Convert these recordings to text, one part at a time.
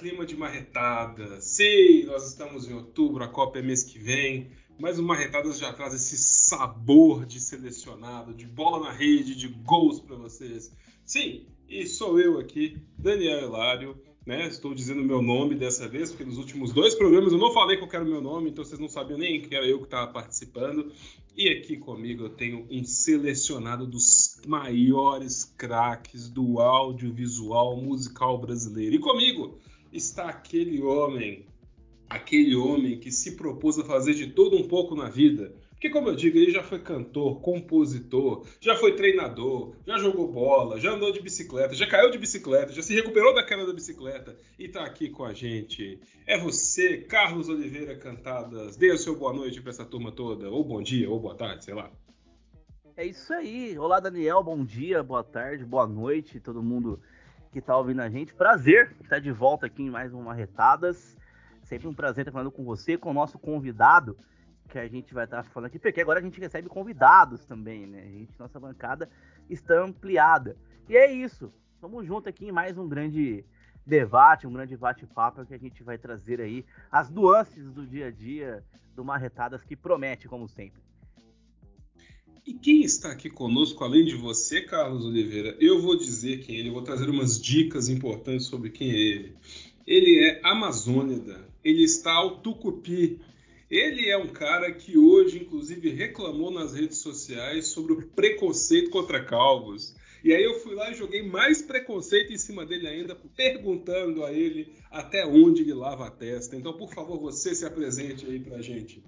clima de marretada. Sim, nós estamos em outubro, a Copa é mês que vem, mas o Marretadas já traz esse sabor de selecionado, de bola na rede, de gols para vocês. Sim, e sou eu aqui, Daniel Hilário, né? Estou dizendo meu nome dessa vez, porque nos últimos dois programas eu não falei qual era o meu nome, então vocês não sabiam nem que era eu que estava participando. E aqui comigo eu tenho um selecionado dos maiores craques do audiovisual musical brasileiro. E comigo está aquele homem, aquele homem que se propôs a fazer de todo um pouco na vida. Porque, como eu digo, ele já foi cantor, compositor, já foi treinador, já jogou bola, já andou de bicicleta, já caiu de bicicleta, já se recuperou da queda da bicicleta e está aqui com a gente. É você, Carlos Oliveira Cantadas. Dê o seu boa noite para essa turma toda, ou bom dia, ou boa tarde, sei lá. É isso aí. Olá, Daniel. Bom dia, boa tarde, boa noite, todo mundo que está ouvindo a gente. Prazer estar de volta aqui em mais uma Retadas. Sempre um prazer estar falando com você, com o nosso convidado, que a gente vai estar falando aqui, porque agora a gente recebe convidados também, né? A gente, nossa bancada está ampliada. E é isso. Estamos juntos aqui em mais um grande debate, um grande bate-papo que a gente vai trazer aí as nuances do dia a dia do Marretadas que promete, como sempre. E quem está aqui conosco, além de você, Carlos Oliveira, eu vou dizer quem é ele, vou trazer umas dicas importantes sobre quem é ele. Ele é amazônida, ele está ao Tucupi. Ele é um cara que hoje, inclusive, reclamou nas redes sociais sobre o preconceito contra calvos. E aí eu fui lá e joguei mais preconceito em cima dele ainda, perguntando a ele até onde ele lava a testa. Então, por favor, você se apresente aí pra gente.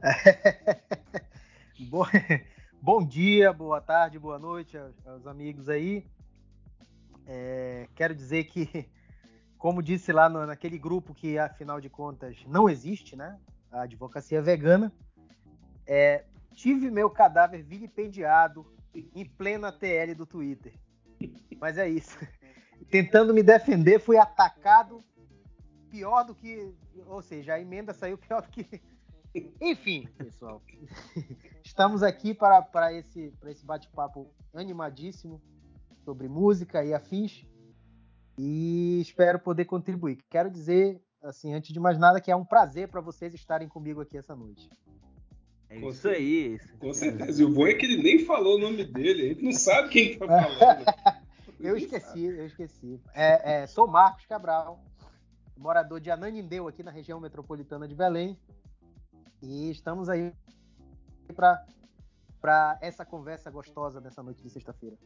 Bom, dia, boa tarde, boa noite aos, aos amigos aí. É, quero dizer que, como disse lá no, naquele grupo que, afinal de contas, não existe, né? A advocacia vegana. É, tive meu cadáver vilipendiado em plena TL do Twitter. Mas é isso. Tentando me defender, fui atacado pior do que. Ou seja, a emenda saiu pior do que enfim, pessoal, estamos aqui para, para esse, para esse bate-papo animadíssimo sobre música e afins e espero poder contribuir. Quero dizer, assim, antes de mais nada, que é um prazer para vocês estarem comigo aqui essa noite. É isso aí. Isso. Com certeza. E o bom é que ele nem falou o nome dele, a gente não sabe quem está falando. eu esqueci, eu esqueci. É, é, sou Marcos Cabral, morador de Ananindeu, aqui na região metropolitana de Belém. E estamos aí para essa conversa gostosa dessa noite de sexta-feira.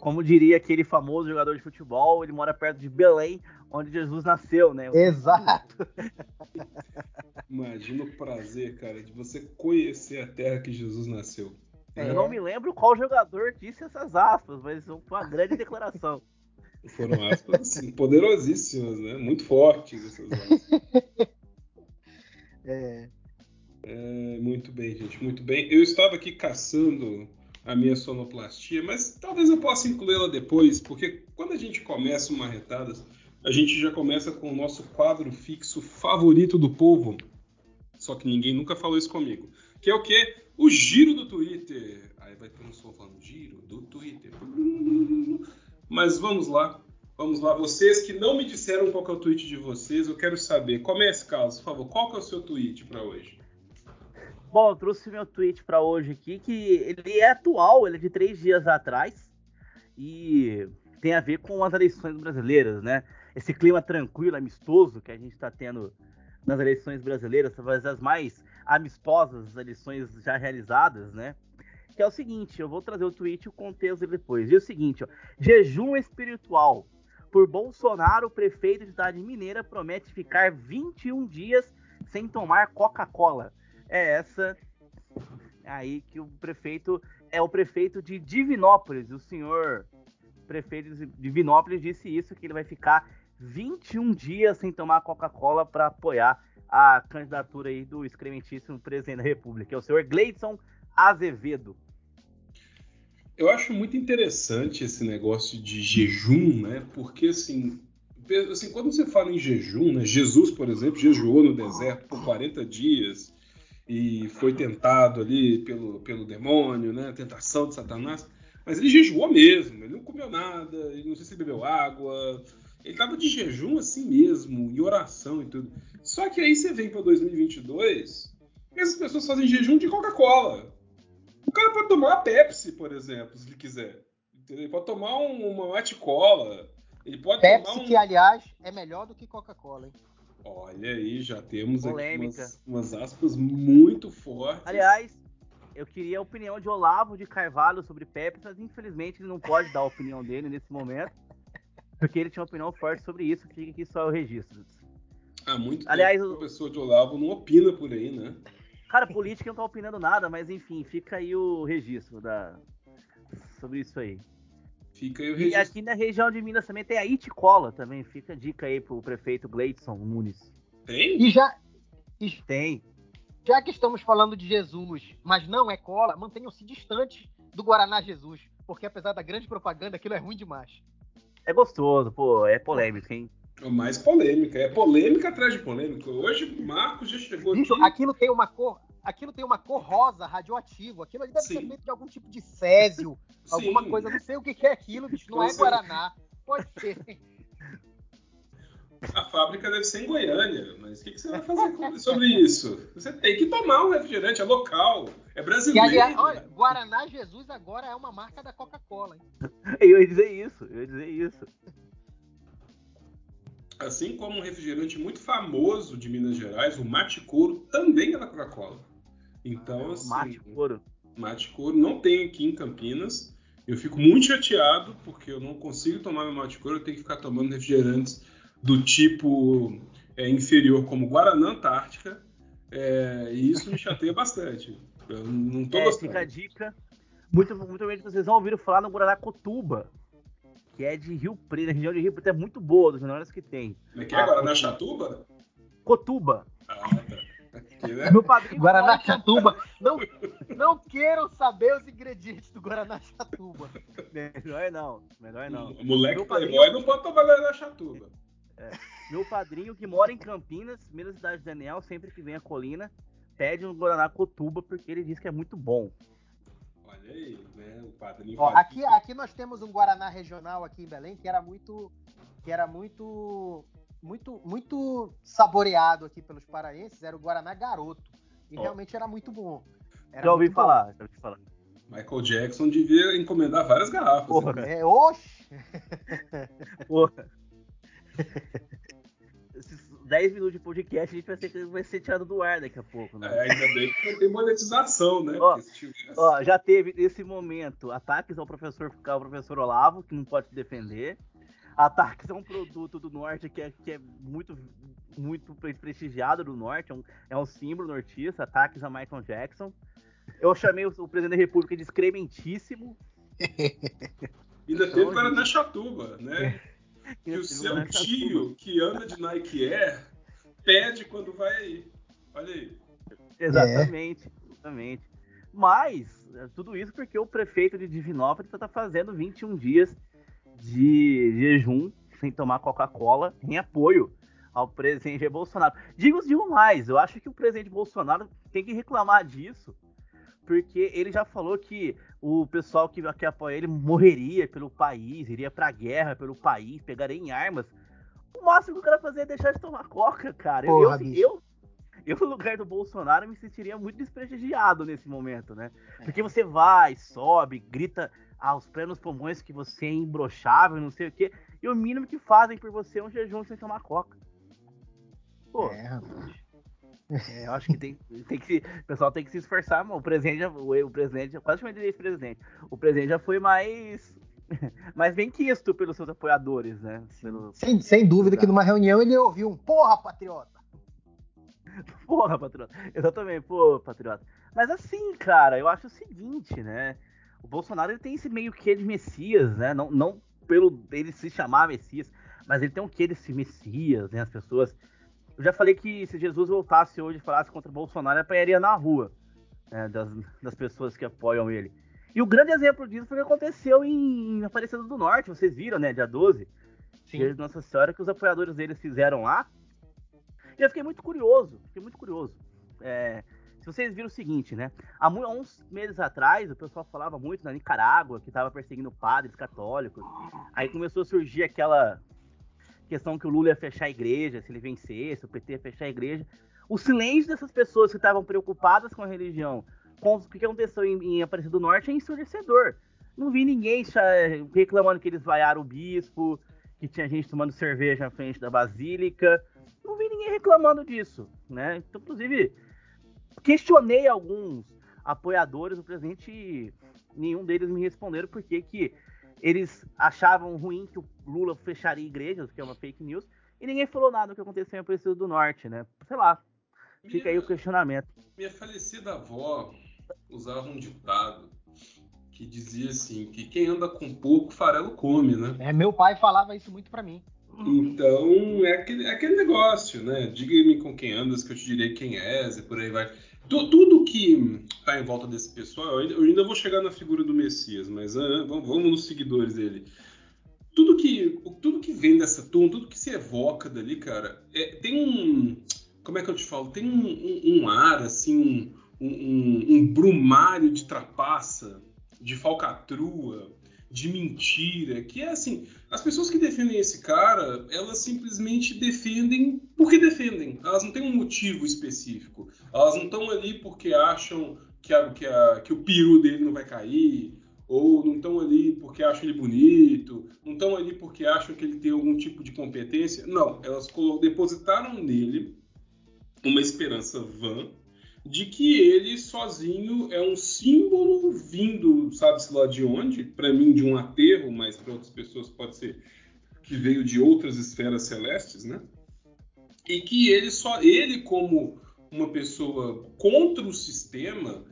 Como diria aquele famoso jogador de futebol, ele mora perto de Belém, onde Jesus nasceu, né? Exato. Imagina o prazer, cara, de você conhecer a terra que Jesus nasceu. É. Eu não me lembro qual jogador disse essas aspas, mas foi uma grande declaração. Foram aspas assim, poderosíssimas, né? Muito fortes essas aspas. É. é. Muito bem, gente, muito bem. Eu estava aqui caçando a minha sonoplastia, mas talvez eu possa incluí-la depois, porque quando a gente começa uma retada, a gente já começa com o nosso quadro fixo favorito do povo. Só que ninguém nunca falou isso comigo. Que é o quê? O giro do Twitter. Aí vai ter um som falando giro do Twitter. Mas vamos lá. Vamos lá, vocês que não me disseram qual é o tweet de vocês, eu quero saber. Comece, Carlos, por favor. Qual é o seu tweet para hoje? Bom, eu trouxe meu tweet para hoje aqui, que ele é atual, ele é de três dias atrás e tem a ver com as eleições brasileiras, né? Esse clima tranquilo, amistoso que a gente está tendo nas eleições brasileiras, talvez as mais amistosas as eleições já realizadas, né? Que é o seguinte, eu vou trazer o tweet e o contexto depois. E é o seguinte, ó, jejum espiritual. Por Bolsonaro, o prefeito de cidade mineira promete ficar 21 dias sem tomar Coca-Cola. É essa aí que o prefeito é o prefeito de Divinópolis. O senhor prefeito de Divinópolis disse isso que ele vai ficar 21 dias sem tomar Coca-Cola para apoiar a candidatura aí do excrementíssimo presidente da República, é o senhor Gleidson Azevedo. Eu acho muito interessante esse negócio de jejum, né? Porque assim, assim, quando você fala em jejum, né? Jesus, por exemplo, jejuou no deserto por 40 dias e foi tentado ali pelo, pelo demônio, né? Tentação de Satanás. Mas ele jejuou mesmo, ele não comeu nada, ele não sei se bebeu água. Ele tava de jejum assim mesmo, em oração e tudo. Só que aí você vem para 2022 e essas pessoas fazem jejum de Coca-Cola. O cara pode tomar uma Pepsi, por exemplo, se ele quiser. Ele pode tomar um, uma mate cola. Ele pode Pepsi, tomar um... que aliás é melhor do que Coca-Cola, hein? Olha aí, já temos Polêmica. aqui umas, umas aspas muito fortes. Aliás, eu queria a opinião de Olavo de Carvalho sobre Pepsi, mas infelizmente ele não pode dar a opinião dele nesse momento. Porque ele tinha uma opinião forte sobre isso, fica aqui só o registro. Há muito Aliás, tempo o- a pessoa de Olavo não opina por aí, né? Cara, política não tá opinando nada, mas enfim, fica aí o registro da... sobre isso aí. Fica aí o E registro. aqui na região de Minas também tem a Iticola também, fica a dica aí pro prefeito Gleidson Nunes. Tem? E já, Tem. já que estamos falando de Jesus, mas não é cola, mantenham-se distantes do Guaraná Jesus. Porque apesar da grande propaganda, aquilo é ruim demais. É gostoso, pô, é polêmico, hein? É mais polêmica. É polêmica atrás de polêmica. Hoje o Marcos já chegou Bicho, aqui. aquilo tem uma cor. Aquilo tem uma cor rosa, radioativo. Aquilo ali deve Sim. ser feito de algum tipo de césio, Sim. alguma coisa. Não sei o que é aquilo, bicho. Não é certeza. Guaraná. Pode ser. A fábrica deve ser em Goiânia. Mas o que, que você vai fazer com- sobre isso? Você tem que tomar um refrigerante, é local, é brasileiro. aliás, olha, Guaraná Jesus agora é uma marca da Coca-Cola. Eu ia dizer isso, eu ia dizer isso. Assim como um refrigerante muito famoso de Minas Gerais, o Mate Couro, também é da Coca-Cola. Então, assim, Mate couro. Mate Couro não tem aqui em Campinas. Eu fico muito chateado porque eu não consigo tomar meu mate couro, eu tenho que ficar tomando refrigerantes do tipo é, inferior, como Guaraná Antártica, é, e isso me chateia bastante. Eu não tô É, gostando. fica a dica. Muito, muito bem, vocês não ouviram falar no Guaraná Cotuba, que é de Rio Preto, a região de Rio Preto é muito boa, dos melhores que tem. Como é que é? Guaraná Chatuba? Cotuba. Ah, tá. Aqui, né? Meu padrinho Guaraná mora em Chatuba. Não, não queiram saber os ingredientes do Guaraná Chatuba. Melhor não, melhor não. O moleque Meu padrinho- playboy não pode tomar Guaraná Chatuba. Meu padrinho que mora em Campinas, mesma cidade de Daniel, sempre que vem a colina, pede um Guaraná Cotuba porque ele diz que é muito bom. Olha aí, né? O padrinho Ó, aqui, aqui nós temos um Guaraná regional aqui em Belém que era muito, que era muito, muito, muito saboreado aqui pelos paraenses. Era o Guaraná Garoto e Ó. realmente era muito bom. Era já ouvi muito bom. falar, já ouvi falar. Michael Jackson devia encomendar várias garrafas. Porra. né? É, oxe, Porra. Esses 10 minutos de podcast a gente vai ser, vai ser tirado do ar daqui a pouco, né? É, ainda bem que não tem monetização, né? Ó, tivesse- Ó, já teve nesse momento ataques ao professor, ao professor Olavo, que não pode se defender. Ataques a um produto do norte que é, que é muito, muito pre- prestigiado do norte, é um, é um símbolo nortista. Ataques a Michael Jackson. Eu chamei o, o presidente da república de excrementíssimo. Ainda teve Então, Guaraná Chatuba, né? Que o Esse seu Guaraná tio, que anda de Nike Air, pede quando vai aí. Olha aí. Exatamente, exatamente. Mas, é, tudo isso porque o prefeito de Divinópolis está fazendo 21 dias de jejum sem tomar Coca-Cola em apoio ao presidente Bolsonaro. Digo, digo mais, eu acho que o presidente Bolsonaro tem que reclamar disso, porque ele já falou que o pessoal que, que apoia ele morreria pelo país, iria pra guerra pelo país, pegaria em armas. O máximo que o cara fazer é deixar de tomar Coca, cara. Eu- Porra, eu, bicho. eu, eu, no lugar do Bolsonaro, me sentiria muito desprestigiado nesse momento, né? Porque você vai, sobe, grita aos plenos pulmões que você é imbrochável, não sei o quê, e o mínimo que fazem por você é um jejum sem tomar coca. Pô, É, rapaz. É, eu acho que tem, tem que o pessoal tem que se esforçar, mano. O presidente, já, o, o presidente, eu quase chamei de ex-presidente. O presidente já foi mais, mais bem quisto pelos seus apoiadores, né? Pelo, Sem, sem dúvida que numa reunião ele ouviu um porra, patriota. Porra, patriota. Exatamente, pô, patriota. Mas assim, cara, eu acho o seguinte, né? O Bolsonaro ele tem esse meio que de Messias, né? Não, não pelo ele se chamar Messias, mas ele tem um quê desse Messias, né? As pessoas. Eu já falei que se Jesus voltasse hoje e falasse contra o Bolsonaro, ele apanharia na rua né? das, das pessoas que apoiam ele. E o grande exemplo disso foi o que aconteceu em Aparecida do Norte, vocês viram, né? Dia 12. Dia de Nossa Senhora, que os apoiadores deles fizeram lá. E eu fiquei muito curioso, fiquei muito curioso. É, se vocês viram o seguinte, né? Há, uns meses atrás, o pessoal falava muito na Nicarágua que estava perseguindo padres católicos. Aí começou a surgir aquela questão que o Lula ia fechar a igreja, se ele vencesse, o PT ia fechar a igreja. O silêncio dessas pessoas que estavam preocupadas com a religião, com o que aconteceu em, em Aparecida do Norte, é ensurdecedor. Não vi ninguém reclamando que eles vaiaram o bispo, que tinha gente tomando cerveja na frente da basílica. Não vi ninguém reclamando disso, né? Então, inclusive, questionei alguns apoiadores do presidente nenhum deles me responderam porque que eles achavam ruim que o Lula fecharia igrejas, que é uma fake news, e ninguém falou nada do que aconteceu em Aparecido do Norte, né? Sei lá. Fica minha, aí o questionamento. Minha falecida avó usava um ditado que dizia assim, que quem anda com pouco, farelo come, né? É, meu pai falava isso muito para mim. Então, é aquele, é aquele negócio, né? Diga-me com quem andas, que eu te direi quem és, e por aí vai. Tu, tudo que tá em volta desse pessoal, eu ainda, vou chegar na figura do Messias, mas uh, vamos, vamos nos seguidores dele. Tudo que, tudo que vem dessa turma, tudo que se evoca dali, cara, é, tem um. Como é que eu te falo? Tem um, um, um ar, assim, um, um, brumário de trapaça, de falcatrua, de mentira, que é assim, as pessoas que defendem esse cara, elas simplesmente defendem porque defendem. Elas não têm um motivo específico. Elas não estão ali porque acham que, a, que, a, que o peru dele não vai cair, ou não estão ali porque acham ele bonito, não estão ali porque acham que ele tem algum tipo de competência. Não, elas depositaram nele uma esperança vã de que ele sozinho é um símbolo vindo, sabe-se lá de onde, para mim de um aterro, mas para outras pessoas pode ser que veio de outras esferas celestes, né? E que ele só ele como uma pessoa contra o sistema,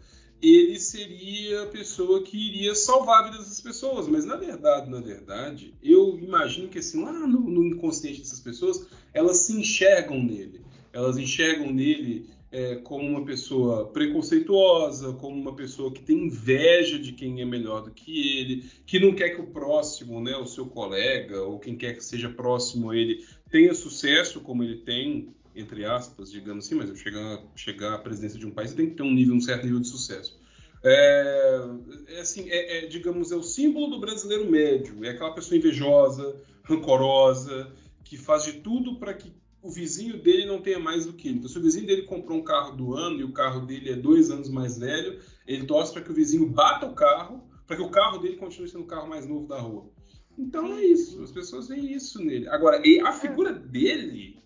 ele seria a pessoa que iria salvar a vida dessas pessoas. Mas na verdade, na verdade, eu imagino que assim, lá no, no inconsciente dessas pessoas, elas se enxergam nele. Elas enxergam nele é, como uma pessoa preconceituosa, como uma pessoa que tem inveja de quem é melhor do que ele, que não quer que o próximo, né, o seu colega ou quem quer que seja próximo a ele, tenha sucesso como ele tem, entre aspas, digamos assim, mas chegar, chegar à presidência de um país, você tem que ter um nível, um certo nível de sucesso. É, é assim, é, é, digamos, é o símbolo do brasileiro médio, é aquela pessoa invejosa, rancorosa, que faz de tudo para que o vizinho dele não tenha mais do que ele. Então, se o vizinho dele comprou um carro do ano e o carro dele é dois anos mais velho, ele torce para que o vizinho bata o carro, para que o carro dele continue sendo o carro mais novo da rua. Então é isso, as pessoas veem isso nele. Agora, a figura dele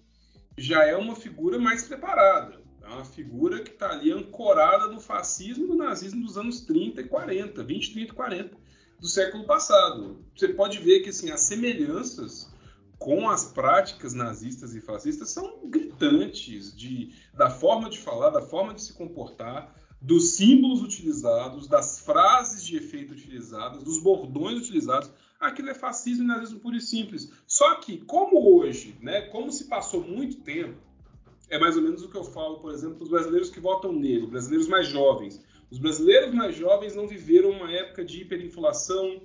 já é uma figura mais preparada. É uma figura que está ali ancorada no fascismo e no nazismo dos anos 30 e 40, 20, 30 e 40 do século passado. Você pode ver que assim, as semelhanças com as práticas nazistas e fascistas são gritantes de, da forma de falar, da forma de se comportar, dos símbolos utilizados, das frases de efeito utilizadas, dos bordões utilizados. Aquilo é fascismo e nazismo puro e simples. Só que, como hoje, né, como se passou muito tempo, é mais ou menos o que eu falo, por exemplo, para os brasileiros que votam nele, brasileiros mais jovens. Os brasileiros mais jovens não viveram uma época de hiperinflação,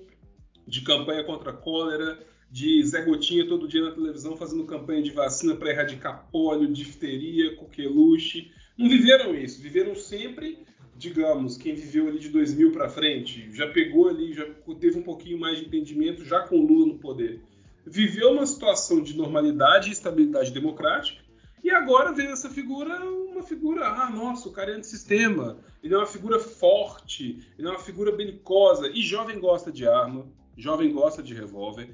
de campanha contra a cólera, de Zé Gotinha todo dia na televisão fazendo campanha de vacina para erradicar polio, difteria, coqueluche. Não viveram isso, viveram sempre, digamos, quem viveu ali de 2000 para frente, já pegou ali, já teve um pouquinho mais de entendimento já com Lula no poder. Viveu uma situação de normalidade e estabilidade democrática, e agora vê essa figura, uma figura, ah, nossa, o cara é antissistema, ele é uma figura forte, ele é uma figura belicosa, e jovem gosta de arma, jovem gosta de revólver,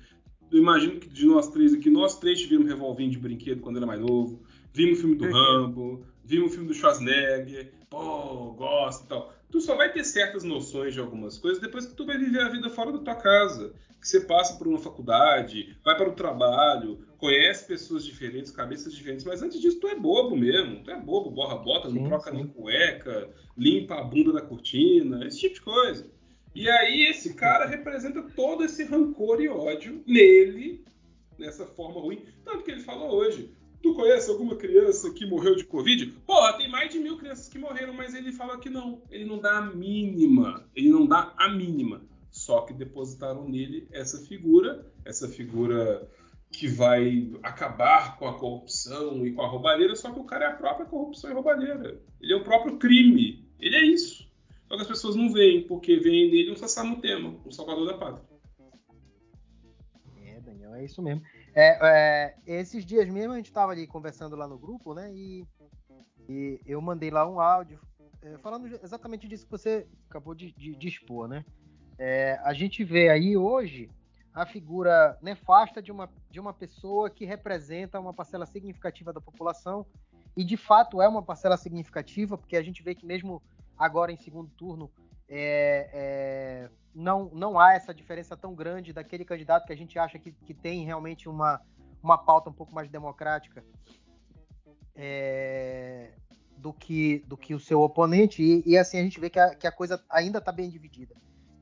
eu imagino que de nós três aqui, nós três tivemos revolvinho de brinquedo quando era mais novo. Vimos o filme do Rambo, vimos o filme do Schwarzenegger, pô, gosto e tal. Tu só vai ter certas noções de algumas coisas depois que tu vai viver a vida fora da tua casa. Que você passa por uma faculdade, vai para o trabalho, conhece pessoas diferentes, cabeças diferentes, mas antes disso tu é bobo mesmo. Tu é bobo, borra bota, não troca sim. nem cueca, limpa a bunda da cortina, esse tipo de coisa. E aí esse cara representa todo esse rancor e ódio nele, nessa forma ruim. Tanto que ele falou hoje. Tu conhece alguma criança que morreu de Covid? Porra, tem mais de mil crianças que morreram, mas ele fala que não. Ele não dá a mínima. Ele não dá a mínima. Só que depositaram nele essa figura, essa figura que vai acabar com a corrupção e com a roubalheira, só que o cara é a própria corrupção e roubalheira. Ele é o próprio crime. Ele é isso. Só que as pessoas não veem, porque veem nele um Sassamutema, um salvador da pátria. É, Daniel, é isso mesmo. É, é, esses dias mesmo a gente estava ali conversando lá no grupo, né? E, e eu mandei lá um áudio é, falando exatamente disso que você acabou de, de, de expor, né? É, a gente vê aí hoje a figura nefasta de uma, de uma pessoa que representa uma parcela significativa da população, e de fato é uma parcela significativa, porque a gente vê que mesmo agora em segundo turno é, é, não, não há essa diferença tão grande daquele candidato que a gente acha que, que tem realmente uma, uma pauta um pouco mais democrática. É, do que, do que o seu oponente, e, e assim a gente vê que a, que a coisa ainda está bem dividida.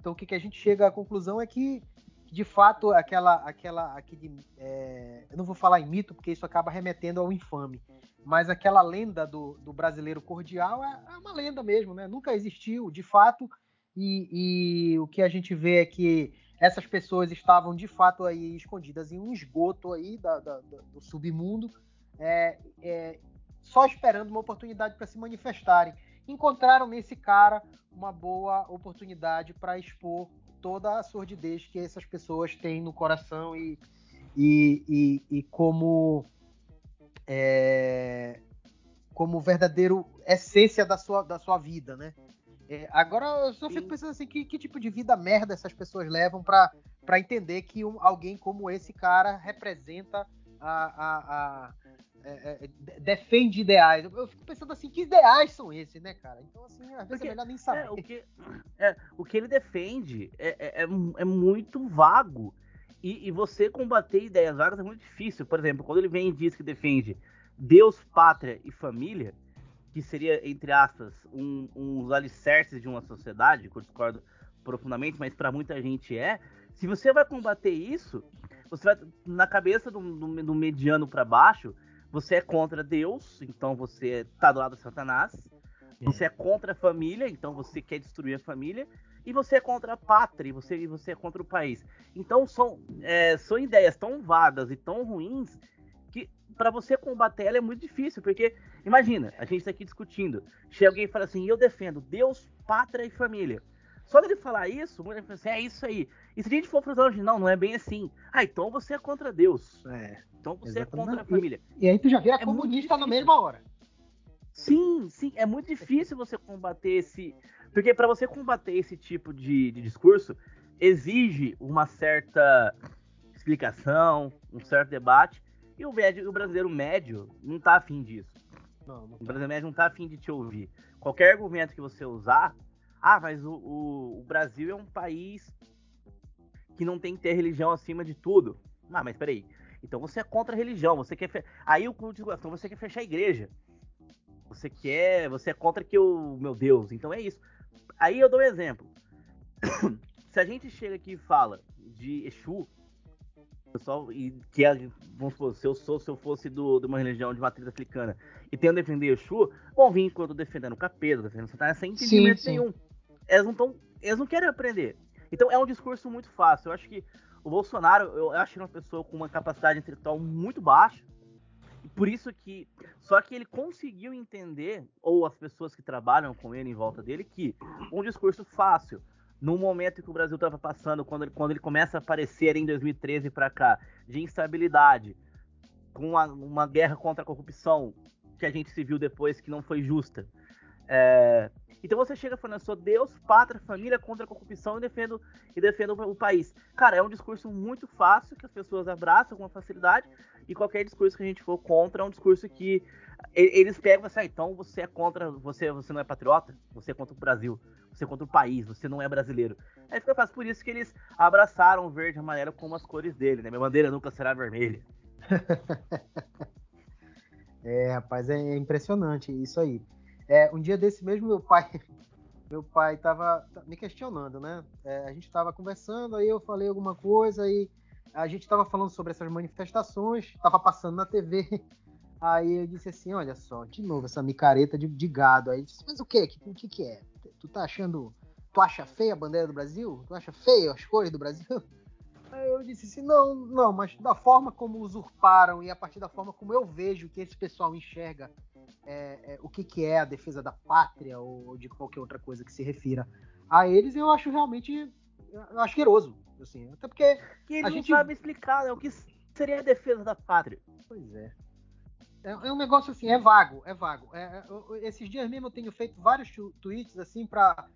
Então o que, que a gente chega à conclusão é que, de fato, aquela. aquela aquele, é, eu não vou falar em mito, porque isso acaba remetendo ao infame, mas aquela lenda do, do brasileiro cordial é, é uma lenda mesmo, né? Nunca existiu, de fato, e, e o que a gente vê é que essas pessoas estavam de fato aí escondidas em um esgoto aí da, da, do submundo, é, é, só esperando uma oportunidade para se manifestarem. Encontraram nesse cara uma boa oportunidade para expor toda a sordidez que essas pessoas têm no coração e, e, e, e como é, como verdadeiro essência da sua, da sua vida, né? É, agora eu só fico pensando assim, que, que tipo de vida merda essas pessoas levam para entender que um, alguém como esse cara representa a, a, a, é, é, é defende ideais. Eu, fico pensando assim, que ideais são esses, né, cara? Então, assim, às vezes Porque, é melhor nem saber. É, o, que, é, o que ele defende é, é, é muito vago. E, e, você combater ideias vagas é muito difícil. Por exemplo, quando ele vem e diz que defende Deus, pátria e família, que seria, entre aspas, um, uns alicerces de uma sociedade, que eu discordo profundamente, mas para muita gente é. Se você vai combater isso, você vai na cabeça do, do, do mediano para baixo, você é contra Deus, então você tá do lado de Satanás. Você é contra a família, então você quer destruir a família. E você é contra a pátria, você, você é contra o país. Então são, é, são ideias tão vagas e tão ruins que para você combater ela é muito difícil. Porque, imagina, a gente está aqui discutindo. Chega alguém e fala assim: eu defendo Deus, pátria e família. Só dele falar isso, muita gente assim: é isso aí. E se a gente for para os não, não é bem assim. Ah, então você é contra Deus. É. Então você Exatamente. é contra a família. E, e aí tu já vira é comunista na mesma hora. Sim, sim, é muito difícil você combater esse. Porque para você combater esse tipo de, de, discurso, exige uma certa explicação, um certo debate. E o, médio, o brasileiro médio não tá afim disso. Não, não o brasileiro médio não tá afim de te ouvir. Qualquer argumento que você usar, ah, mas o, o, o Brasil é um país que não tem que ter religião acima de tudo. Ah, mas peraí. Então você é contra a religião, você quer. Fe... Aí o culto então você quer fechar a igreja. Você quer. Você é contra que o. Meu Deus, então é isso. Aí eu dou um exemplo. Se a gente chega aqui e fala de Exu, pessoal, e que é, vamos supor, se eu sou, se eu fosse do, de uma religião de matriz africana e tenho defender Exu, vão vir enquanto defendendo o capeta, defendendo Satanás, sem entendimento sim, sim. nenhum. Eles não, tão, eles não querem aprender. Então é um discurso muito fácil. Eu acho que o Bolsonaro, eu acho uma pessoa com uma capacidade intelectual muito baixa. E por isso que. Só que ele conseguiu entender, ou as pessoas que trabalham com ele em volta dele, que um discurso fácil, no momento que o Brasil estava passando, quando ele, quando ele começa a aparecer em 2013 para cá, de instabilidade, com uma, uma, guerra contra a corrupção, que a gente se viu depois que não foi justa. É, então você chega falando, sou Deus, pátria, família contra a corrupção e defendo, e defendo o país. Cara, é um discurso muito fácil que as pessoas abraçam com facilidade e qualquer discurso que a gente for contra é um discurso que eles pegam assim, ah, então você é contra, você, você não é patriota, você é contra o Brasil, você é contra o país, você não é brasileiro. Aí fica fácil, por isso que eles abraçaram o verde e amarelo como as cores dele, né? Minha bandeira nunca será vermelha. é, rapaz, é impressionante isso aí. É, um dia desse mesmo, meu pai, meu pai tava me questionando, né? É, a gente estava conversando, aí eu falei alguma coisa, aí a gente estava falando sobre essas manifestações, estava passando na TV. Aí eu disse assim, olha só, de novo essa micareta de, de gado. Aí disse, mas o quê? O que, que é? Tu tá achando. Tu acha feia a bandeira do Brasil? Tu acha feia as cores do Brasil? Aí eu disse assim, não, não, mas da forma como usurparam e a partir da forma como eu vejo que esse pessoal enxerga é, é, o que, que é a defesa da pátria ou de qualquer outra coisa que se refira a eles, eu acho realmente asqueroso. Assim, até porque que a não gente sabe explicar né, o que seria a defesa da pátria. Pois é. É, é um negócio assim, é vago, é vago. É, é, esses dias mesmo eu tenho feito vários tweets assim para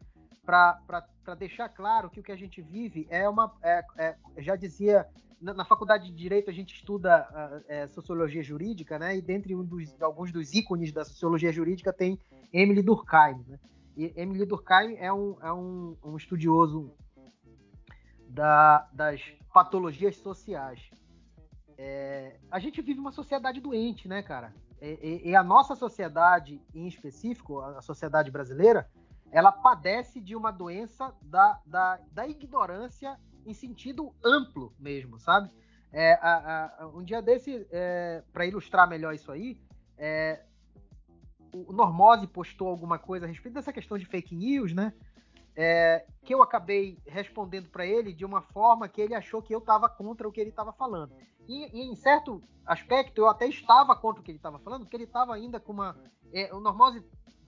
para deixar claro que o que a gente vive é uma. É, é, já dizia, na, na, faculdade de Direito a gente estuda é, sociologia jurídica, né? E dentre um dos, alguns dos ícones da sociologia jurídica tem Emily Durkheim. Né? E Emily Durkheim é um, é um, um estudioso da, das patologias sociais. É, a gente vive uma sociedade doente, né, cara? E, e, e, a nossa sociedade, em específico, a sociedade brasileira, ela padece de uma doença da, da, da ignorância em sentido amplo mesmo, sabe? É, a, a, um dia desse, é, para ilustrar melhor isso aí, é, o Normose postou alguma coisa a respeito dessa questão de fake news, né? É, que eu acabei respondendo para ele de uma forma que ele achou que eu estava contra o que ele estava falando. E, e, em certo aspecto eu até estava contra o que ele estava falando, porque ele estava ainda com uma. É, o Normose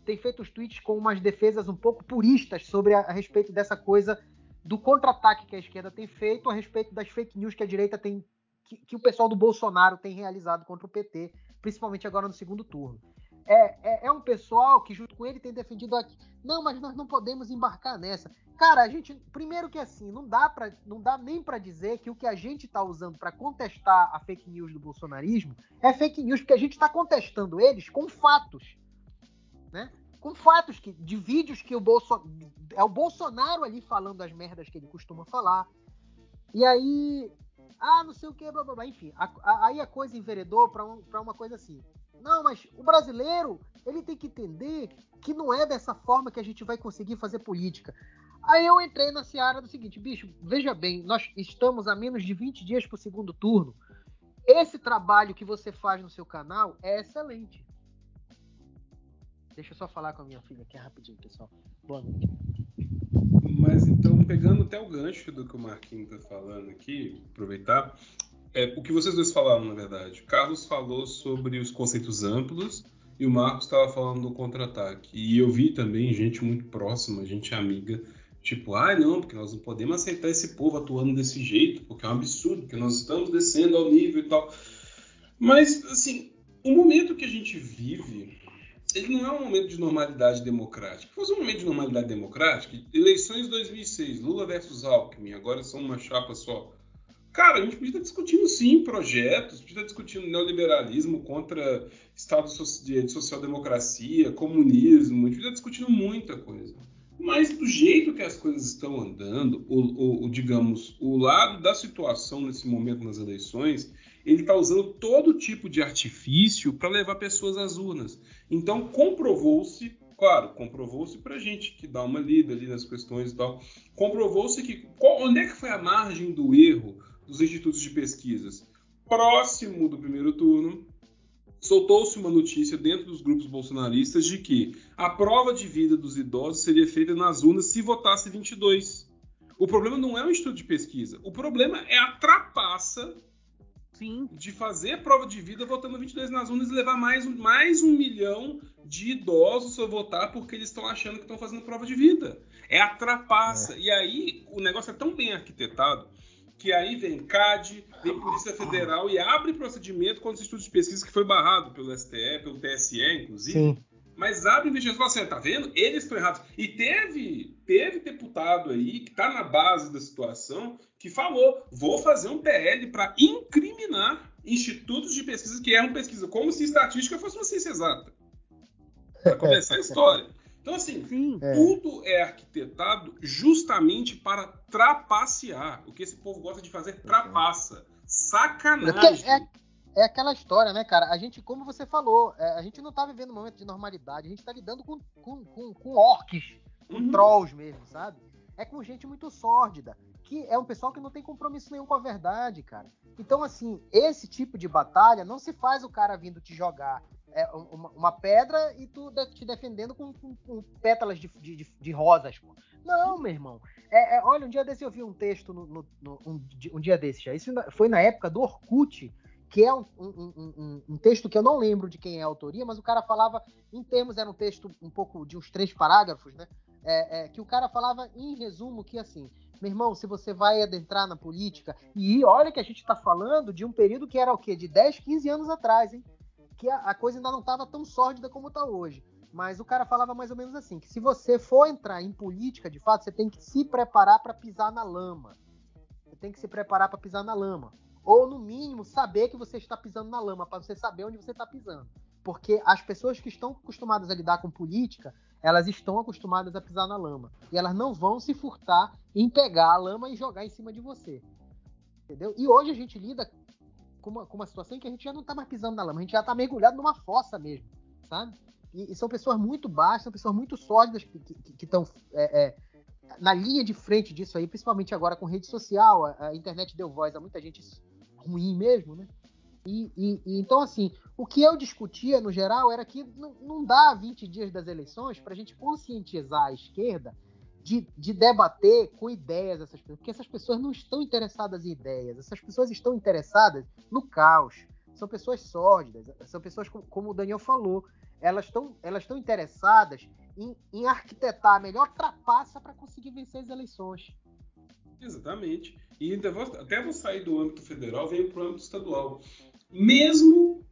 tem feito os tweets com umas defesas um pouco puristas sobre a, a respeito dessa coisa do contra-ataque que a esquerda tem feito a respeito das fake news que a direita tem. Que, que o pessoal do Bolsonaro tem realizado contra o PT, principalmente agora no segundo turno. É, é, é, um pessoal que, junto com ele, tem defendido aqui. Não, mas nós não podemos embarcar nessa. Cara, a gente. Primeiro que assim, não dá, pra, não dá nem para dizer que o que a gente está usando para contestar a fake news do bolsonarismo é fake news, porque a gente está contestando eles com fatos. Né? Com fatos que, de vídeos que o Bolsonaro. É o Bolsonaro ali falando as merdas que ele costuma falar. E aí. Ah, não sei o que, blá, blá, blá. enfim. A, a, aí a coisa enveredou para um, uma coisa assim. Não, mas o brasileiro, ele tem que entender que não é dessa forma que a gente vai conseguir fazer política. Aí eu entrei na seara do seguinte, bicho, veja bem, nós estamos a menos de 20 dias para o segundo turno. Esse trabalho que você faz no seu canal é excelente. Deixa eu só falar com a minha filha aqui rapidinho, pessoal. Boa noite. Mas então, pegando até o gancho do que o Marquinhos está falando aqui, aproveitar, é, o que vocês dois falaram, na verdade. Carlos falou sobre os conceitos amplos e o Marcos estava falando do contra-ataque. E eu vi também gente muito próxima, gente amiga, tipo, ah, não, porque nós não podemos aceitar esse povo atuando desse jeito, porque é um absurdo, porque nós estamos descendo ao nível e tal. Mas, assim, o momento que a gente vive, ele não é um momento de normalidade democrática. Se fosse um momento de normalidade democrática, eleições 2006, Lula versus Alckmin, agora são uma chapa só. Cara, a gente podia estar discutindo sim projetos, podia estar discutindo neoliberalismo contra Estado de social-democracia, comunismo, a gente podia estar discutindo muita coisa. Mas do jeito que as coisas estão andando, o, o, o digamos, o lado da situação nesse momento nas eleições, ele está usando todo tipo de artifício para levar pessoas às urnas. Então comprovou-se claro, comprovou-se para gente que dá uma lida ali nas questões e tal, comprovou-se que qual, onde é que foi a margem do erro dos institutos de pesquisas. Próximo do primeiro turno, soltou-se uma notícia dentro dos grupos bolsonaristas de que a prova de vida dos idosos seria feita nas urnas se votasse 22. O problema não é o instituto de pesquisa, o problema é a trapaça Sim. de fazer prova de vida votando 22 nas urnas e levar mais, mais um milhão de idosos a votar porque eles estão achando que estão fazendo prova de vida. É a trapaça. É. E aí o negócio é tão bem arquitetado que aí vem CAD, vem Polícia Federal e abre procedimento contra os estudos de pesquisa que foi barrado pelo STE, pelo TSE, inclusive. Sim. Mas abre investigação e fala assim, tá vendo? Eles estão errados. E teve, teve deputado aí que está na base da situação que falou, vou fazer um PL para incriminar institutos de pesquisa que erram pesquisa, como se estatística fosse uma ciência exata. Para começar a história. Então, assim, Sim, é. tudo é arquitetado justamente para trapacear. O que esse povo gosta de fazer, trapaça. Sacanagem. É, é, é, aquela história, né, cara? A gente, como você falou, é, a gente não tá vivendo um momento de normalidade, a gente tá lidando com, com, com, com orcs, com uhum. trolls mesmo, sabe? É com gente muito sórdida, que é um pessoal que não tem compromisso nenhum com a verdade, cara. Então, assim, esse tipo de batalha não se faz o cara vindo te jogar é, uma, uma, pedra e tu te defendendo com, com, com pétalas de, de, de, rosas, pô. Não, meu irmão. É, é, olha, um dia desse eu vi um texto, no, no, no um, um, dia desse já. Isso foi na época do Orkut, que é um, um, um, texto que eu não lembro de quem é a autoria, mas o cara falava, em termos, era um texto um pouco de uns três parágrafos, né? É, é, que o cara falava, em resumo, que assim, meu irmão, se você vai adentrar na política, e olha que a gente está falando de um período que era o quê? De 10, 15 anos atrás, hein? Que a, a coisa ainda não estava tão sórdida como está hoje. Mas o cara falava mais ou menos assim: que se você for entrar em política, de fato, você tem que se preparar para pisar na lama. Você tem que se preparar para pisar na lama. Ou, no mínimo, saber que você está pisando na lama, para você saber onde você está pisando. Porque as pessoas que estão acostumadas a lidar com política, elas estão acostumadas a pisar na lama. E elas não vão se furtar em pegar a lama e jogar em cima de você. Entendeu? E hoje a gente lida com uma, com uma situação em que a gente já não está mais pisando na lama, a gente já está mergulhado numa fossa mesmo, sabe? E, e, são pessoas muito baixas, são pessoas muito sólidas que estão é, é, na linha de frente disso aí, principalmente agora com rede social. A, a internet deu voz a muita gente ruim mesmo, né? E, e, e, então, assim, o que eu discutia no geral era que não, dá 20 dias das eleições para a gente conscientizar a esquerda de, de, debater com ideias essas pessoas, porque essas pessoas não estão interessadas em ideias, essas pessoas estão interessadas no caos. São pessoas sórdidas, são pessoas, como, como o Daniel falou, elas estão elas interessadas em, em arquitetar a melhor trapaça para conseguir vencer as eleições. Exatamente. E até vou sair do âmbito federal, venho para o âmbito estadual. Mesmo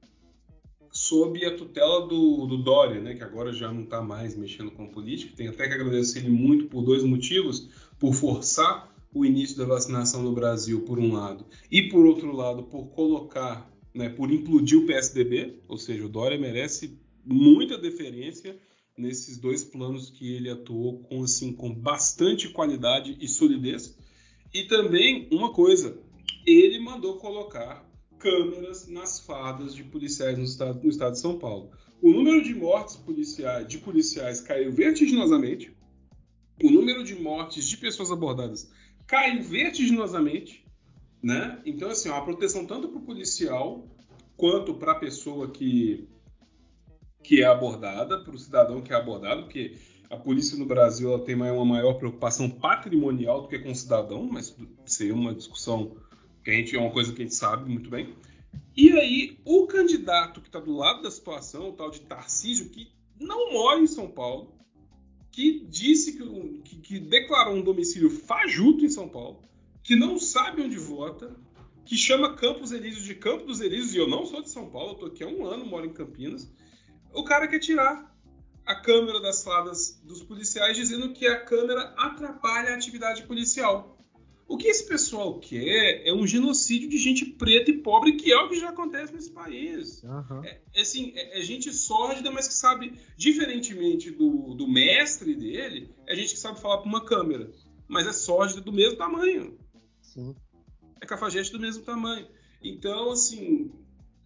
sob a tutela do, do Dória, né, que agora já não está mais mexendo com política, tem até que agradecer ele muito por dois motivos, por forçar o início da vacinação no Brasil, por um lado, e por outro lado, por colocar, né, por implodir o PSDB, ou seja, o Dória merece muita deferência nesses dois planos que ele atuou com assim com bastante qualidade e solidez. E também uma coisa, ele mandou colocar câmeras nas fadas de policiais no estado, no estado de São Paulo. O número de mortes policiais, de policiais caiu vertiginosamente. O número de mortes de pessoas abordadas caiu vertiginosamente, né? Então assim, uma proteção tanto para o policial quanto para a pessoa que que é abordada, para o cidadão que é abordado, porque a polícia no Brasil tem uma maior preocupação patrimonial do que com o cidadão, mas é uma discussão que a gente é uma coisa que a gente sabe muito bem. E aí, o candidato que está do lado da situação, o tal de Tarcísio, que não mora em São Paulo, que disse que, que, que declarou um domicílio fajuto em São Paulo, que não sabe onde vota, que chama Campos Elíseos de Campo dos Elíseos, e eu não sou de São Paulo, eu aqui há um ano, moro em Campinas, o cara quer tirar a câmera das fadas dos policiais, dizendo que a câmera atrapalha a atividade policial. O que esse pessoal quer é um genocídio de gente preta e pobre, que é o que já acontece nesse país. Uhum. É, assim, é, é, gente sórdida, mas que sabe, diferentemente do, do mestre dele, é gente que sabe falar para uma câmera. Mas é sórdida do mesmo tamanho. Sim. É cafajeste do mesmo tamanho. Então, assim,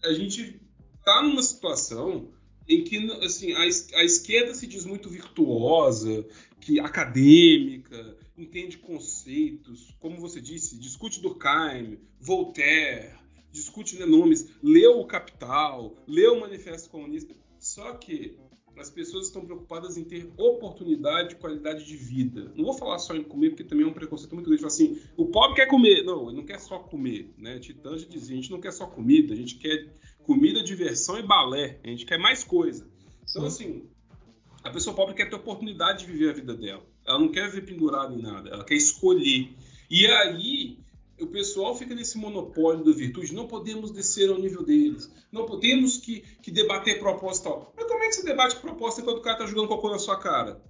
a gente tá numa situação em que assim, a, a esquerda se diz muito virtuosa, que acadêmica, entende conceitos, como você disse, discute Durkheim, Voltaire, discute né, nomes, leu o Capital, leu o Manifesto Comunista. Só que as pessoas estão preocupadas em ter oportunidade e qualidade de vida. Não vou falar só em comer, porque também é um preconceito muito grande. Assim, o pobre quer comer. Não, ele não quer só comer. Né? Titã já dizia, a gente não quer só comida, a gente quer comida, diversão e balé. A gente quer mais coisa. Então, assim, a pessoa pobre quer ter oportunidade de viver a vida dela. Ela não quer viver pendurada em nada, ela quer escolher. E aí, o pessoal fica nesse monopólio da virtude. Não podemos descer ao nível deles. Não podemos que, que debater proposta tal. Mas como é que você debate proposta quando o cara tá jogando cocô na sua cara?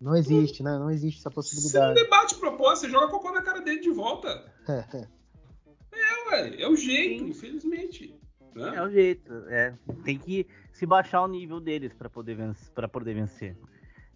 Não existe, né? Não existe essa possibilidade. Você não debate proposta, você joga cocô na cara dele de volta. É, é. É, ué, é o jeito, Sim. infelizmente. Né? É o jeito. É. Tem que se baixar o nível deles para poder, vencer, poder vencer.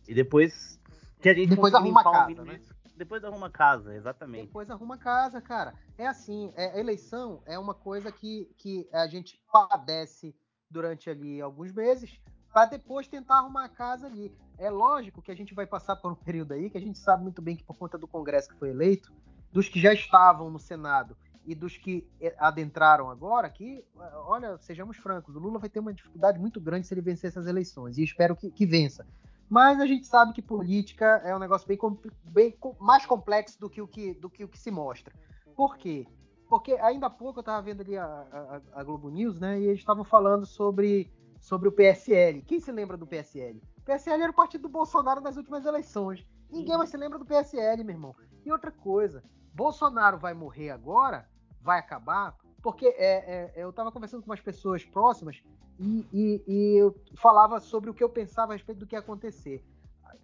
E depois que a gente depois arruma casa, né? Depois arruma casa, exatamente. Depois arruma casa, cara. É assim, é, eleição é uma coisa que, que a gente padece durante ali alguns meses para depois tentar arrumar a casa ali. É lógico que a gente vai passar por um período aí que a gente sabe muito bem que por conta do Congresso que foi eleito, dos que já estavam no Senado e dos que eh, adentraram agora, que, olha, sejamos francos, o Lula vai ter uma dificuldade muito grande se ele vencer essas eleições, e espero que, que vença. Mas a gente sabe que política é um negócio bem, bem mais complexo do que, o que, do que o que se mostra. Por quê? Porque ainda há pouco eu estava vendo ali a, a, a, Globo News, né? E eles estavam falando sobre, sobre o PSL. Quem se lembra do PSL? O PSL era o partido do Bolsonaro nas últimas eleições. Ninguém mais se lembra do PSL, meu irmão. E outra coisa, Bolsonaro vai morrer agora, vai acabar, porque é, é, eu estava conversando com umas pessoas próximas e, e, e, eu falava sobre o que eu pensava a respeito do que ia acontecer.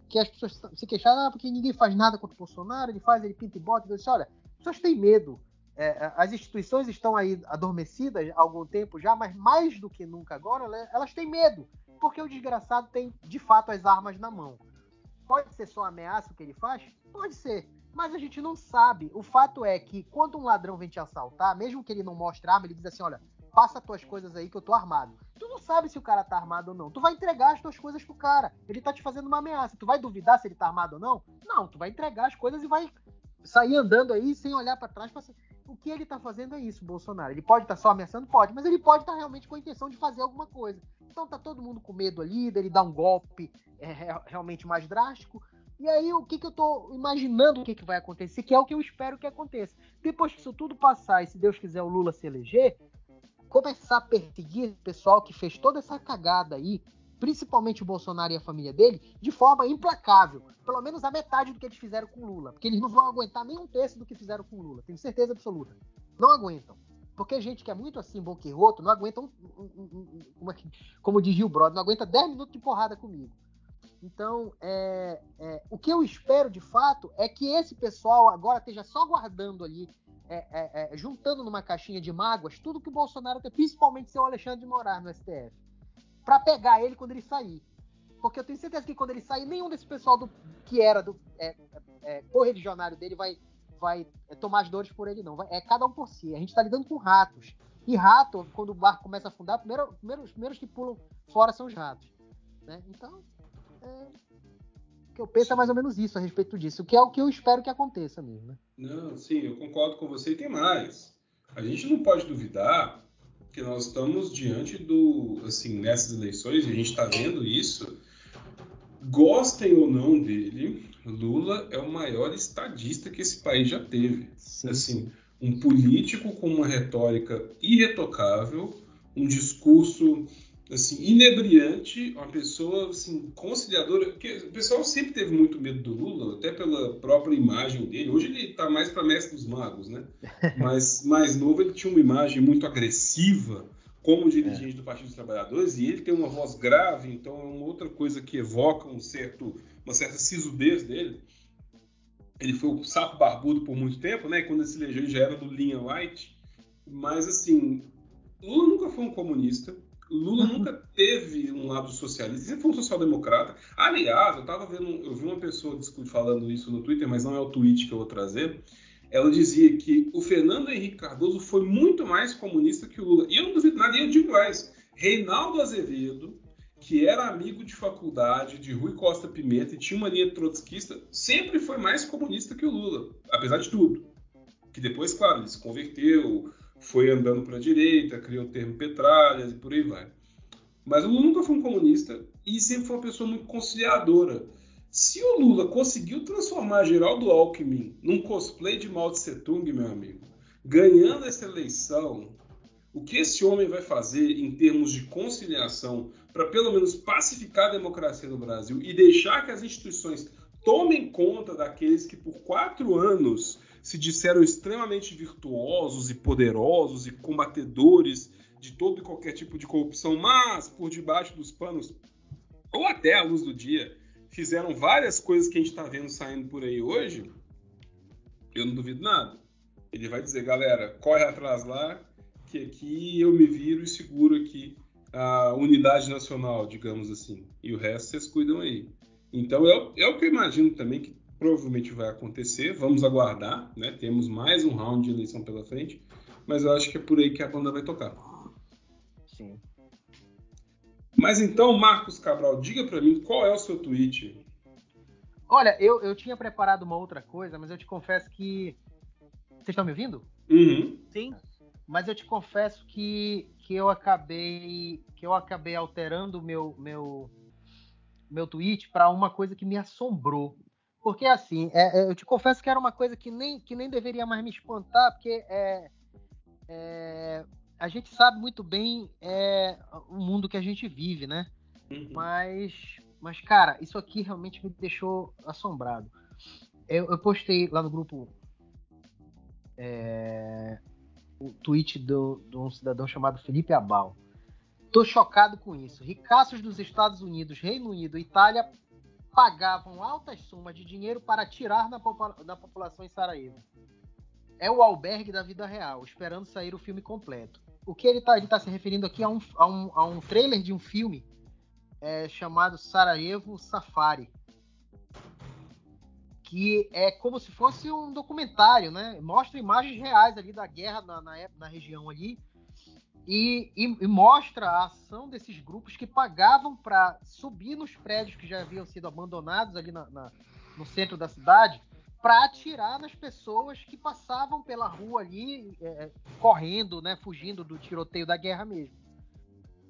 Que as pessoas se queixaram, ah, porque ninguém faz nada contra o Bolsonaro, ele faz, ele pinta e bota. Eu disse, olha, as pessoas têm medo. É, é, as instituições estão aí adormecidas há algum tempo já, mas mais do que nunca agora, elas têm medo, porque o desgraçado tem de fato as armas na mão. Pode ser só ameaça o que ele faz? Pode ser. Mas a gente não sabe. O fato é que quando um ladrão vem te assaltar, mesmo que ele não mostre arma, ele diz assim: olha, passa as tuas coisas aí que eu tô armado. Tu não sabe se o cara tá armado ou não. Tu vai entregar as tuas coisas pro cara. Ele tá te fazendo uma ameaça. Tu vai duvidar se ele tá armado ou não? Não, tu vai entregar as coisas e vai sair andando aí sem olhar para trás. Pra... O que ele tá fazendo é isso, Bolsonaro. Ele pode estar tá só ameaçando? Pode, mas ele pode estar tá realmente com a intenção de fazer alguma coisa. Então tá todo mundo com medo ali, dele dar um golpe é, realmente mais drástico. E aí, o que, que eu tô imaginando o que, que vai acontecer, que é o que eu espero que aconteça. Depois que isso tudo passar, e se Deus quiser o Lula se eleger, começar a perseguir o pessoal que fez toda essa cagada aí, principalmente o Bolsonaro e a família dele, de forma implacável. Pelo menos a metade do que eles fizeram com Lula. Porque eles não vão aguentar nem um terço do que fizeram com Lula. Tenho certeza absoluta. Não aguentam. Porque gente que é muito assim, boquirroto, não aguenta um, um, um, como, é como diz o brother, não aguenta 10 minutos de porrada comigo. Então, é, é, o que eu espero de fato é que esse pessoal agora esteja só guardando ali, é, é, é juntando numa caixinha de mágoas tudo que o Bolsonaro tem, principalmente seu Alexandre de Moraes no STF, para pegar ele quando ele sair. Porque eu tenho certeza que quando ele sair, nenhum desse pessoal do, que era do é, é, correligionário dele vai, vai tomar as dores por ele, não. Vai, é cada um por si. A gente está lidando com ratos. E rato, quando o barco começa a afundar, primeiro, primeiro, os primeiros que pulam fora são os ratos. Né? Então, é, o que eu penso é mais ou menos isso a respeito disso, que é o que eu espero que aconteça mesmo. Né? Não, sim, eu concordo com você e tem mais. A gente não pode duvidar que nós estamos diante do, assim, nessas eleições, e a gente está vendo isso, gostem ou não dele, Lula é o maior estadista que esse país já teve. Sim. Assim, um político com uma retórica irretocável, um discurso assim, inebriante, uma pessoa assim, conciliadora. Porque o pessoal sempre teve muito medo do Lula, até pela própria imagem dele. Hoje ele está mais para mestre dos magos, né? Mas mais novo ele tinha uma imagem muito agressiva como dirigente é. do Partido dos Trabalhadores e ele tem uma voz grave, então é uma outra coisa que evoca um certo, uma certa sisudez dele. Ele foi o sapo barbudo por muito tempo, né? Quando ele se elegeu ele já era do linha light. Mas assim, Lula nunca foi um comunista Lula nunca teve um lado socialista, sempre foi um social-democrata. Aliás, eu tava vendo, eu vi uma pessoa falando isso no Twitter, mas não é o tweet que eu vou trazer. Ela dizia que o Fernando Henrique Cardoso foi muito mais comunista que o Lula. E eu não duvido nada, e eu digo mais. Reinaldo Azevedo, que era amigo de faculdade de Rui Costa Pimenta e tinha uma linha trotskista, sempre foi mais comunista que o Lula, apesar de tudo. Que depois, claro, ele se converteu, foi andando para a direita, criou o termo petralhas e por aí vai. Mas o Lula nunca foi um comunista e sempre foi uma pessoa muito conciliadora. Se o Lula conseguiu transformar Geraldo Alckmin num cosplay de Mao Tse Tung, meu amigo, ganhando essa eleição, o que esse homem vai fazer em termos de conciliação para pelo menos pacificar a democracia no Brasil e deixar que as instituições tomem conta daqueles que por quatro anos se disseram extremamente virtuosos e poderosos e combatedores de todo e qualquer tipo de corrupção, mas por debaixo dos panos, ou até à luz do dia, fizeram várias coisas que a gente está vendo saindo por aí hoje, eu não duvido nada. Ele vai dizer, galera, corre atrás lá, que aqui eu me viro e seguro aqui a unidade nacional, digamos assim. E o resto vocês cuidam aí. Então é, é o que eu imagino também que provavelmente vai acontecer. Vamos aguardar, né? Temos mais um round de eleição pela frente, mas eu acho que é por aí que a banda vai tocar. Sim. Mas então, Marcos Cabral, diga para mim qual é o seu tweet. Olha, eu, eu tinha preparado uma outra coisa, mas eu te confesso que. Vocês estão me ouvindo? Uhum. Sim. Mas eu te confesso que, que eu acabei que eu acabei alterando o meu meu meu tweet para uma coisa que me assombrou. Porque assim, é, é, eu te confesso que era uma coisa que nem, que nem deveria mais me espantar, porque é, é, a gente sabe muito bem é, o mundo que a gente vive, né? Uhum. Mas, mas, cara, isso aqui realmente me deixou assombrado. Eu, eu postei lá no grupo é, o tweet do, de um cidadão chamado Felipe Abal. Tô chocado com isso. Ricaços dos Estados Unidos, Reino Unido e Itália pagavam altas sumas de dinheiro para atirar na, na população em Sarajevo. É o albergue da vida real, esperando sair o filme completo. O que ele está tá se referindo aqui a um, a, um, a um trailer de um filme é, chamado Sarajevo Safari. Que é como se fosse um documentário, né? Mostra imagens reais ali da guerra na, na, na região ali e, e, e, mostra a ação desses grupos que pagavam para subir nos prédios que já haviam sido abandonados ali na, na, no centro da cidade para atirar nas pessoas que passavam pela rua ali, é, é, correndo, né, fugindo do tiroteio da guerra mesmo.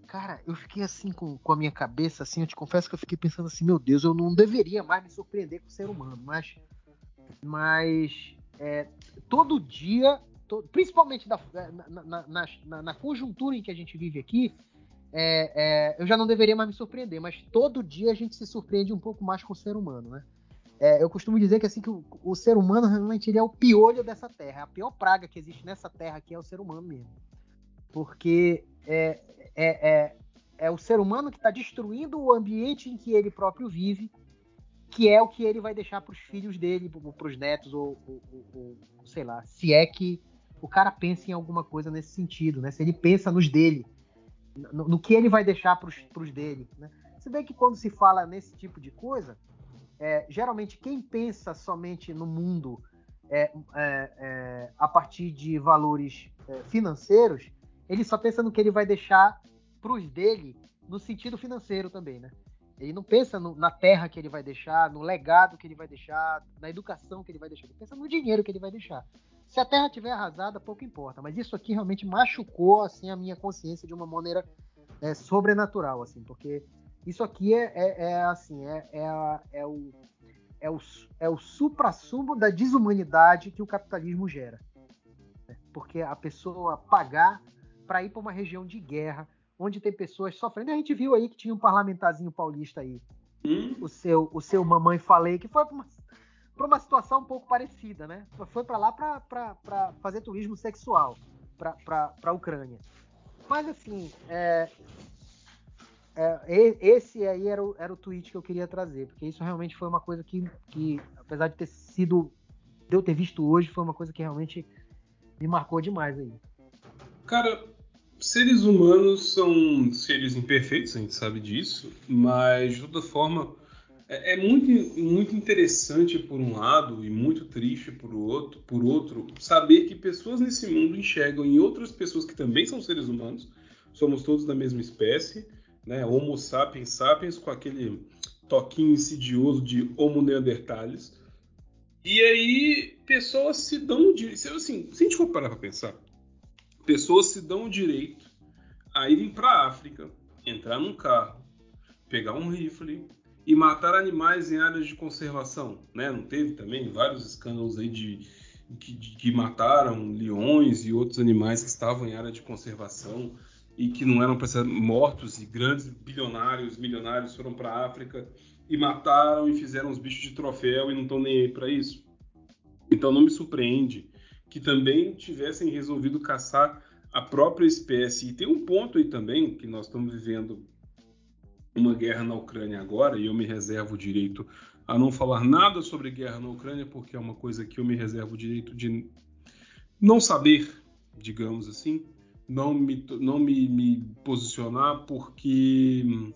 Cara, eu fiquei assim com, com a minha cabeça, assim, eu te confesso que eu fiquei pensando assim, meu Deus, eu não deveria mais me surpreender com o ser humano, mas, mas é, todo dia principalmente da, é, na, na, na, na, conjuntura em que a gente vive aqui, é, é, eu já não deveria mais me surpreender, mas todo dia a gente se surpreende um pouco mais com o ser humano, né? É, eu costumo dizer que assim que o, o, ser humano realmente ele é o piolho dessa terra, a pior praga que existe nessa terra aqui é o ser humano mesmo, porque é, é, é, é o ser humano que está destruindo o ambiente em que ele próprio vive que é o que ele vai deixar para os filhos dele, para os netos, ou, ou, ou, ou, sei lá, se é que o cara pensa em alguma coisa nesse sentido, né? Se ele pensa nos dele, no, no que ele vai deixar para os dele, né? Se bem que quando se fala nesse tipo de coisa, é, geralmente quem pensa somente no mundo é, é, é a partir de valores é, financeiros, ele só pensa no que ele vai deixar para os dele no sentido financeiro também, né? Ele não pensa no, na terra que ele vai deixar, no legado que ele vai deixar, na educação que ele vai deixar. Ele pensa no dinheiro que ele vai deixar. Se a Terra tiver arrasada, pouco importa. Mas isso aqui realmente machucou assim a minha consciência de uma maneira é, sobrenatural, assim, porque isso aqui é, é, é assim, é, é, é, o é o, é o supra-sumo da desumanidade que o capitalismo gera. Né? Porque a pessoa pagar para ir para uma região de guerra, onde tem pessoas sofrendo. A gente viu aí que tinha um parlamentarzinho paulista aí. Hum? O seu, o seu mamãe falei que foi para uma para uma situação um pouco parecida, né? Foi para lá para fazer turismo sexual para a Ucrânia. Mas assim, é, é, esse aí era o, era o tweet que eu queria trazer, porque isso realmente foi uma coisa que, que, apesar de ter sido, de eu ter visto hoje, foi uma coisa que realmente me marcou demais aí. Cara, seres humanos são seres imperfeitos, a gente sabe disso, mas de toda forma é, é, muito, muito interessante por um lado e muito triste por outro, por outro, saber que pessoas nesse mundo enxergam em outras pessoas que também são seres humanos, somos todos da mesma espécie, né? Homo sapiens sapiens com aquele toquinho insidioso de Homo neanderthalis. E aí pessoas se dão de, assim, se a gente for parar para pensar, pessoas se dão o direito a irem para a África, entrar num carro, pegar um rifle, e matar animais em áreas de conservação, né? Não teve também vários escândalos aí de que, de, que mataram leões e outros animais que estavam em área de conservação e que não eram para ser mortos e grandes bilionários, milionários foram para a África e mataram e fizeram os bichos de troféu e não estão nem aí para isso. Então não me surpreende que também tivessem resolvido caçar a própria espécie. E tem um ponto aí também que nós estamos vivendo uma guerra na Ucrânia agora, e eu me reservo o direito a não falar nada sobre guerra na Ucrânia, porque é uma coisa que eu me reservo o direito de não saber, digamos assim, não me, não me, me posicionar, porque hum,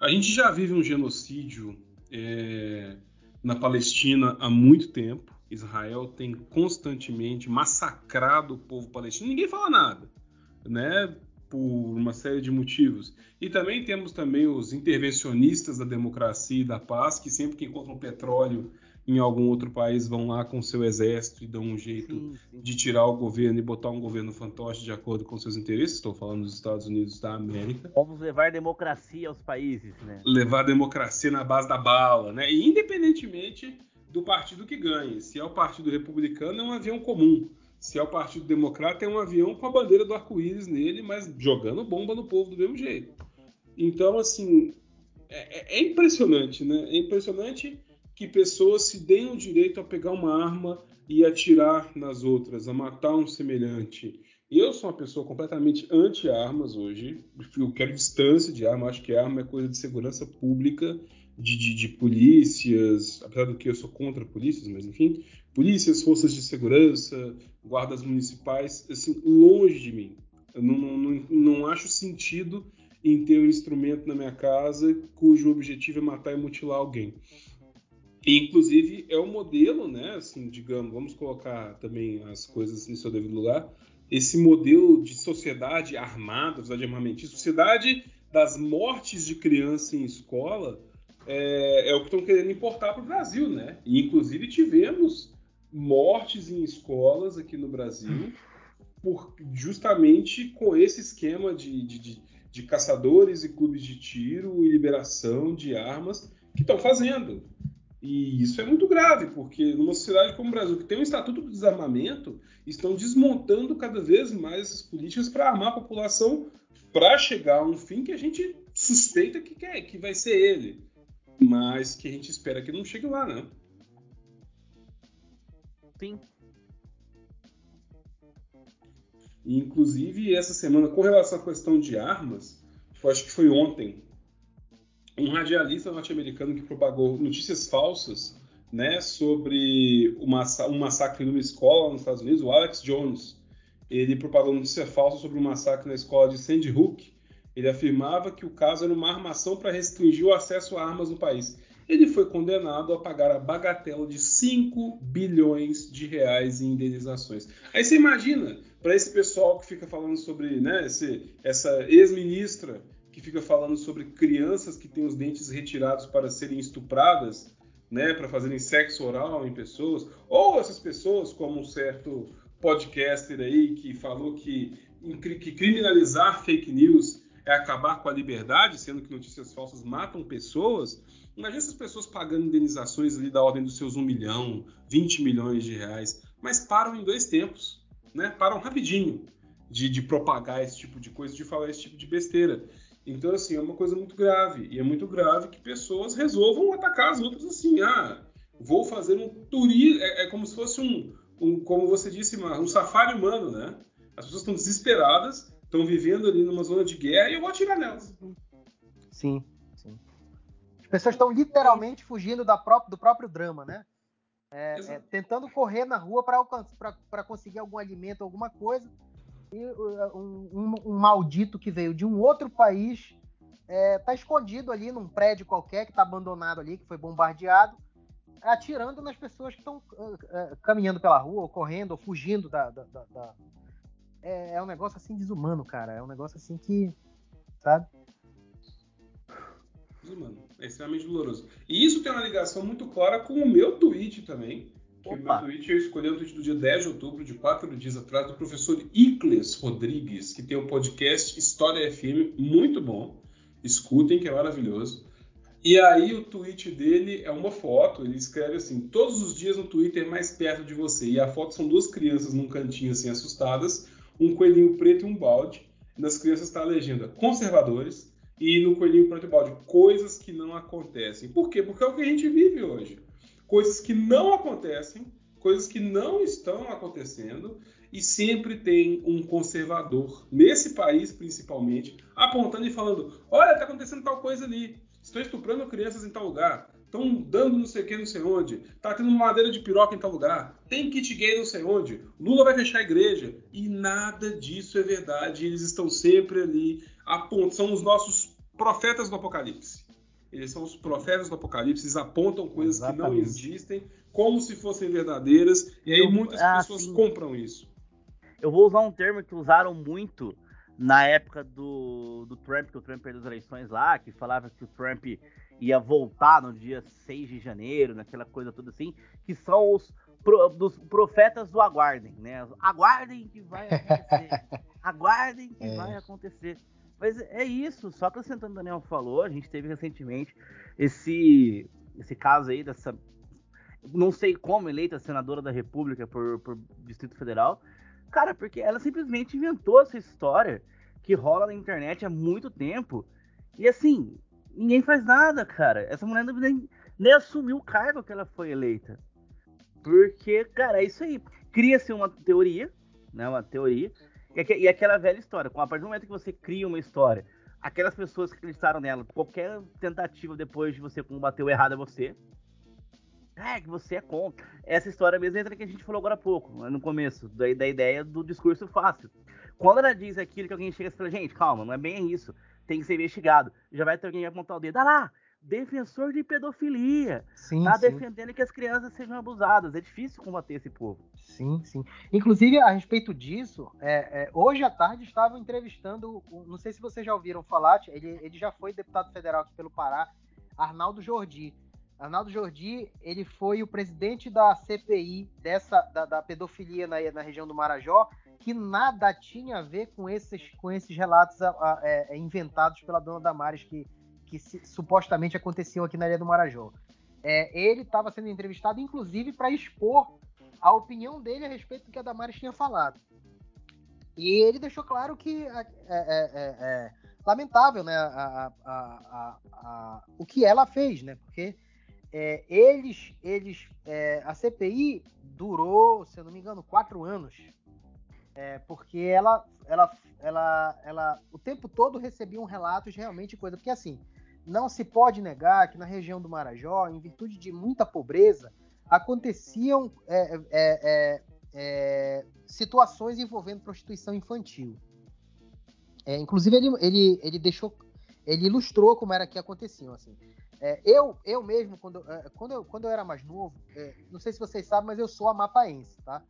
a gente já vive um genocídio é, na Palestina há muito tempo. Israel tem constantemente massacrado o povo palestino. Ninguém fala nada, né? Por uma série de motivos. E também temos também os intervencionistas da democracia e da paz, que sempre que encontram petróleo em algum outro país vão lá com seu exército e dão um jeito sim, sim. de tirar o governo e botar um governo fantoche de acordo com seus interesses. Estou falando dos Estados Unidos da América. Vamos levar democracia aos países, né? Levar democracia na base da bala, né? E independentemente do partido que ganhe. Se é o Partido Republicano, é um avião comum. Se é o Partido Democrata, é um avião com a bandeira do arco-íris nele, mas jogando bomba no povo do mesmo jeito. Então, assim, é, é, é impressionante, né? É impressionante que pessoas se deem o direito a pegar uma arma e atirar nas outras, a matar um semelhante. Eu sou uma pessoa completamente anti-armas hoje. Eu quero distância de arma. Acho que arma é coisa de segurança pública, de, de, de, polícias, apesar do que eu sou contra polícias, mas enfim, polícias, forças de segurança, guardas municipais, assim, longe de mim. Eu não, não, não acho sentido em ter um instrumento na minha casa cujo objetivo é matar e mutilar alguém. E, inclusive, é o um modelo, né? Assim, digamos, vamos colocar também as coisas no seu devido lugar. Esse modelo de sociedade armada, sociedade armamentista, sociedade das mortes de criança em escola, é, é o que estão querendo importar para o Brasil, né? E, inclusive, tivemos mortes em escolas aqui no Brasil por, justamente com esse esquema de, de, de, de caçadores e clubes de tiro e liberação de armas que estão fazendo. E isso é muito grave, porque numa sociedade como o Brasil, que tem um estatuto do desarmamento, estão desmontando cada vez mais essas políticas para armar a população para chegar a um fim que a gente suspeita que quer, que vai ser ele, mas que a gente espera que não chegue lá, né? Sim. inclusive, essa semana, com relação à questão de armas, acho que foi ontem, um radialista norte-americano que propagou notícias falsas né, sobre um massacre numa escola nos Estados Unidos, o Alex Jones. Ele propagou notícia falsa sobre um massacre na escola de Sandy Hook. Ele afirmava que o caso era uma armação para restringir o acesso a armas no país. Ele foi condenado a pagar a bagatela de 5 bilhões de reais em indenizações. Aí você imagina, para esse pessoal que fica falando sobre né, esse, essa ex-ministra que fica falando sobre crianças que têm os dentes retirados para serem estupradas, né, para fazerem sexo oral em pessoas, ou essas pessoas, como um certo podcaster aí que falou que, que criminalizar fake news é acabar com a liberdade, sendo que notícias falsas matam pessoas. Imagina essas pessoas pagando indenizações ali da ordem dos seus 1 milhão, 20 milhões de reais, mas param em dois tempos, né? Param rapidinho de, de propagar esse tipo de coisa, de falar esse tipo de besteira. Então, assim, é uma coisa muito grave. E é muito grave que pessoas resolvam atacar as outras assim. Ah, vou fazer um turismo. É, é, como se fosse um, um, como você disse, um safari humano, né? As pessoas estão desesperadas, estão vivendo ali numa zona de guerra e eu vou atirar nelas. Sim, pessoas estão literalmente fugindo própria, do próprio drama, né? É, é, tentando correr na rua para conseguir algum alimento, alguma coisa uh, um, um, um, maldito que veio de um outro país está é, escondido ali num prédio qualquer que está abandonado ali, que foi bombardeado, atirando nas pessoas que estão uh, uh, caminhando pela rua, ou correndo, ou fugindo da. da, da, da... É, é, um negócio assim desumano, cara. É um negócio assim que. Sabe? Desumano. É extremamente doloroso. E isso tem uma ligação muito clara com o meu tweet também que o meu tweet eu escolhi o tweet do dia 10 de outubro, de quatro dias atrás, do professor Icles Rodrigues, que tem o um podcast História FM, muito bom. Escutem, que é maravilhoso. E aí o tweet dele é uma foto, ele escreve assim, todos os dias no Twitter mais perto de você. E a foto são duas crianças num cantinho assim assustadas, um coelhinho preto e um balde. Nas crianças está a legenda conservadores e no coelhinho preto e balde. Coisas que não acontecem. Por quê? Porque é o que a gente vive hoje. Coisas que não acontecem, coisas que não estão acontecendo, e sempre tem um conservador, nesse país principalmente, apontando e falando: olha, está acontecendo tal coisa ali, estão estuprando crianças em tal lugar, estão dando não sei o que, não sei onde, está tendo madeira de piroca em tal lugar, tem kit gay não sei onde, Lula vai fechar a igreja, e nada disso é verdade, eles estão sempre ali, apontando, são os nossos profetas do Apocalipse. Eles são os profetas do Apocalipse, eles apontam coisas Exatamente. que não existem como se fossem verdadeiras, e aí muitas ah, pessoas sim. compram isso. Eu vou usar um termo que usaram muito na época do, do Trump, que o Trump perdeu as eleições lá, que falava que o Trump ia voltar no dia 6 de janeiro, naquela coisa toda assim, que são os pro, dos profetas do aguardem, né? Aguardem que vai acontecer. aguardem que é. vai acontecer. Mas é isso, só acrescentando o Daniel falou, a gente teve recentemente esse, esse caso aí dessa. Não sei como eleita senadora da República por, por Distrito Federal. Cara, porque ela simplesmente inventou essa história que rola na internet há muito tempo. E assim, ninguém faz nada, cara. Essa mulher nem, nem assumiu o cargo que ela foi eleita. Porque, cara, é isso aí. Cria-se uma teoria, né? Uma teoria e, aquela velha história, a partir do momento que você cria uma história, aquelas pessoas que acreditaram nela, qualquer tentativa depois de você combater o errado é você. É, que você é contra. Essa história mesmo entra que a gente falou agora há pouco, no começo, da, da ideia do discurso fácil. Quando ela diz aquilo que alguém chega e fala, gente, calma, não é bem isso, tem que ser investigado. Já vai ter alguém apontar o dedo, ah lá, defensor de pedofilia. Sim, tá sim. defendendo que as crianças sejam abusadas. É difícil combater esse povo. Sim, sim. Inclusive, a respeito disso, é, é, hoje à tarde estava entrevistando, não sei se vocês já ouviram falar, ele, ele já foi deputado federal aqui pelo Pará, Arnaldo Jordi. Arnaldo Jordi, ele foi o presidente da CPI dessa da, da pedofilia na, na, região do Marajó, que nada tinha a ver com esses, com esses relatos a, a, é, inventados pela dona Damares, que que se, supostamente aconteciam aqui na Ilha do Marajó. É, ele estava sendo entrevistado, inclusive, para expor a opinião dele a respeito do que a Damares tinha falado. E ele deixou claro que é, é, é, é lamentável né, a, a, a, o que ela fez, né? Porque é, eles, eles é, a CPI durou, se eu não me engano, quatro anos. porque ela, ela, ela, ela, o tempo todo recebiam relatos realmente coisa. Porque assim, não se pode negar que na região do Marajó, em virtude de muita pobreza, aconteciam é, é, é, é situações envolvendo prostituição infantil. É, inclusive ele, ele, ele deixou, ele ilustrou como era que aconteciam assim. É, eu, eu mesmo quando, quando, eu, quando eu era mais novo, não sei se vocês sabem, mas eu sou amapaense, tá?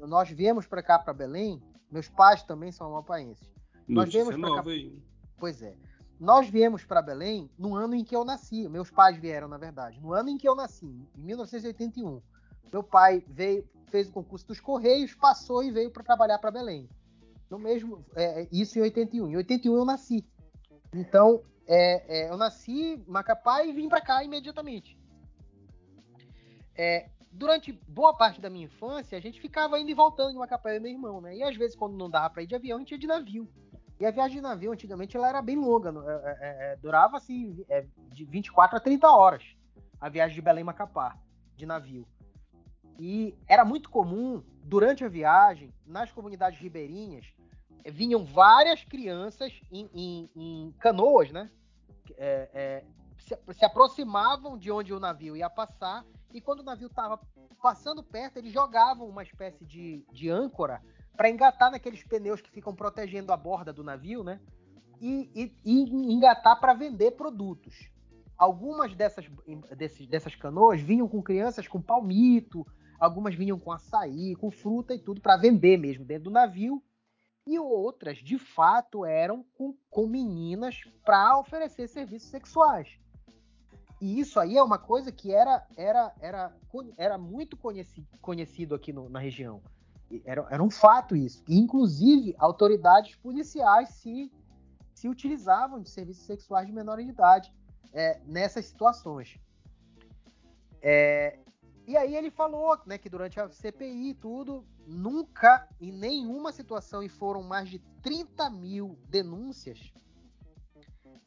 nós viemos para cá para Belém, meus pais também são amapaenses. Nós viemos para cá. Aí. Pois é. Nós viemos para Belém no ano em que eu nasci. Meus pais vieram, na verdade, no ano em que eu nasci, em 1981. Meu pai veio, fez o concurso dos Correios, passou e veio para trabalhar para Belém. No mesmo, é, é, isso em 81. Em 81 eu nasci. Então, é, é, eu nasci em Macapá e vim para cá imediatamente. É, durante boa parte da minha infância, a gente ficava indo e voltando em Macapá e meu irmão, né? E às vezes, quando não dava para ir de avião, a gente ia de navio. E a viagem de navio, antigamente, ela era bem longa. É, é, é, durava, assim, é, de 24 a 30 horas. A viagem de Belém Macapá, de navio. E era muito comum, durante a viagem, nas comunidades ribeirinhas, eh, vinham várias crianças em, em, em canoas, né? É, é, se, se, aproximavam de onde o navio ia passar, e quando o navio estava passando perto, eles jogavam uma espécie de, de âncora para engatar naqueles pneus que ficam protegendo a borda do navio, né? E, e, e engatar para vender produtos. Algumas dessas, desses, dessas canoas vinham com crianças com palmito, algumas vinham com açaí, com fruta e tudo para vender mesmo dentro do navio. E outras, de fato, eram com, com meninas para oferecer serviços sexuais. E isso aí é uma coisa que era, era, era, era muito conhecido, conhecido aqui no, na região. Era, era um fato isso. Inclusive, autoridades policiais se, se utilizavam de serviços sexuais de menor idade é, nessas situações. É, e aí ele falou né, que durante a CPI e tudo, nunca, em nenhuma situação, e foram mais de 30 mil denúncias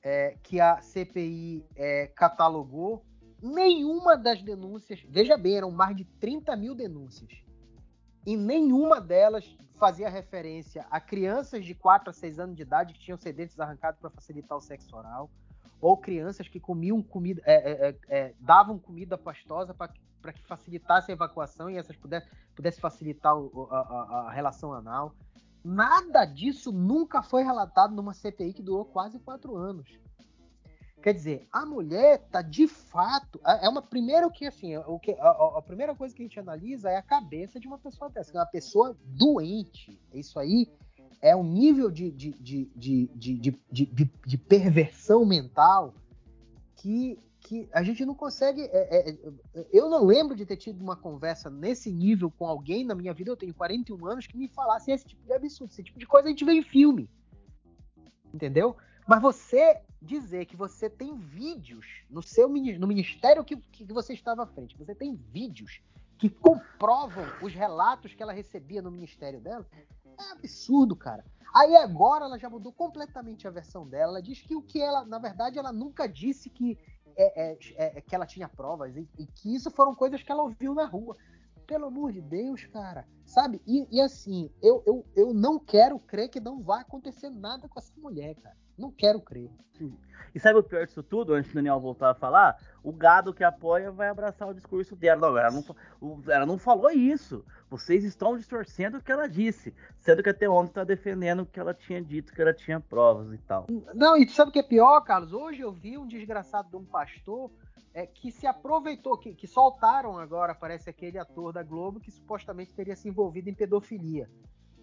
é, que a CPI é, catalogou, nenhuma das denúncias, veja bem, eram mais de 30 mil denúncias e nenhuma delas fazia referência a crianças de 4 a 6 anos de idade que tinham seus dentes arrancados para facilitar o sexo oral, ou crianças que comiam comida, é, é, é, é davam comida pastosa para que facilitasse a evacuação e essas pudessem pudesse facilitar o, a, a, relação anal. Nada disso nunca foi relatado numa CPI que durou quase quatro anos. Quer dizer, a mulher tá de fato. É uma primeira que assim, o que a, a, primeira coisa que a gente analisa é a cabeça de uma pessoa dessa, é uma pessoa doente. Isso aí é um nível de, de, de, de, de, perversão mental que, que a gente não consegue. É, é, eu não lembro de ter tido uma conversa nesse nível com alguém na minha vida. Eu tenho 41 anos que me falasse esse tipo de absurdo. Esse tipo de coisa a gente vê em filme. Entendeu? Mas você dizer que você tem vídeos no seu no ministério que, que você estava à frente, você tem vídeos que comprovam os relatos que ela recebia no ministério dela, é absurdo, cara. Aí agora ela já mudou completamente a versão dela. Ela diz que o que ela, na verdade, ela nunca disse que, é, é, é, que ela tinha provas e, e, que isso foram coisas que ela ouviu na rua. Pelo amor de Deus, cara. Sabe? E, e assim, eu, eu, eu não quero crer que não vai acontecer nada com essa mulher, cara. Não quero crer. E sabe o pior disso tudo, antes do Daniel voltar a falar? O gado que apoia vai abraçar o discurso dela. Não, ela não, ela não falou isso. Vocês estão distorcendo o que ela disse. Sendo que até ontem está defendendo o que ela tinha dito, que ela tinha provas e tal. Não, e sabe o que é pior, Carlos? Hoje eu vi um desgraçado de um pastor é, que se aproveitou, que, que soltaram agora, parece aquele ator da Globo que supostamente teria se envolvido em pedofilia.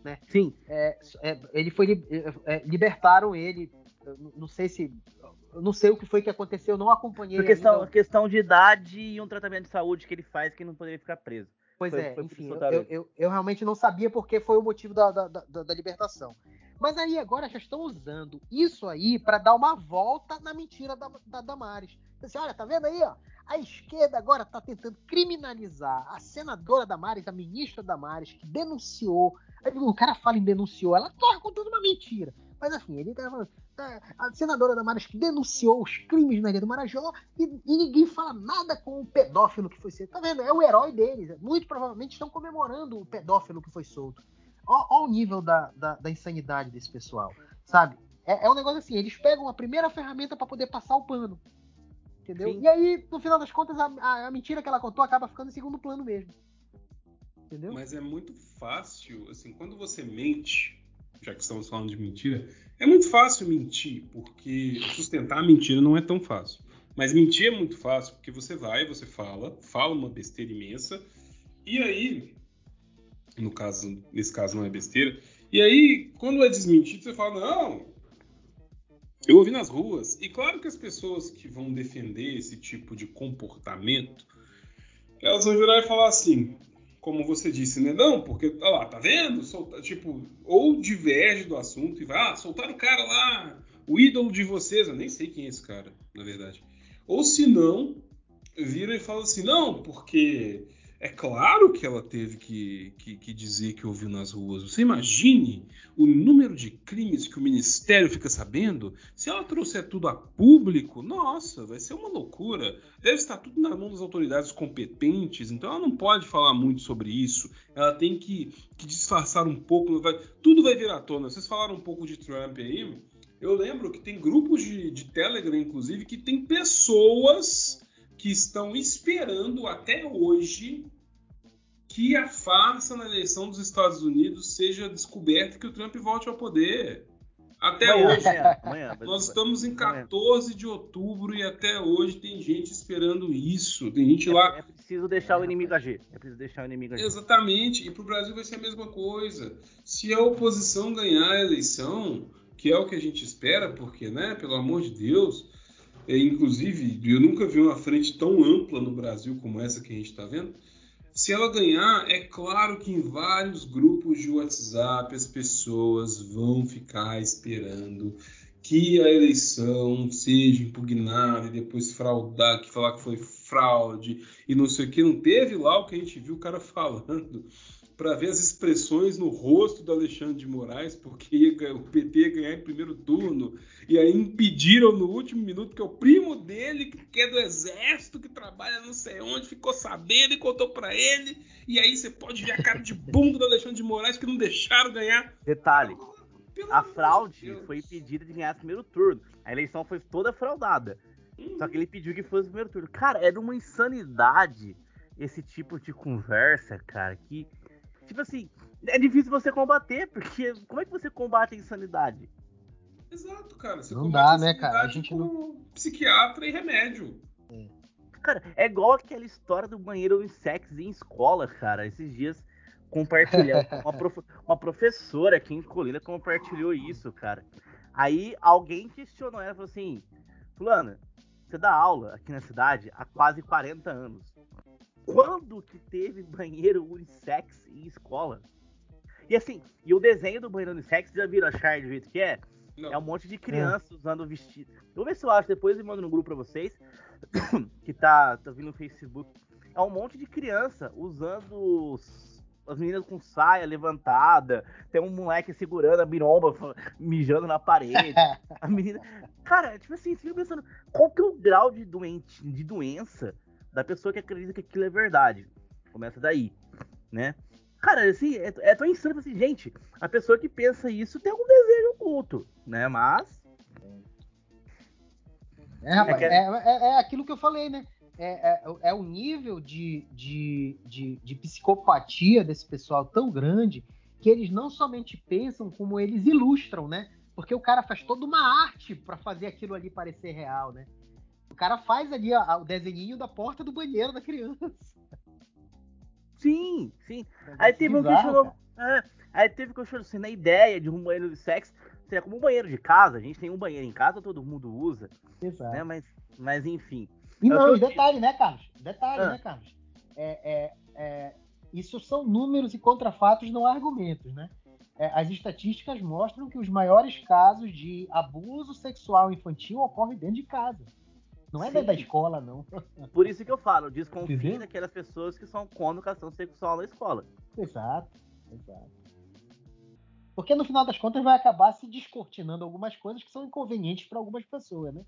Né? Sim. É, é, ele foi é, libertaram ele não sei se. Não sei o que foi que aconteceu, eu não acompanhei. Por questão, ainda. questão de idade e um tratamento de saúde que ele faz que não poderia ficar preso. Pois foi, é, foi enfim, eu, eu, eu, eu, realmente não sabia porque foi o motivo da, da, da, da libertação. Mas aí agora já estão usando isso aí para dar uma volta na mentira da, da Damares. Assim, olha, tá vendo aí, ó? A esquerda agora está tentando criminalizar a senadora Damares, a ministra Damares, que denunciou. O cara fala em denunciou, ela torna contando uma mentira. Mas assim, ele tava. É, a senadora Damares que denunciou os crimes na Ilha do Marajó e, e, ninguém fala nada com o pedófilo que foi solto. Tá vendo? É o herói deles. Muito provavelmente estão comemorando o pedófilo que foi solto. Olha o nível da, da, da, insanidade desse pessoal, sabe? É, é, um negócio assim, eles pegam a primeira ferramenta para poder passar o pano. Entendeu? Sim. E aí, no final das contas, a, a, a mentira que ela contou acaba ficando em segundo plano mesmo. Entendeu? Mas é muito fácil, assim, quando você mente, já que estamos falando de mentira, é muito fácil mentir, porque sustentar a mentira não é tão fácil. Mas mentir é muito fácil, porque você vai, você fala, fala uma besteira imensa, e aí, no caso, nesse caso não é besteira, e aí, quando é desmentido, você fala, não, eu ouvi nas ruas. E claro que as pessoas que vão defender esse tipo de comportamento, elas vão virar e falar assim, como você disse, né? Não, porque, olha lá, tá vendo? Solta, tipo, ou diverge do assunto e vai, ah, soltaram o cara lá, o ídolo de vocês, eu nem sei quem é esse cara, na verdade. Ou se não, vira e fala assim, não, porque é claro que ela teve que, que, que, dizer que ouviu nas ruas. Você imagine o número de crimes que o Ministério fica sabendo? Se ela trouxer tudo a público, nossa, vai ser uma loucura. Deve estar tudo na mão das autoridades competentes, então ela não pode falar muito sobre isso. Ela tem que, que disfarçar um pouco. Vai, tudo vai vir à tona. Vocês falaram um pouco de Trump aí. Eu lembro que tem grupos de, de Telegram, inclusive, que tem pessoas que estão esperando até hoje que a farsa na eleição dos Estados Unidos seja descoberta e que o Trump volte ao poder. Até amanhã, hoje. Amanhã, amanhã, Nós estamos em 14 de outubro e até hoje tem gente esperando isso. Tem gente é, lá. É preciso deixar o inimigo agir. É preciso deixar o inimigo agir. Exatamente. E para o Brasil vai ser a mesma coisa. Se a oposição ganhar a eleição, que é o que a gente espera, porque, né, pelo amor de Deus, é, inclusive, eu nunca vi uma frente tão ampla no Brasil como essa que a gente está vendo. Se ela ganhar, é claro que em vários grupos de WhatsApp as pessoas vão ficar esperando que a eleição seja impugnada e depois fraudar, que falar que foi fraude e não sei o que. Não teve lá o que a gente viu o cara falando para ver as expressões no rosto do Alexandre de Moraes, porque o PT ia ganhar em primeiro turno, e aí impediram no último minuto que é o primo dele, que é do exército, que trabalha não sei onde, ficou sabendo e contou para ele, e aí você pode ver a cara de bunda do Alexandre de Moraes que não deixaram ganhar. Detalhe, Pelo a fraude de foi impedida de ganhar o primeiro turno. A eleição foi toda fraudada. Hum. Só que ele pediu que fosse o primeiro turno. Cara, era uma insanidade esse tipo de conversa, cara, que Tipo assim, é difícil você combater, porque como é que você combate a insanidade? Exato, cara. Você não dá, né, cara? A gente não. Psiquiatra e remédio. Cara, é igual aquela história do banheiro em sexo em escola, cara. Esses dias compartilhou. Uma, prof, uma professora aqui em Colina compartilhou isso, cara. Aí alguém questionou ela e falou assim: Fulana, você dá aula aqui na cidade há quase 40 anos. Quando que teve banheiro unissex em escola? E assim, e o desenho do banheiro unissex, já viram a Char do jeito que é? Não. É um monte de crianças é. usando vestido. Eu vou ver se eu acho depois e mando no grupo pra vocês. que tá, tá vindo no Facebook. É um monte de criança usando as meninas com saia levantada, tem um moleque segurando a biromba, mijando na parede. a menina. Cara, tipo assim, você fica pensando, qual que é o grau de, doente, de doença da pessoa que acredita que aquilo é verdade? Começa daí, né? Cara, assim, é, é tão insano assim, gente, a pessoa que pensa isso tem algum desejo oculto, né? Mas. É, rapaz, é, é, é aquilo que eu falei, né? é, é, é o nível de, de, de, de, psicopatia desse pessoal tão grande que eles não somente pensam, como eles ilustram, né? Porque o cara faz toda uma arte para fazer aquilo ali parecer real, né? O cara faz ali ó, o desenho da porta do banheiro da criança. Sim, sim. Aí teve bizarro, um questionou. É, aí teve um questionou assim, na ideia de um banheiro de sexo. Seria como um banheiro de casa, a gente tem um banheiro em casa, todo mundo usa. Exato. Né? Mas, mas enfim. E é não, e detalhe, né, Carlos? Detalhe, ah. né, Carlos? É, é, é, isso são números e contrafatos, não argumentos, né? É, as estatísticas mostram que os maiores casos de abuso sexual infantil ocorrem dentro de casa. Não é dentro da escola, não. Por isso que eu falo, desconfie daquelas pessoas que são contra educação sexual na escola. Exato, exato. Porque no final das contas vai acabar se descortinando algumas coisas que são inconvenientes para algumas pessoas, né?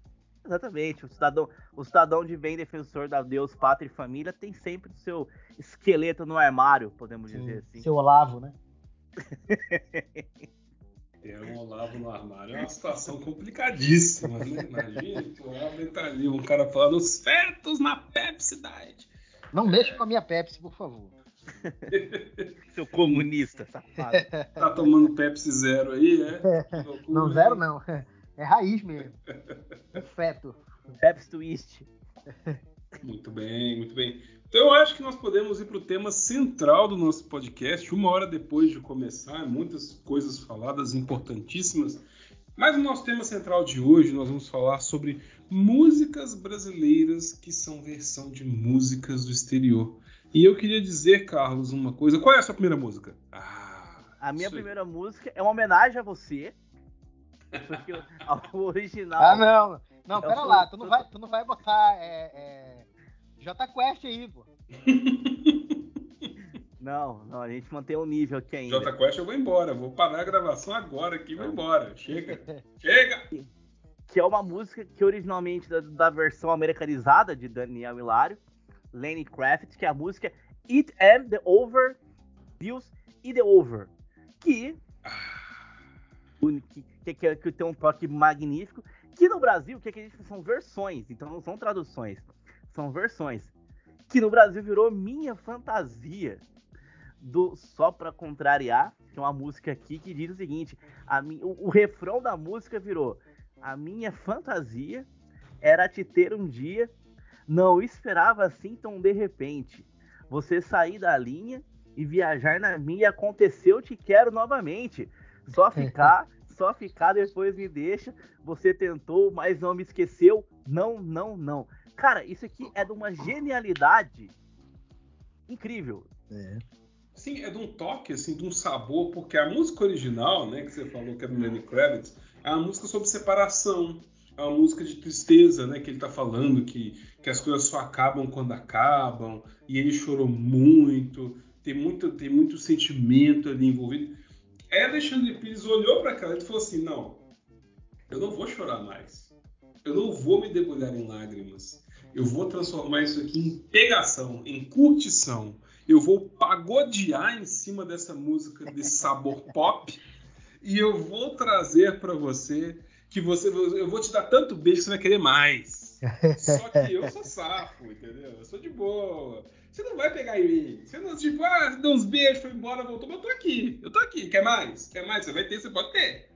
Exatamente. O cidadão, o cidadão de bem defensor da Deus, pátria e família tem sempre o seu esqueleto no armário, podemos Sim, dizer assim. Seu Olavo, né? Ter um Olavo no armário é uma situação complicadíssima, né? Imagina que o Olavo ali, um cara falando os fetos na Pepsi Diet. Não mexa com a minha Pepsi, por favor. Seu comunista, safado. Tá tomando Pepsi zero aí, é? Não, zero não. É raiz mesmo. É feto. Pepsi Twist. Muito bem, muito bem. Então eu acho que nós podemos ir para o tema central do nosso podcast, uma hora depois de começar, muitas coisas faladas importantíssimas. Mas o nosso tema central de hoje nós vamos falar sobre músicas brasileiras que são versão de músicas do exterior. E eu queria dizer, Carlos, uma coisa. Qual é a sua primeira música? Ah, a minha primeira música é uma homenagem a você, porque o original. Ah, não. Não, pera lá, tu não vai, tu não vai botar é, é... J Quest aí, pô. Não, não, a gente mantém o um nível aqui ainda. J Quest eu vou embora, vou parar a gravação agora aqui e vou embora. Chega! Chega! Que é uma música que originalmente da, da versão americanizada de Daniel Hilário, Lenny Kravitz, que é a música It and the Over, Bills e the Over. Que ah que, que, que, tem um toque magnífico. Que no Brasil, que, que são versões, então não são traduções, são versões. Que no Brasil virou Minha Fantasia, do Só Pra Contrariar, que é uma música aqui que diz o seguinte: a, o, o refrão da música virou A minha fantasia era te ter um dia, não esperava assim tão de repente. Você sair da linha e viajar na minha, aconteceu, te quero novamente. Só ficar, só ficar, depois me deixa. Você tentou, mas não me esqueceu. Não, não, não. Cara, isso aqui é de uma genialidade incrível. É. Sim, é de um toque, assim, de um sabor, porque a música original, né, que você falou que é do Lenny Kravitz, é uma música sobre separação, é uma música de tristeza, né, que ele tá falando que, que as coisas só acabam quando acabam, e ele chorou muito, tem muito, tem muito sentimento ali envolvido. Aí Alexandre Pires olhou para aquela e falou assim: Não, eu não vou chorar mais. Eu não vou me debulhar em lágrimas. Eu vou transformar isso aqui em pegação, em curtição. Eu vou pagodear em cima dessa música, desse sabor pop. E eu vou trazer para você que você. Eu vou te dar tanto beijo que você vai querer mais. Só que eu sou safo, entendeu? Eu sou de boa. Você não vai pegar em mim. Você não, tipo, ah, deu uns beijos, foi embora, voltou. Mas eu tô aqui. Eu tô aqui. Quer mais? Quer mais? Você vai ter, você pode ter.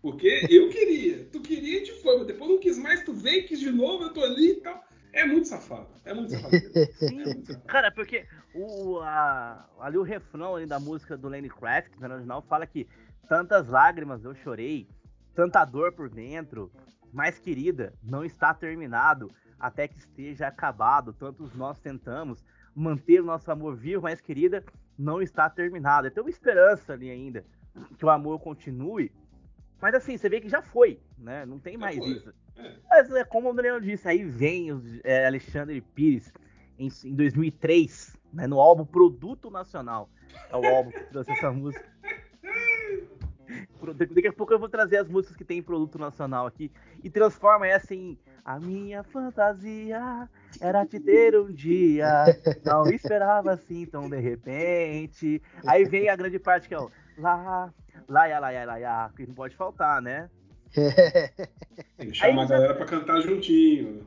Porque eu queria. Tu queria e te foi. Mas depois não quis mais, tu veio, quis de novo, eu tô ali e tal. É muito safado. É muito safado. Sim, é muito safado. cara, porque o, a, ali o refrão ali da música do Lenny Kravitz, no original, fala que tantas lágrimas eu chorei, tanta dor por dentro, mais querida, não está terminado até que esteja acabado. Tantos nós tentamos manter o nosso amor vivo, mais querida, não está terminado. Tem uma esperança ali ainda que o amor continue. Mas assim, você vê que já foi, né? Não tem mais isso. É. Mas é como o Daniel disse, aí vem o é, Alexandre Pires em, em 2003, né, no álbum Produto Nacional. É o álbum que trouxe essa música. Daqui a pouco eu vou trazer as músicas que tem em Produto Nacional aqui e transforma essa em A minha fantasia era te ter um dia, não esperava assim tão de repente. Aí vem a grande parte que é o Lá, lá, lá, lá, lá, lá, que não pode faltar, né? Tem que chamar a galera pra cantar juntinho.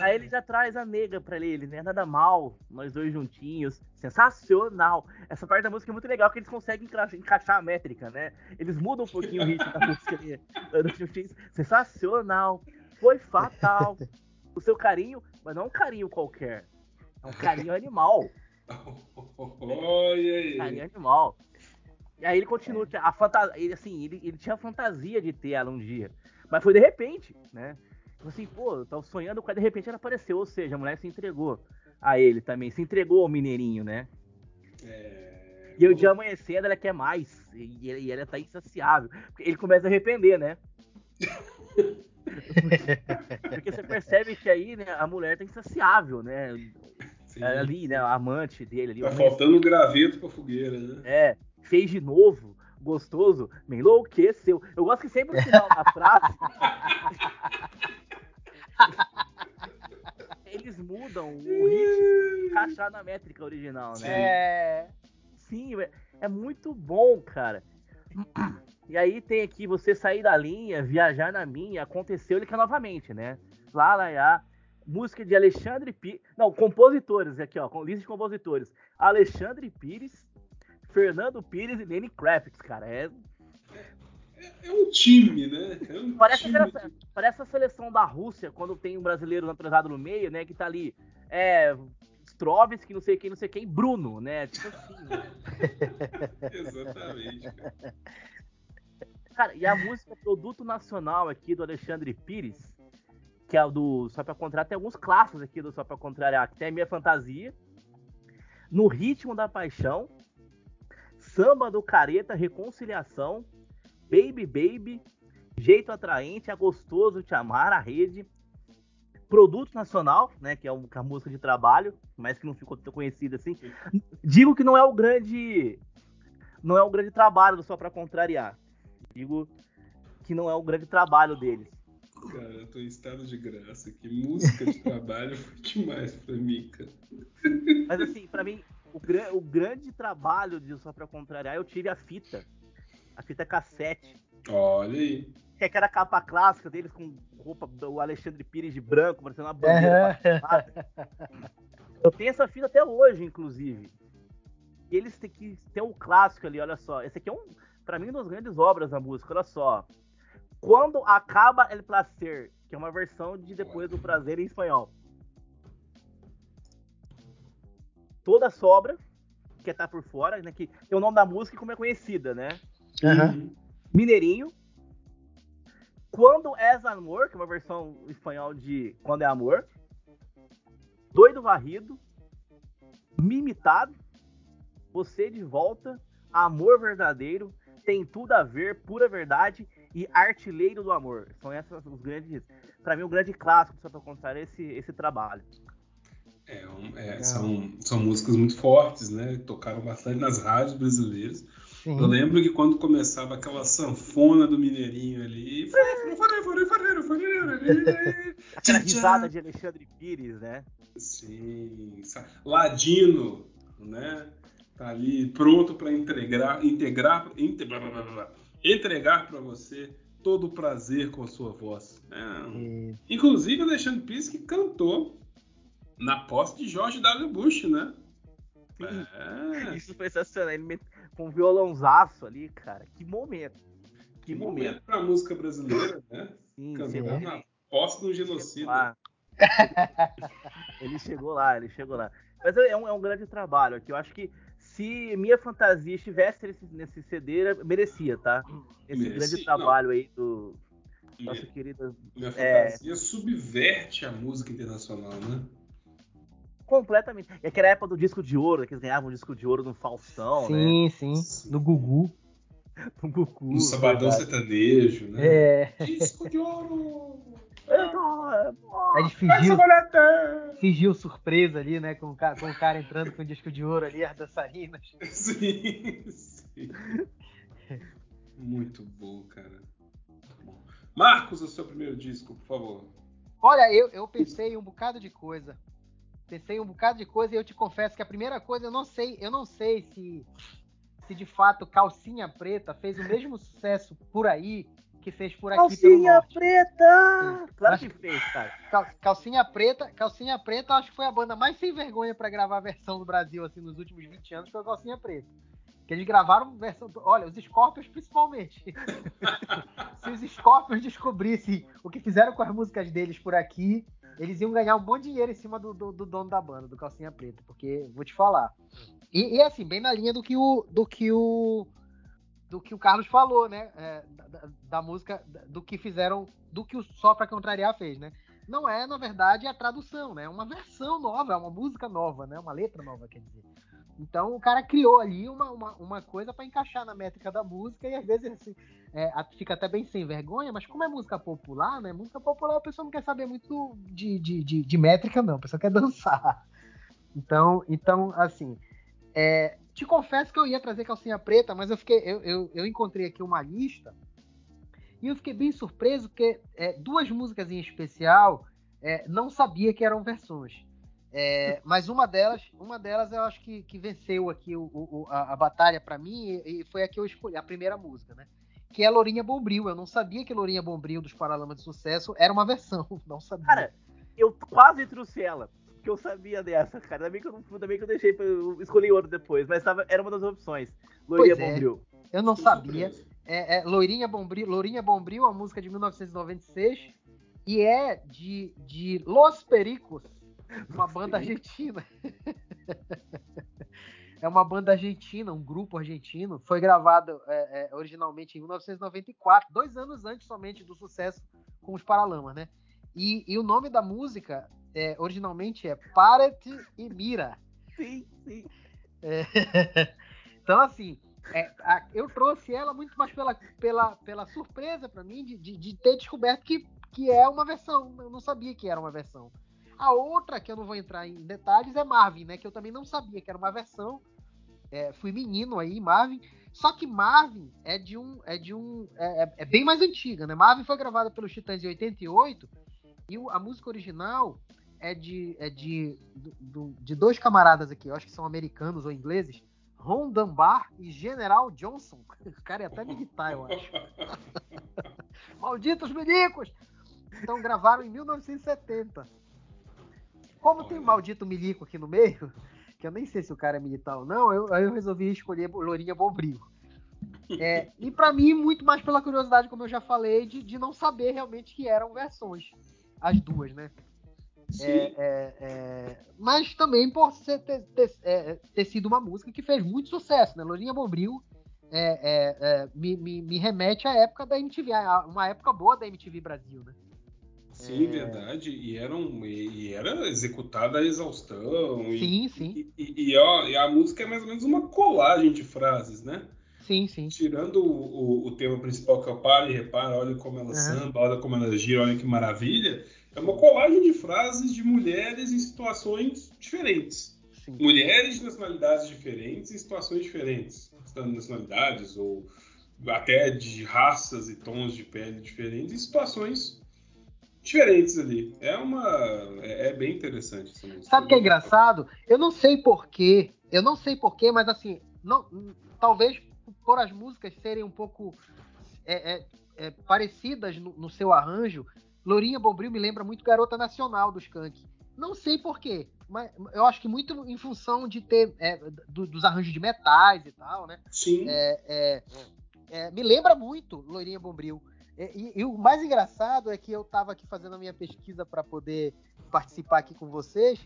Aí ele já traz a nega pra ele, né? Nada mal, nós dois juntinhos. Sensacional. Essa parte da música é muito legal, porque eles conseguem encaixar a métrica, né? Eles mudam um pouquinho o ritmo da música ali. Sensacional. Foi fatal. O seu carinho, mas não é um carinho qualquer. É um carinho animal. Olha aí. Carinho animal. E aí ele continua, é. a fantasia, ele, assim, ele, ele tinha a fantasia de ter ela um dia. Mas foi de repente, né? Tipo assim, pô, eu tava sonhando com ela, de repente ela apareceu, ou seja, a mulher se entregou a ele também, se entregou ao mineirinho, né? É... E o dia amanhecendo ela quer mais, e, e ela tá insaciável. Ele começa a arrepender, né? Porque você percebe que aí, né, a mulher tá insaciável, né? Sim. Ali, né, a amante dele ali. Tá faltando um graveto pra fogueira, né? É fez de novo, gostoso, me enlouqueceu. Eu gosto que sempre no final da frase. eles mudam o ritmo encaixar na métrica original, né? É. Sim, é, é muito bom, cara. E aí tem aqui você sair da linha, viajar na minha, aconteceu ele que é novamente, né? Lá, lá, lá. Música de Alexandre Pires. Não, compositores aqui, ó. Lista de compositores. Alexandre Pires, Fernando Pires e Lenny Kravitz, cara. É... É, é um time, né? É um parece, time. A parece a seleção da Rússia, quando tem um brasileiro naturalizado no meio, né? Que tá ali. É. que não sei quem, não sei quem, Bruno, né? Tipo assim. Né? Exatamente. Cara. cara, e a música Produto Nacional aqui do Alexandre Pires, que é o do Só pra Contrariar, tem alguns clássicos aqui do Só pra Contrariar, que tem a minha fantasia, No Ritmo da Paixão, Samba do Careta, Reconciliação, Baby Baby, Jeito Atraente, É Gostoso Te Amar, A Rede, Produto Nacional, né, que é a música de trabalho, mas que não ficou tão conhecida assim. Digo que não é o grande não é o grande trabalho só para contrariar. Digo que não é o grande trabalho deles. Cara, eu tô em estado de graça. Que música de trabalho foi demais pra mim, cara. Mas assim, pra mim, o, gra o grande trabalho de Só Pra Contrariar, eu tive a fita. A fita cassete. Olha aí. Que é aquela capa clássica deles com roupa do Alexandre Pires de branco, parecendo uma bandeira. eu tenho essa fita até hoje, inclusive. E eles têm que ter um clássico ali, olha só. Esse aqui é um, pra mim, uma das grandes obras da música, olha só. Quando acaba El Placer, que é uma versão de Depois do Prazer em espanhol. Toda a sobra, que tá por fora, né? Que tem o nome da música como é conhecida, né? Uhum. Mineirinho. Quando és amor, que é uma versão em espanhol de Quando é amor. Doido varrido. Mimitado. Você de volta. Amor verdadeiro. Tem tudo a ver, pura verdade e artilheiro do amor. São essas os grandes, para mim, o grande clássico, só para contar esse esse trabalho. É, é, são, são músicas muito fortes, né? Tocaram bastante nas rádios brasileiras. Sim. Eu lembro que quando começava aquela sanfona do Mineirinho ali. aquela risada de Alexandre Pires, né? Sim. Ladino, né? Tá ali pronto para integrar, integrar, integrar, entregar para você todo o prazer com a sua voz. É. Inclusive, Alexandre Pires que cantou na posse de George W. Bush, né? É. Isso foi sensacional. Ele com um violãozaço ali, cara. Que momento. Que, que momento. momento pra música brasileira, né? Sim, Cantando na posse do genocídio. ele chegou lá, ele chegou lá. Mas é um, é um grande trabalho aqui. Eu acho que se Minha Fantasia estivesse nesse, nesse CD, merecia, tá? Esse merecia, grande trabalho não. aí do nosso minha, querido. Minha é, Fantasia subverte a música internacional, né? Completamente. E aquela época do disco de ouro, que eles ganhavam um disco de ouro no Faustão, sim, né? Sim, sim. No Gugu. No Gugu. No Sabadão verdade. Sertanejo, né? É. Disco de ouro! Aí fingiu, fingiu surpresa ali, né? Com, com o cara entrando com o disco de ouro ali, as dançarinas. Sim, sim. Muito bom, cara. Marcos, o seu primeiro disco, por favor. Olha, eu, eu pensei um bocado de coisa. Pensei um bocado de coisa e eu te confesso que a primeira coisa eu não sei, eu não sei se se de fato Calcinha Preta fez o mesmo sucesso por aí que fez por aqui Calcinha Preta! Claro que fez, cara. Calcinha Preta, Calcinha Preta acho que foi a banda mais sem vergonha para gravar a versão do Brasil assim nos últimos 20 anos, foi a Calcinha Preta. Que eles gravaram versão. Olha, os Scorpions principalmente. Se os Scorpions descobrissem o que fizeram com as músicas deles por aqui, eles iam ganhar um bom dinheiro em cima do, do, do dono da banda, do Calcinha Preta. Porque, vou te falar. E, e assim, bem na linha do que o. Do que o do que o Carlos falou, né? É, da, da, música, do que fizeram, do que o Só Pra Contrariar fez, né? Não é, na verdade, a tradução, né? É uma versão nova, é uma música nova, né? Uma letra nova, quer dizer. Então o cara criou ali uma, uma, uma coisa para encaixar na métrica da música e às vezes assim, é, fica até bem sem vergonha, mas como é música popular, né? Música popular a pessoa não quer saber muito de, de, de, de métrica, não, a pessoa quer dançar. Então, então assim, é, te confesso que eu ia trazer calcinha preta, mas eu fiquei, eu, eu, eu encontrei aqui uma lista e eu fiquei bem surpreso porque é, duas músicas em especial é, não sabia que eram versões. É, mas uma delas, uma delas eu acho que, que venceu aqui o, o, a, a, batalha para mim e, e, foi a que eu escolhi, a primeira música, né? Que é Lourinha Bombril. Eu não sabia que Lourinha Bombril dos Paralamas de Sucesso era uma versão, não sabia. Cara, eu quase trouxe ela, porque eu sabia dessa, cara. Ainda bem que eu, bem que eu deixei, eu escolhi outro depois, mas tava, era uma das opções. Lourinha pois é, Bombril. Eu não sabia. É, é, Lourinha Bombril, Lourinha Bombril, uma música de 1996 e é de, de Los Pericos uma banda argentina. é uma banda argentina, um grupo argentino. Foi gravado é, é, originalmente em 1994, dois anos antes somente do sucesso com os Paralamas, né? E, e o nome da música é, originalmente é Parete e Mira. Sim, sim. É, então, assim, é, a, eu trouxe ela muito mais pela, pela, pela surpresa para mim de, de, de, ter descoberto que, que é uma versão. Eu não sabia que era uma versão. A outra, que eu não vou entrar em detalhes, é Marvin, né? Que eu também não sabia que era uma versão. É, fui menino aí, Marvin. Só que Marvin é de um. É, de um é, é, é bem mais antiga, né? Marvin foi gravada pelos Titãs em 88. E a música original é de, é de, do, de dois camaradas aqui, eu acho que são americanos ou ingleses. Ron Dunbar e General Johnson. O cara é até militar, eu acho. Malditos milicos! Então gravaram em 1970. Como tem o maldito milico aqui no meio, que eu nem sei se o cara é militar ou não, eu, eu resolvi escolher Lourinha Bombril. É, e para mim, muito mais pela curiosidade, como eu já falei, de, de não saber realmente que eram versões. As duas, né? É, é, é, mas também por ser, ter, ter, é, ter, sido uma música que fez muito sucesso, né? Lourinha Bombril é, me, me, me, remete à época da MTV, uma época boa da MTV Brasil, né? Sim, é... verdade. E era, um, e era executada a exaustão. Sim, e, sim. E, e, e, ó, e, a música é mais ou menos uma colagem de frases, né? Sim, sim. Tirando o, o, o tema principal que é o para e repara, olha como ela uhum. samba, olha como ela gira, olha que maravilha. É uma colagem de frases de mulheres em situações diferentes. Sim. Mulheres de nacionalidades diferentes em situações diferentes. Nacionalidades ou até de raças e tons de pele diferentes em situações diferentes ali. É uma. É, é bem interessante essa música. Sabe o que é engraçado? Eu não sei porquê. Eu não sei porquê, mas assim, não, talvez por as músicas serem um pouco é, é, é, parecidas no, no, seu arranjo, Lourinha Bombril me lembra muito Garota Nacional do Skank. Não sei porquê, mas eu acho que muito em função de ter é, do, dos arranjos de metais e tal, né? Sim. É, me lembra muito Lourinha Bombril. E, e, o mais engraçado é que eu estava aqui fazendo a minha pesquisa para poder participar aqui com vocês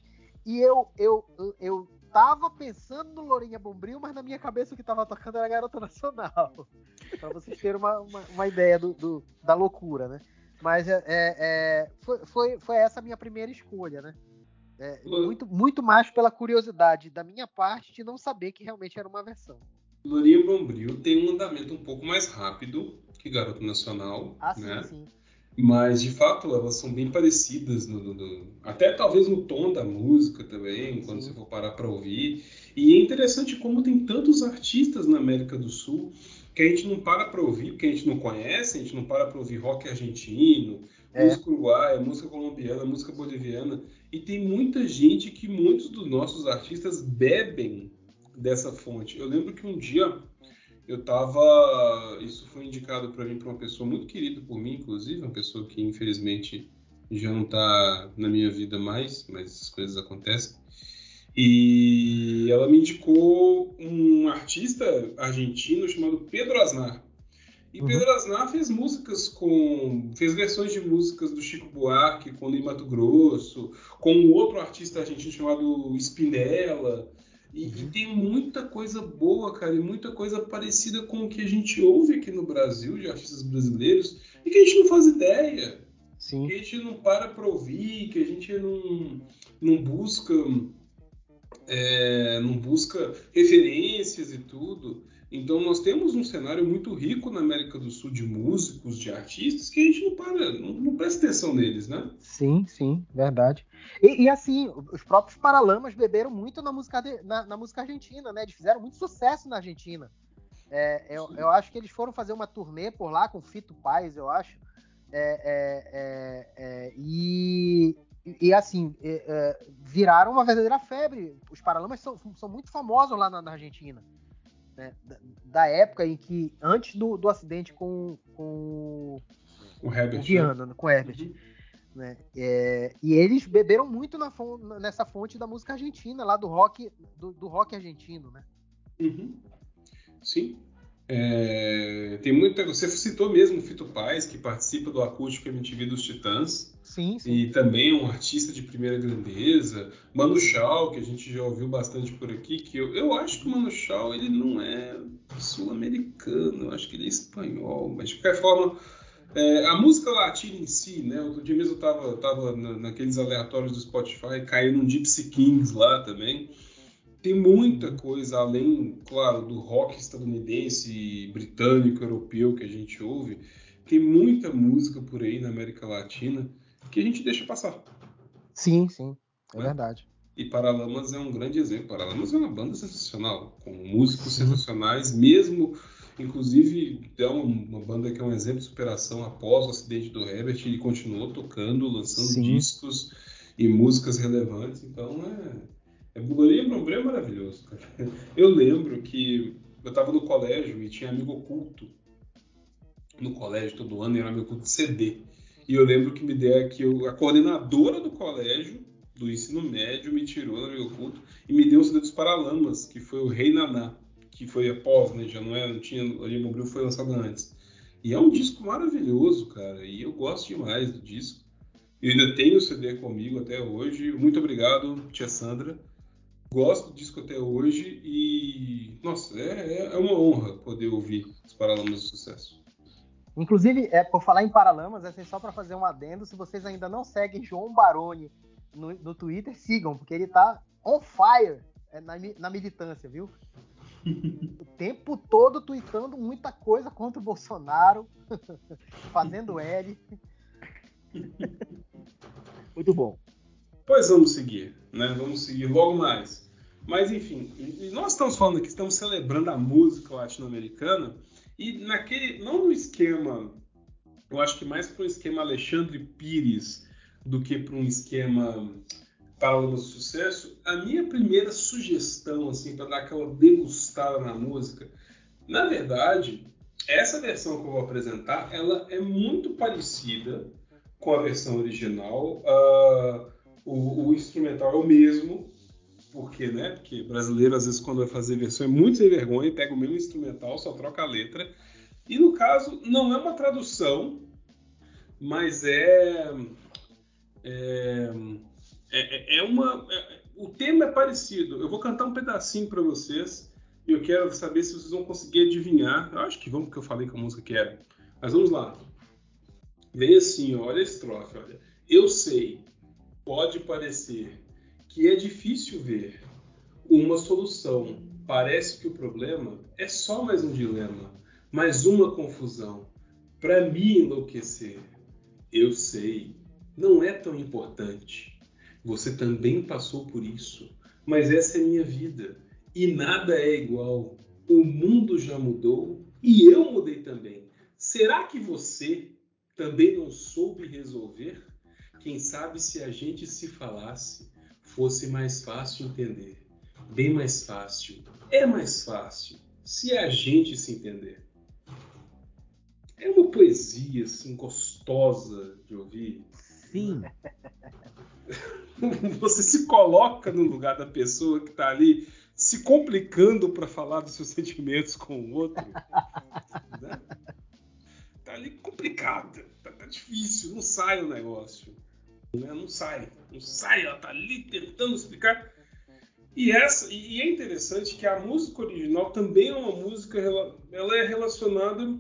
e eu eu eu tava pensando no Lourinha Bombril, mas na minha cabeça o que tava tocando era Garota Nacional. para vocês terem uma, uma, uma ideia do, do, da loucura, né? Mas é, é, é, foi, foi, foi essa a minha primeira escolha, né? É, muito, muito mais pela curiosidade da minha parte de não saber que realmente era uma versão. Lourinha Bombril tem um andamento um pouco mais rápido que Garoto Nacional, ah, né? Sim, sim. Mas de fato elas são bem parecidas, no, no, no, até talvez no tom da música também, quando Sim. você for parar para ouvir. E é interessante como tem tantos artistas na América do Sul que a gente não para para ouvir, porque a gente não conhece, a gente não para para ouvir rock argentino, é. música uruguaia, música colombiana, música boliviana. E tem muita gente que muitos dos nossos artistas bebem dessa fonte. Eu lembro que um dia eu tava. Isso foi indicado para mim por uma pessoa muito querida por mim, inclusive, uma pessoa que infelizmente já não está na minha vida mais, mas as coisas acontecem. E ela me indicou um artista argentino chamado Pedro Aznar. E uhum. Pedro Aznar fez músicas com. fez versões de músicas do Chico Buarque com Ney Mato Grosso, com um outro artista argentino chamado Spinella. E, uhum. e, tem muita coisa boa, cara, e muita coisa parecida com o que a gente ouve aqui no Brasil, de artistas brasileiros, e que a gente não faz ideia. Sim. Que a gente não para pra ouvir, que a gente não, não busca. É, não busca referências e tudo. Então nós temos um cenário muito rico na América do Sul de músicos, de artistas, que a gente não para, não, não presta atenção neles, né? Sim, sim, verdade. E, e, assim, os próprios Paralamas beberam muito na música, de, na, na, música argentina, né? Eles fizeram muito sucesso na Argentina. É, eu, eu, acho que eles foram fazer uma turnê por lá com Fito Paz, eu acho. É, é, é, é e, e assim, é, viraram uma verdadeira febre. Os Paralamas são, são muito famosos lá na, na Argentina né, da, da, época em que, antes do, do acidente com, com o Herbert, o Viana, né? com Herbert. Uhum. Né? É, e eles beberam muito na, nessa fonte da música argentina, lá do rock, do, do rock argentino, né? Uhum. Sim. É, tem muita. Você citou mesmo o Fito Paz, que participa do acústico MTV dos Titãs. Sim, sim. E também é um artista de primeira grandeza. Manu Chao, que a gente já ouviu bastante por aqui, que eu, eu acho que o Manu Chao ele não é sul-americano, eu acho que ele é espanhol, mas de qualquer forma. É, a música latina em si, né? Outro dia mesmo eu tava, tava na, naqueles aleatórios do Spotify, caindo um Gypsy Kings lá também. Tem muita coisa além, claro, do rock estadunidense, britânico, europeu que a gente ouve. Tem muita música por aí na América Latina que a gente deixa passar. Sim, sim, é né? verdade. E Paralamas é um grande exemplo. Paralamas é uma banda sensacional, com músicos sim. sensacionais, mesmo, inclusive, é uma, uma, banda que é um exemplo de superação após o acidente do Herbert. Ele continuou tocando, lançando sim. discos e músicas relevantes. Então é é, Bugoria Brombré é maravilhoso, cara. Eu lembro que eu estava no colégio e tinha amigo oculto no colégio todo ano, era amigo oculto de CD. E eu lembro que me deu que a coordenadora do colégio, do ensino médio, me tirou no amigo oculto e me deu o CD dos Paralamas, que foi o Rei Naná, que foi após, né? Já não era, não tinha, o Brombril foi lançado antes. E é um disco maravilhoso, cara, e eu gosto demais do disco. Eu ainda tenho o CD comigo até hoje. Muito obrigado, tia Sandra gosto do disco até hoje e, nossa, é, é uma honra poder ouvir os Paralamas do Sucesso. Inclusive, é, por falar em Paralamas, assim, só para fazer um adendo, se vocês ainda não seguem João Baroni no, no Twitter, sigam, porque ele tá on fire é, na, na militância, viu? o tempo todo tweetando muita coisa contra o Bolsonaro, fazendo L. Muito bom. Pois vamos seguir, né? Vamos seguir logo mais. Mas enfim, nós estamos falando aqui, estamos celebrando a música latino-americana e naquele, não no esquema, eu acho que mais para um esquema Alexandre Pires do que para um esquema Paralamas do Sucesso, a minha primeira sugestão, assim, para dar aquela degustada na música, na verdade, essa versão que eu vou apresentar, ela é muito parecida com a versão original. Uh, o, o, instrumental é o mesmo, porque, né? Porque brasileiro, às vezes, quando vai fazer versão, é muito sem vergonha, pega o mesmo instrumental, só troca a letra. E no caso, não é uma tradução, mas é. É, é, é uma. É, o tema é parecido. Eu vou cantar um pedacinho para vocês e eu quero saber se vocês vão conseguir adivinhar. Eu acho que vão, porque eu falei que a música que era. Mas vamos lá. Vem assim, olha a estrofe, olha. Eu sei, pode parecer que é difícil ver uma solução. Parece que o problema é só mais um dilema, mais uma confusão para me enlouquecer. Eu sei, não é tão importante. Você também passou por isso, mas essa é minha vida e nada é igual. O mundo já mudou e eu mudei também. Será que você também não soube resolver? Quem sabe se a gente se falasse, fosse mais fácil entender. Bem mais fácil. É mais fácil se a gente se entender. É uma poesia assim gostosa de ouvir. Sim. Você se coloca no lugar da pessoa que está ali se complicando para falar dos seus sentimentos com o outro. né? Tá ali complicado, tá, tá, difícil, não sai o negócio. Né? Não sai, não sai, ela tá ali tentando explicar. E, essa, e é interessante que a música original também é uma música, ela é relacionada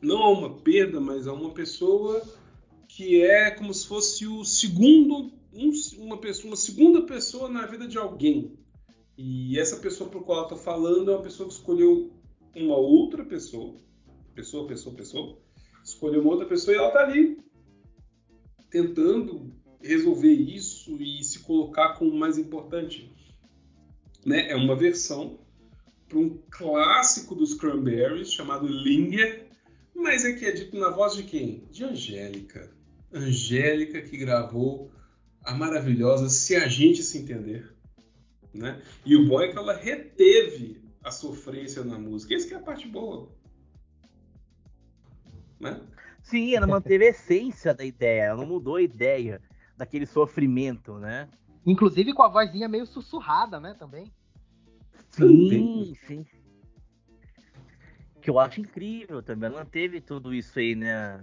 não a uma perda, mas a uma pessoa que é como se fosse o segundo, um, uma, pessoa, uma segunda pessoa na vida de alguém. E essa pessoa por qual ela está falando é uma pessoa que escolheu uma outra pessoa, pessoa, pessoa, pessoa, escolheu uma outra pessoa e ela está ali tentando resolver isso e se colocar como mais importante. Né? É uma versão para um clássico dos Cranberries chamado Linger, mas é que é dito na voz de quem? De Angélica. Angélica que gravou a maravilhosa Se a Gente Se Entender. Né? E o bom é que ela reteve a sofrência na música. Essa é a parte boa. Né? Sim, ela manteve a essência da ideia, ela não mudou a ideia daquele sofrimento, né? Inclusive com a vozinha meio sussurrada, né, também. Sim, sim que eu acho incrível também. Ela teve tudo isso aí, né?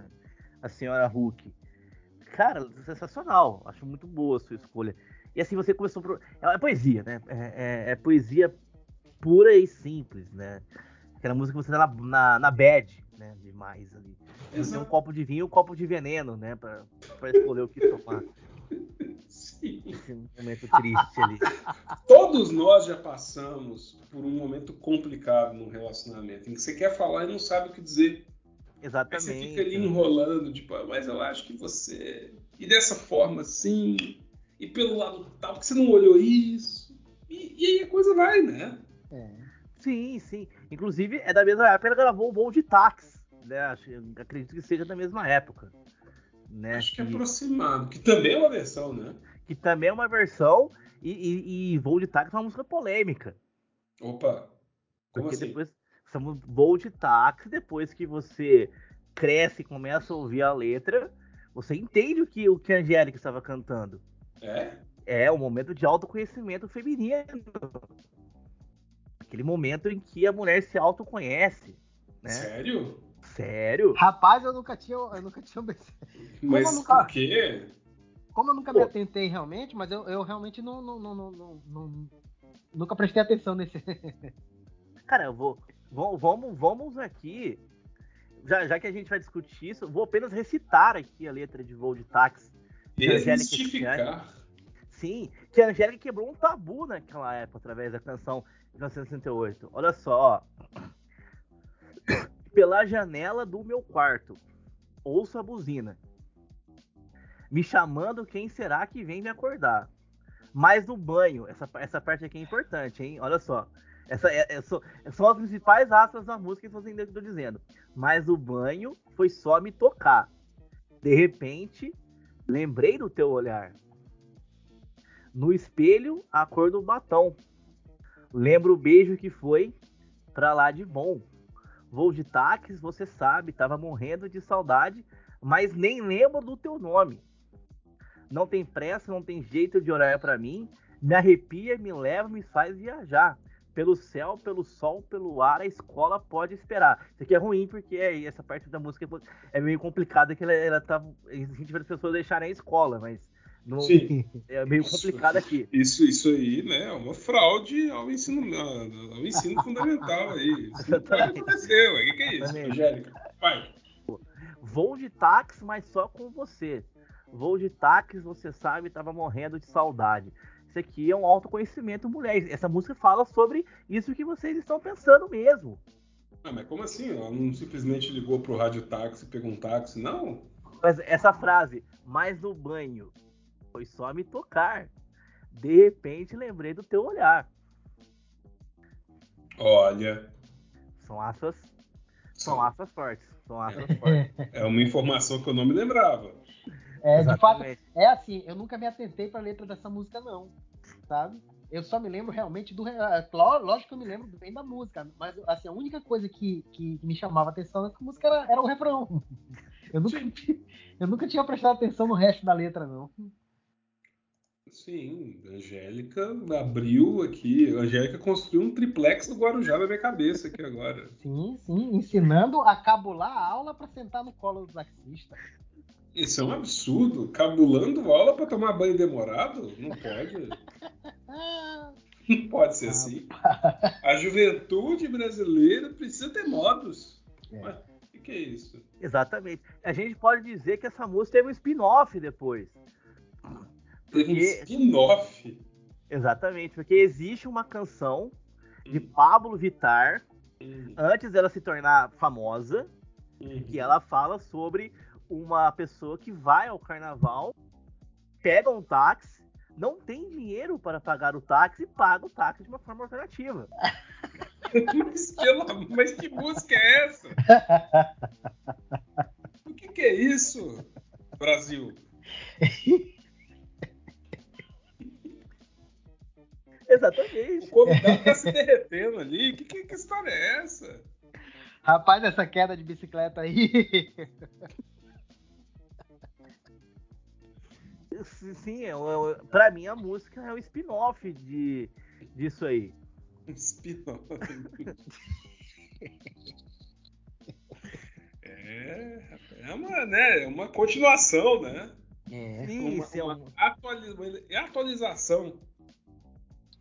A senhora Hulk. Cara, sensacional. Acho muito boa a sua escolha. E assim você começou. Pro... É, é poesia, né? É, é, é, poesia pura e simples, né? Aquela música que você tá na, na, na bad, né? Demais ali. Você tem um copo de vinho e um copo de veneno, né? Pra, pra escolher o que tomar. Esse momento triste ali. Todos nós já passamos por um momento complicado no relacionamento, em que você quer falar e não sabe o que dizer. Exatamente. Aí você fica ali enrolando, tipo, ah, mas eu acho que você. E dessa forma assim, e pelo lado tal, porque você não olhou isso. E, e aí a coisa vai, né? É. Sim, sim. Inclusive, é da mesma época que ela gravou o voo de táxi. Né? Acredito que seja da mesma época. Né? Acho que, que é aproximado, que também é uma versão, né? que também é uma versão, e, e, e Voo de Táxi é uma música polêmica. Opa! Como Porque assim? depois, Voo de Táxi, depois que você cresce e começa a ouvir a letra, você entende o que, o que a Angélica estava cantando. É? É, um momento de autoconhecimento feminino. Aquele momento em que a mulher se autoconhece. Né? Sério? Sério? Rapaz, eu nunca tinha. Eu nunca tinha Mas nunca... por quê? Como eu nunca Pô. me atentei realmente, mas eu, eu realmente não, não, não, não, não, nunca prestei atenção nesse. Cara, eu vou. Vamos, vamos aqui. Já, já que a gente vai discutir isso, vou apenas recitar aqui a letra de voo de táxi. Desmistificar. Sim, que a Angélica quebrou um tabu naquela época através da canção 1968. Olha só, ó. Pela janela do meu quarto, ouço a buzina me chamando quem será que vem me acordar. Mas no banho, essa, essa parte aqui é importante, hein? Olha só. Essa, é, é, são, são as principais aspas da música que eu estou dizendo. Mas o banho foi só me tocar. De repente, lembrei do teu olhar. No espelho, a cor do batom. Lembro o beijo que foi pra lá de bom. Voo de táxi, você sabe, tava morrendo de saudade, mas nem lembro do teu nome não tem pressa, não tem jeito de olhar para mim, me arrepia, me leva, me faz viajar. Pelo céu, pelo sol, pelo ar, a escola pode esperar. Isso aqui é ruim porque é, essa parte da música é meio complicada que ela, ela tá. A gente vê as pessoas deixarem a escola, mas. Não, Sim. É meio complicado aqui. Isso, isso aí, né, é uma fraude ao ensino, ao ensino fundamental aí. Isso não pode acontecer, ué. O que, que é isso, Angélica? Vai. Voo de táxi, mas só com você. Voo de táxi, você sabe, tava morrendo de saudade. Isso aqui é um autoconhecimento mulher. Essa música fala sobre isso que vocês estão pensando mesmo. Ah, mas como assim? Ela não simplesmente ligou pro rádio táxi e pegou um táxi, não? Mas essa frase, mais no banho, foi só me tocar. De repente lembrei do teu olhar. Olha. São aspas. São, são aspas fortes. São aspas é. fortes. É uma informação que eu não me lembrava. É, de fato, é assim, eu nunca me atentei pra letra dessa música, não. Sabe? Eu só me lembro realmente do. É, lógico que eu me lembro bem da música, mas assim, a única coisa que, que me chamava atenção nessa música era, era o refrão. Eu nunca, eu nunca tinha prestado atenção no resto da letra, não. Sim, Angélica abriu aqui. A Angélica construiu um triplex do Guarujá na minha cabeça aqui agora. Sim, sim, ensinando a cabular a aula para sentar no colo do taxista. Isso é um absurdo. Cabulando aula para tomar banho demorado? Não pode. Não pode ser assim. A juventude brasileira precisa ter modos. É. Mas, o que é isso? Exatamente. A gente pode dizer que essa música teve um spin-off depois. Teve um spin-off. Exatamente, porque existe uma canção de hum. Pablo Vittar, hum. antes dela se tornar famosa, hum. que ela fala sobre uma pessoa que vai ao carnaval, pega um táxi, não tem dinheiro para pagar o táxi e paga o táxi de uma forma alternativa. mas, que, mas que música é essa? o que, que é isso, Brasil? Exatamente. O convidado tá se derretendo ali. Que, que, que história é essa? Rapaz, essa queda de bicicleta aí. Sim, é, é, pra mim a música é o um spin-off de, disso aí. Spin-off. é, é uma, né, é uma continuação, né? É, Sim, uma, é uma, atualiza, uma atualização.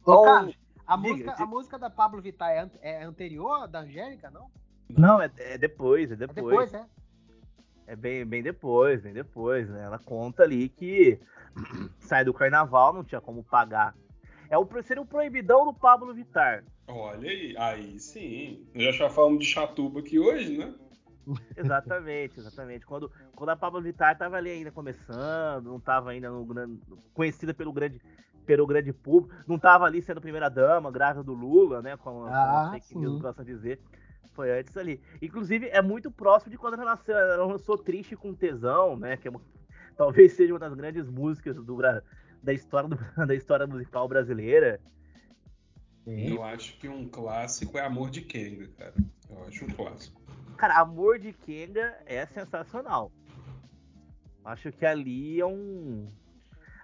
Ô, Carlos, a, música, a música da Pablo Vittar é, é anterior da Angélica, não? Não, é, é depois, é depois. É depois, é? É bem, bem depois, bem depois, né? Ela conta ali que sai do carnaval, não tinha como pagar. É o, seria o proibidão do Pablo Vittar. Olha aí, aí sim. Eu já estava falando de Chatuba aqui hoje, né? Exatamente, exatamente. Quando, quando a Pablo Vittar estava ali ainda começando, não estava ainda no, conhecida pelo grande, pelo grande público, não estava ali sendo primeira dama, grávida do Lula, né? Como, ah, como fake news gostam de dizer. Foi antes ali. Inclusive, é muito próximo de quando ela nasceu. Ela lançou Triste com Tesão, né? Que é uma, talvez seja uma das grandes músicas do, da, história do, da história musical brasileira. Eu acho que um clássico é Amor de Kenga, cara. Eu acho um clássico. Cara, Amor de Kenga é sensacional. Acho que ali é um.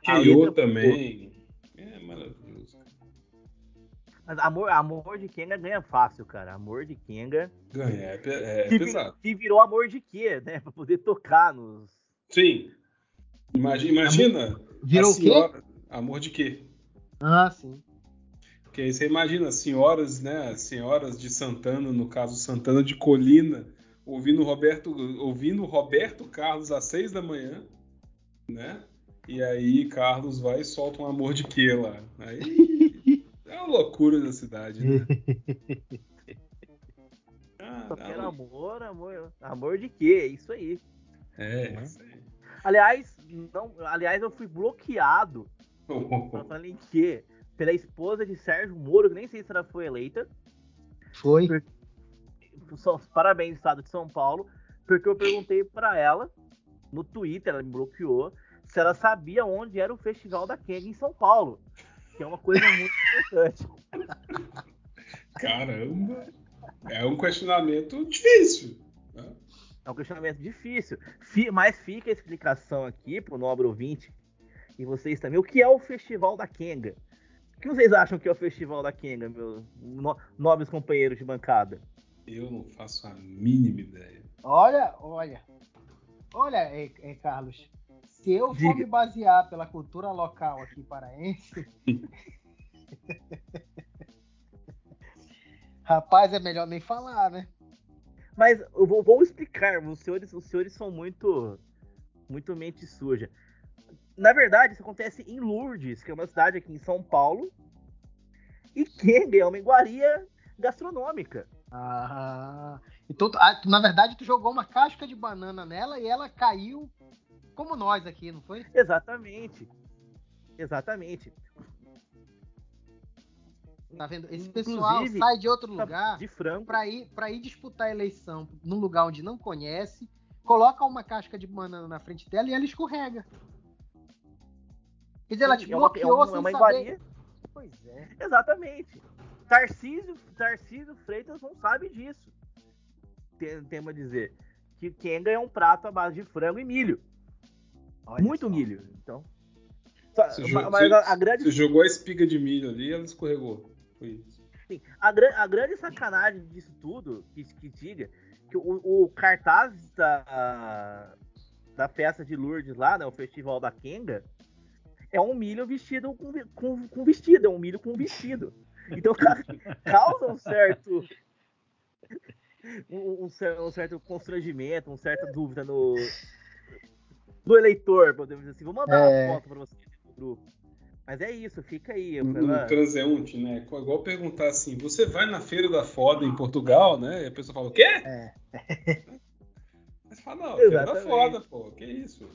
Keio também. É maravilhoso. Amor, amor de Kenga ganha fácil, cara. Amor de Kenga. Ganha, é, é, é que, pesado. Que virou amor de quê, né? Pra poder tocar nos. Sim. Imagina. imagina virou senhora... o quê? Amor de quê? Ah, sim. Porque aí você imagina senhoras, né? Senhoras de Santana, no caso Santana de Colina, ouvindo Roberto, ouvindo Roberto Carlos às seis da manhã, né? E aí Carlos vai e solta um amor de quê lá? Aí É uma loucura da cidade, né? ah, não. amor, amor. Amor de quê? É isso aí. É, é. isso aí. Aliás, não, aliás, eu fui bloqueado. Falando em quê? Pela esposa de Sérgio Moro, que nem sei se ela foi eleita. Foi. Por, parabéns, Estado de São Paulo. Porque eu perguntei para ela, no Twitter, ela me bloqueou, se ela sabia onde era o Festival da Kenga em São Paulo que é uma coisa muito importante. Caramba! É um questionamento difícil. Né? É um questionamento difícil. Mas fica a explicação aqui para o nobre ouvinte e vocês também. O que é o Festival da Kenga? O que vocês acham que é o Festival da Kenga, meus no, nobres companheiros de bancada? Eu não faço a mínima ideia. Olha, olha. Olha, é, é Carlos. Se eu for me basear pela cultura local aqui paraense. Rapaz, é melhor nem falar, né? Mas eu vou, vou, explicar, os senhores, os senhores são muito muito mente suja. Na verdade, isso acontece em Lourdes, que é uma cidade aqui em São Paulo. E Kenga é uma iguaria gastronômica. Ah, então, ah, na verdade, tu jogou uma casca de banana nela e ela caiu como nós aqui, não foi? Exatamente. Exatamente. Tá vendo? Esse pessoal Inclusive, sai de outro lugar de frango para ir ir disputar a eleição num lugar onde não conhece, coloca uma casca de banana na frente dela e ela escorrega. Quer dizer, ela te bloqueou é uma, é uma, é uma iguaria. Pois é. Exatamente. Tarcísio, Tarcísio Freitas não sabe disso. Tem, a dizer que Kenga é um prato à base de frango e milho. Olha Muito só. milho. Então. Você, mas, a, a grande... você jogou a espiga de milho ali e ela escorregou. Foi isso. Sim, a, a, grande sacanagem disso tudo, que, que diga, que o, o, cartaz da, da festa de Lourdes lá, né, o festival da Kenga, é um milho vestido com, com, com vestido, é um milho com vestido. Então causa um certo um, um, certo constrangimento, uma certa dúvida no, no eleitor, podemos dizer assim. Vou mandar é... uma foto para você no grupo. Mas é isso, fica aí. No transeunte, né? Igual perguntar assim, você vai na Feira da Foda em Portugal, né? E a pessoa fala, o quê? É. Mas fala, não, Feira da Foda, pô, que isso?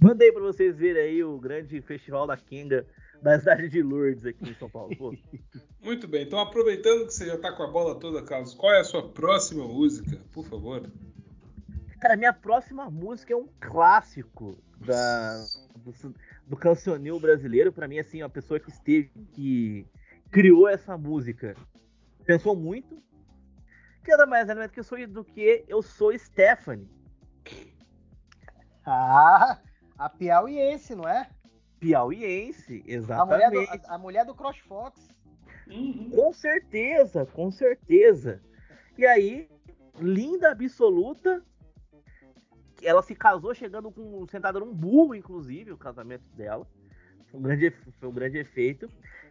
Mandei para vocês verem aí o grande festival da Kenga da cidade de Lourdes aqui em São Paulo. Pô. Muito bem, então aproveitando que você já tá com a bola toda, Carlos, qual é a sua próxima música, por favor? Cara, minha próxima música é um clássico da, do, do cancioneiro brasileiro. Para mim, assim, uma pessoa que esteve, que criou essa música, pensou muito. Que nada mais nada que eu sou do que eu sou Stephanie. Ah, a piauiense, não é? Piauiense, exatamente. A mulher do, a, a mulher do CrossFox. Uhum. Com certeza, com certeza. E aí, linda absoluta. Ela se casou chegando com sentada num burro, inclusive, o casamento dela. Foi um grande, foi um grande efeito.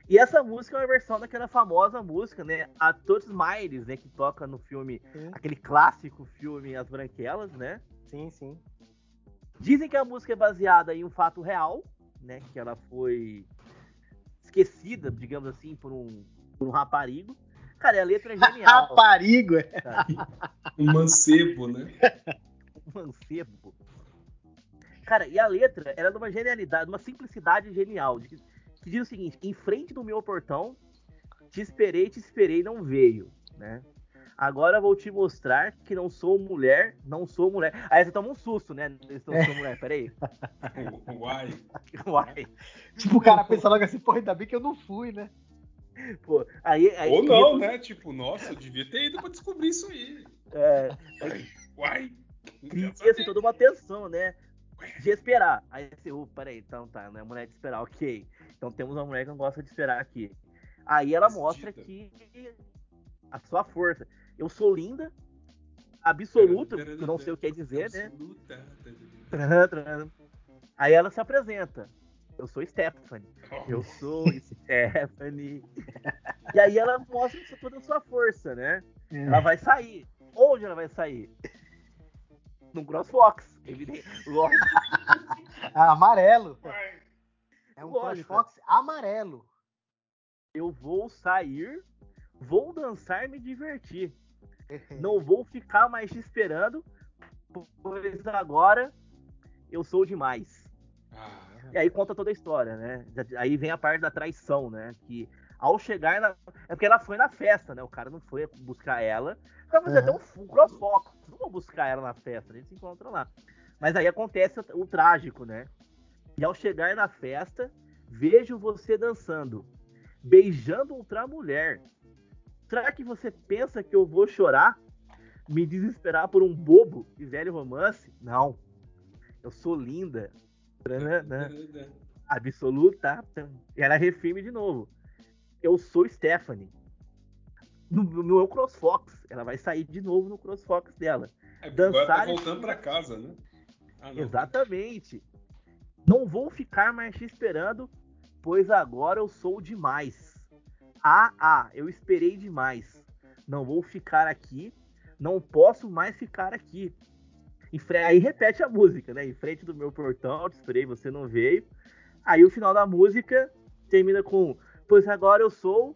E essa música é uma versão daquela famosa música, né? A Todos Miles, né? Que toca no filme, sim. aquele clássico filme As Branquelas, né? Sim, sim. Dizem que a música é baseada em um fato real, né? Que ela foi esquecida, digamos assim, por um, por um raparigo. Cara, a letra é genial. raparigo? É. um mancebo, né? mancebo. Cara, e a letra era de uma genialidade, uma simplicidade genial. De, que diz o seguinte: em frente do meu portão, te esperei, te esperei, não veio, né? Agora vou te mostrar que não sou mulher, não sou mulher. Aí você toma um susto, né? Não é. sou mulher, peraí. Uai. Uai. Tipo, o cara pensa logo assim, porra, ainda bem que eu não fui, né? Pô, aí, aí Ou não, né? Tipo, nossa, eu devia ter ido pra descobrir isso aí. É. Uai. Cria assim, toda uma tensão, né? De esperar. Aí você, uh, peraí, então tá, não é mulher de esperar, ok. Então temos uma mulher que não gosta de esperar aqui. Aí ela mostra que a sua força eu sou linda, absoluta, que não sei o que quer dizer, né? Aí ela se apresenta. Eu sou Stephanie. Eu sou Stephanie. e aí ela mostra toda a sua força, né? É. Ela vai sair. Onde ela vai sair? No CrossFox, evidente. Lógico. amarelo. É um CrossFox amarelo. Eu vou sair, vou dançar e me divertir. Não vou ficar mais te esperando, pois agora eu sou demais. Ah. E aí conta toda a história, né? Aí vem a parte da traição, né? Que ao chegar na. É porque ela foi na festa, né? O cara não foi buscar ela. Pra fazer uhum. até um crossfoco. Não vou buscar ela na festa, a gente se encontra lá. Mas aí acontece o, o trágico, né? E ao chegar na festa, vejo você dançando, beijando outra mulher. Será que você pensa que eu vou chorar? Me desesperar por um bobo e velho romance? Não. Eu sou linda. Absoluta. Era refilme de novo. Eu sou Stephanie. No, no meu CrossFox. Ela vai sair de novo no CrossFox dela. É, Dançar agora tá voltando para casa, né? Ah, Exatamente. Não vou ficar mais te esperando, pois agora eu sou demais. Ah, ah, eu esperei demais. Não vou ficar aqui. Não posso mais ficar aqui. Aí repete a música, né? Em frente do meu portão, eu te esperei, você não veio. Aí o final da música termina com: Pois agora eu sou,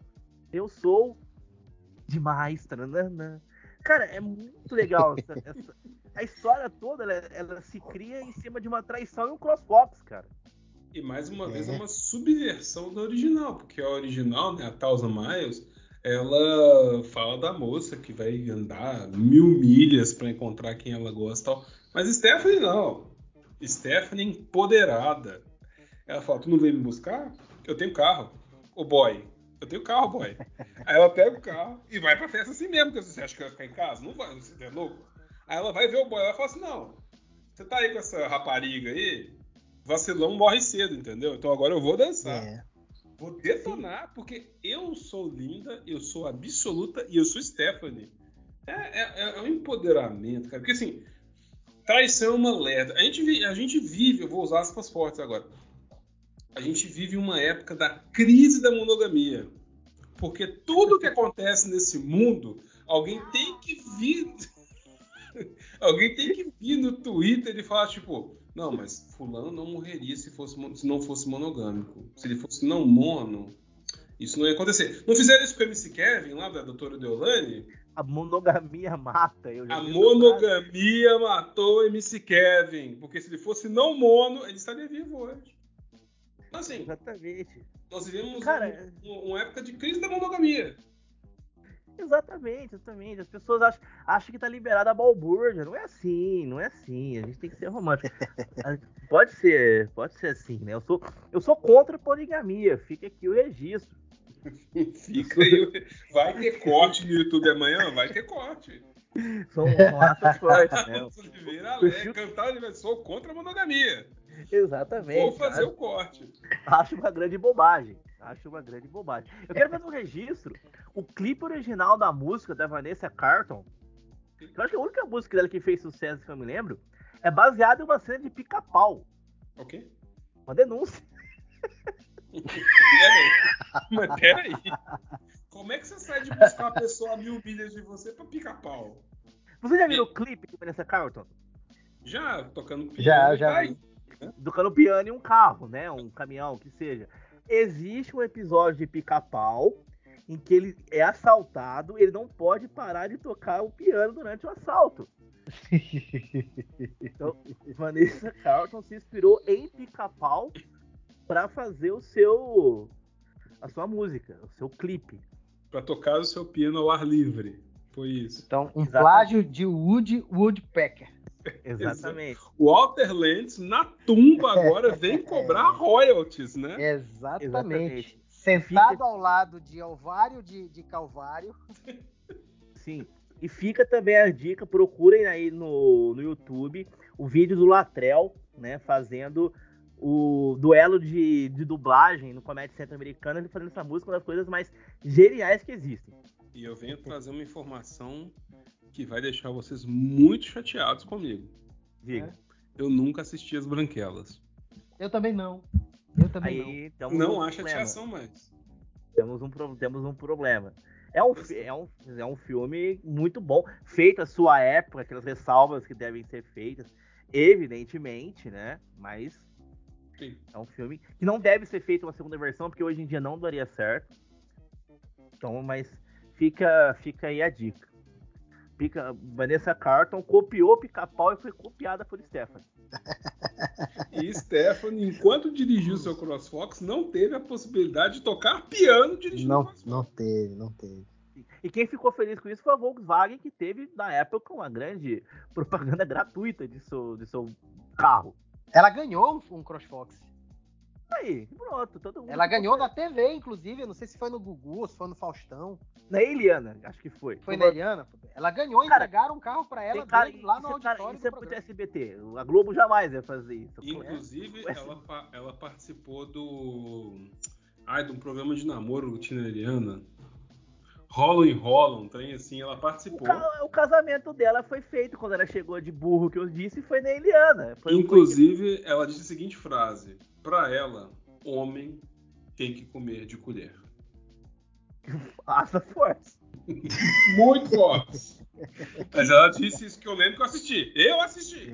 eu sou demais. Taranana. Cara, é muito legal. essa, essa, a história toda ela, ela, se cria em cima de uma traição e um crossfox, cara. E mais uma é. vez é uma subversão da original, porque a original, né, a Thousand Miles, ela fala da moça que vai andar mil milhas para encontrar quem ela gosta tal. Mas Stephanie não. Stephanie empoderada. Ela fala: Tu não veio me buscar? Eu tenho carro. Ô boy, eu tenho carro, boy. Aí ela pega o carro e vai pra festa assim mesmo, porque você acha que vai ficar em casa? Não vai, você é louco. Aí ela vai ver o boy e fala assim: Não, você tá aí com essa rapariga aí, vacilão morre cedo, entendeu? Então agora eu vou dançar. É. Vou detonar, porque eu sou linda, eu sou absoluta e eu sou Stephanie. É, é, é um empoderamento, cara. Porque assim, traição é uma lerda. A gente, a gente vive, eu vou usar aspas fortes agora. A gente vive uma época da crise da monogamia. Porque tudo que acontece nesse mundo, alguém tem que vir. alguém tem que vir no Twitter e falar, tipo, não, mas fulano não morreria se, fosse, se não fosse monogâmico. Se ele fosse não mono, isso não ia acontecer. Não fizeram isso com o MC Kevin, lá da doutora Deolane? A monogamia mata. a monogamia matou o MC Kevin. Porque se ele fosse não mono, ele estaria vivo hoje. Então, assim, Exatamente. Nós vivemos Cara, um, uma época de crise da monogamia. Exatamente, exatamente. As pessoas acham, acham que tá liberada a balbúrdia. Não é assim, não é assim. A gente tem que ser romântico. pode ser, pode ser assim, né? Eu sou, eu sou contra a poligamia. Fica aqui o registro. Fica aí. Vai ter corte no YouTube amanhã? Vai ter corte. São laços fortes, né? Oliveira, cantar, sou contra a monogamia. Exatamente. Vou fazer acho, o corte. Acho uma grande bobagem. Acho uma grande bobagem. Eu quero fazer um registro. O clipe original da música da Vanessa Carlton, eu acho que a única música dela que fez sucesso, que eu me lembro, é baseada em uma cena de pica-pau. O quê? Uma denúncia. peraí. Mas peraí. Como é que você sai de buscar uma pessoa a mil milhas de você pra pica-pau? Você já viu o clipe de Vanessa Carlton? Já, tocando piano. Já, já. Tá tocando piano em um carro, né? Um caminhão, que seja. Existe um episódio de pica-pau em que ele é assaltado, ele não pode parar de tocar o piano durante o assalto. então, Vanessa Carlton se inspirou em pica-pau para fazer o seu a sua música, o seu clipe. Para tocar o seu piano ao ar livre. Foi isso. Então, um Exatamente. plágio de Wood Woodpecker. Exatamente. O Walter Lentz, na tumba agora, vem cobrar royalties, né? Exatamente. Exatamente. Sentado fica... ao lado de Alvário de, de Calvário. Sim. E fica também a dica, procurem aí no, no YouTube o vídeo do Latrell, né, fazendo o duelo de, de dublagem no Comédia Centro Americana, ele fazendo essa música, uma das coisas mais geniais que existem. E eu venho trazer uma informação que vai deixar vocês muito chateados comigo. Diga. Eu nunca assisti as Branquelas. Eu também não. Eu também Aí, não. Não um há chateação mais. Temos um, temos um problema. É um, é, um, é um filme muito bom, feito à sua época, aquelas ressalvas que devem ser feitas, evidentemente, né? Mas Sim. é um filme que não deve ser feito uma segunda versão, porque hoje em dia não daria certo. Então, mas fica, fica aí a dica. Pica, Vanessa Carlton copiou Pica-Pau e foi copiada por Stephanie. E Stephanie, enquanto dirigiu seu CrossFox, não teve a possibilidade de tocar piano dirigindo não, Não teve, não teve. E quem ficou feliz com isso foi a Volkswagen, que teve, na época, uma grande propaganda gratuita de seu, de seu carro. Ela ganhou um CrossFox. Aí, pronto, todo mundo. Ela ganhou da TV, inclusive. Eu não sei se foi no Gugu ou se foi no Faustão. Na Eliana, acho que foi. Foi na Eliana? Ela ganhou, Cara, entregaram um carro pra ela cara, dele lá no isso é cara- auditório Isso é muito programa. SBT. A Globo jamais vai fazer isso. Inclusive, Essa- ela, ela participou do. Ai, de um programa de namoro Tina Eliana. Rola enrola, um trem assim, ela O, participou. ca- o casamento dela foi feito quando ela chegou de burro, que eu disse, foi na Eliana. Foi Inclusive, ela disse a seguinte frase: Pra ela, homem tem que comer de colher. Asa forte. Muito forte. Mas ela disse isso que eu lembro que eu assisti. Eu assisti.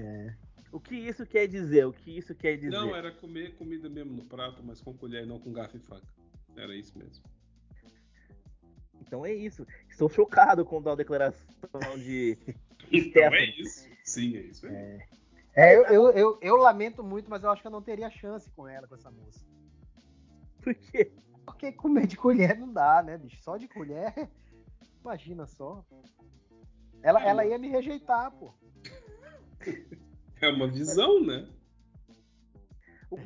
O que isso quer dizer? O que isso quer dizer? Não, era comer comida mesmo no prato, mas com colher e não com garfo e faca. Era isso mesmo. Então é isso. Estou chocado com a declaração de Então é isso. Sim, é isso aí. É, eu, eu, eu, eu lamento muito, mas eu acho que eu não teria chance com ela, com essa moça. Por quê? Porque comer de colher não dá, né, bicho? Só de colher, imagina só. Ela, ela ia me rejeitar, pô. É uma visão, né?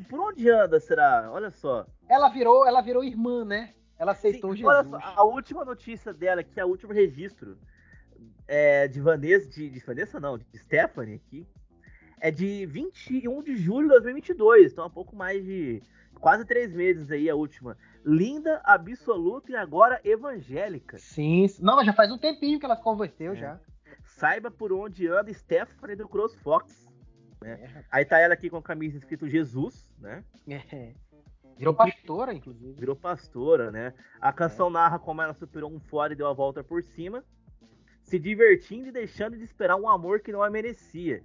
Por onde anda, será? Olha só. Ela virou, ela virou irmã, né? Ela aceitou Sim, Jesus. olha só, a última notícia dela, que é o último registro é, de Vanessa, de, de Vanessa não, de Stephanie aqui, é de 21 de julho de 2022, então há pouco mais de quase três meses aí a última. Linda, absoluta e agora evangélica. Sim, não, mas já faz um tempinho que ela se converteu É. já. Saiba por onde anda Stephanie do CrossFox. É. Aí tá ela aqui com a camisa escrito Jesus, né? É. Virou pastora, inclusive. virou pastora, né? A canção narra como ela superou um fora e deu a volta por cima, se divertindo e deixando de esperar um amor que não a merecia.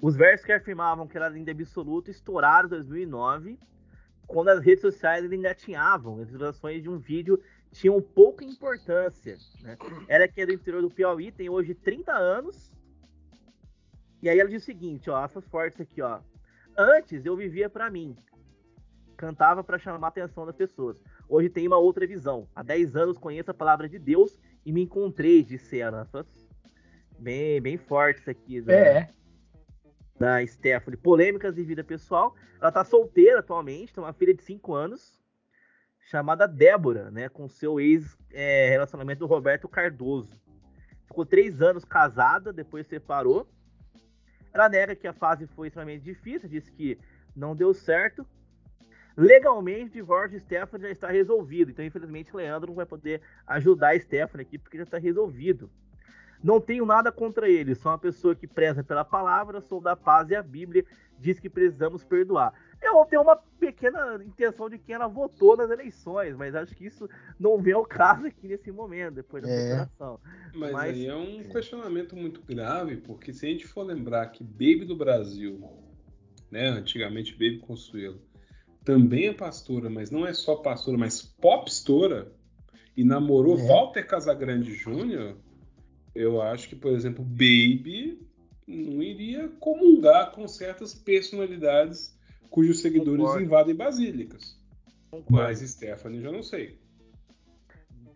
Os versos que afirmavam que ela era linda absoluta estouraram em 2009, quando as redes sociais ainda engatinhavam, as visualizações de um vídeo tinham pouca importância. Né? Ela que é do interior do Piauí, tem hoje 30 anos. E aí ela diz o seguinte, ó, essas fortes aqui, ó. Antes eu vivia pra mim, cantava para chamar a atenção das pessoas. Hoje tem uma outra visão. Há 10 anos conheço a palavra de Deus e me encontrei, disse ela. Bem, bem forte isso aqui da, É. da Stephanie. Polêmicas de vida pessoal. Ela tá solteira atualmente, tem uma filha de 5 anos, chamada Débora, né? Com seu ex-relacionamento do Roberto Cardoso. Ficou três anos casada, depois separou. Ela nega que a fase foi extremamente difícil, disse que não deu certo. Legalmente, o divórcio de Stephanie já está resolvido. Então, infelizmente, Leandro não vai poder ajudar a Stephanie aqui porque já está resolvido. Não tenho nada contra ele, sou uma pessoa que preza pela palavra, sou da paz e a Bíblia diz que precisamos perdoar. Eu tenho uma pequena intenção de quem ela votou nas eleições, mas acho que isso não vem ao caso aqui nesse momento, depois da É. declaração. Mas, Mas- aí é um questionamento muito grave, porque se a gente for lembrar que Baby do Brasil, né, antigamente Baby Consuelo, também é pastora, mas não é só pastora, mas popstora, e namorou É. Walter Casagrande Jr., eu acho que, por exemplo, Baby não iria comungar com certas personalidades cujos seguidores Concordo. invadem basílicas. Concordo. Mas Stephanie já não sei.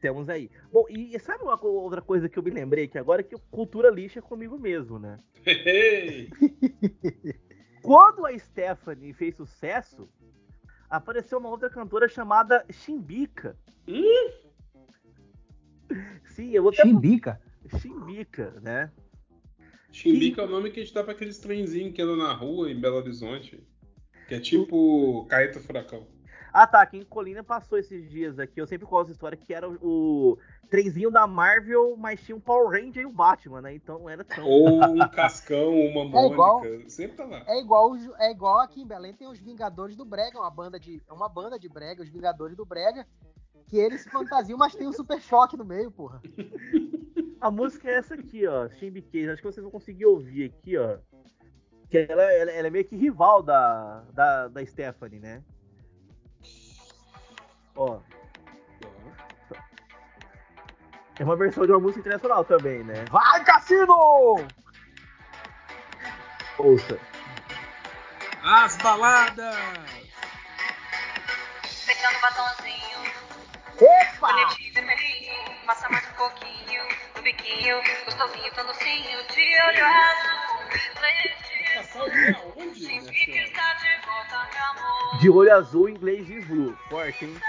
Temos aí. Bom, e sabe uma outra coisa que eu me lembrei que agora é que cultura lixa é comigo mesmo, né? Quando a Stephanie fez sucesso, apareceu uma outra cantora chamada Chimbica. Sim, eu vou até Chimbica. Chimbica, né? Chimbica é o nome que a gente dá pra aqueles trenzinhos que andam na rua em Belo Horizonte. Que é tipo Caeta Furacão. Ah tá, aqui em Colina passou esses dias aqui, eu sempre conto essa história, que era o, o trenzinho da Marvel, mas tinha um Power Ranger e um Batman, né? Então não era tão... Ou um Cascão, uma Mônica. igual- Sempre tá lá. É igual, é igual aqui em Belém tem os Vingadores do Brega, uma banda de, é uma banda de Brega, os Vingadores do Brega, que eles se fantasiam, mas tem um super choque no meio, porra. A música é essa aqui, ó, Chimbiquês. Acho que vocês vão conseguir ouvir aqui, ó. Que ela, ela- ela é meio que rival da, da, da Stephanie, né? Ó, é uma versão de uma música internacional também, né? Vai, Cassino! Ouça. As baladas! Pegando batonzinho, Opa! vermelhinho, passa mais um pouquinho, no biquinho, gostosinho, de olho azul, de olho azul, inglês de blue. Forte, hein?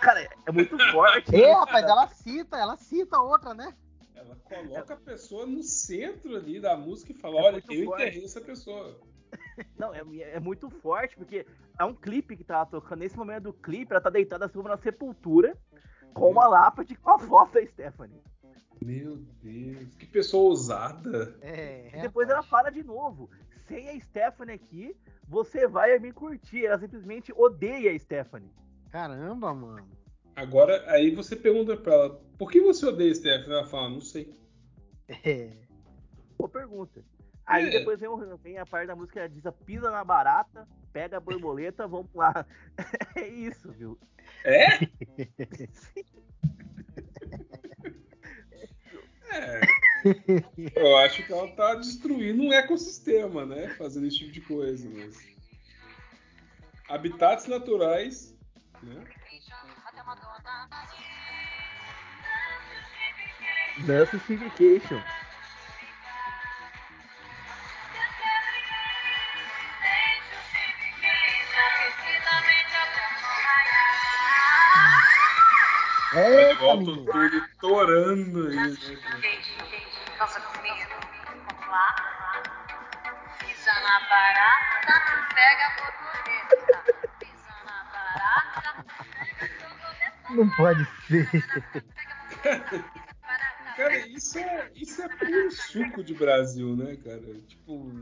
Cara, é muito forte. É, rapaz, ela cita, ela cita outra, né? Ela coloca a pessoa no centro ali da música e fala: É olha, muito eu forte. enterrei essa pessoa. Não, é, é muito forte, porque é um clipe que tá tocando. Nesse momento do clipe, ela tá deitada assim na sepultura com uma lápide com a foto da Stephanie. Meu Deus, que pessoa ousada. É, E depois ela fala de novo. Sem a Stephanie aqui, você vai me curtir. Ela simplesmente odeia a Stephanie. Caramba, mano. Agora, aí você pergunta pra ela: por que você odeia Stephanie? Ela fala: não sei. É. Boa pergunta. Aí É. depois vem, o- vem a parte da música que diz: pisa na barata, pega a borboleta, vamos lá. É isso, viu? É? É. Eu acho que ela tá destruindo um ecossistema, né? Fazendo esse tipo de coisa. Mas... Habitats naturais. Né? Dance Syndication. Igual tô menino. tudo torando aí? Dança comigo. Vamos lá. Pisa na barata, pega a borboleta. Pisa na barata, pega a borboleta. Não pode ser. Cara, isso é, isso é puro suco de Brasil, né, cara? Tipo,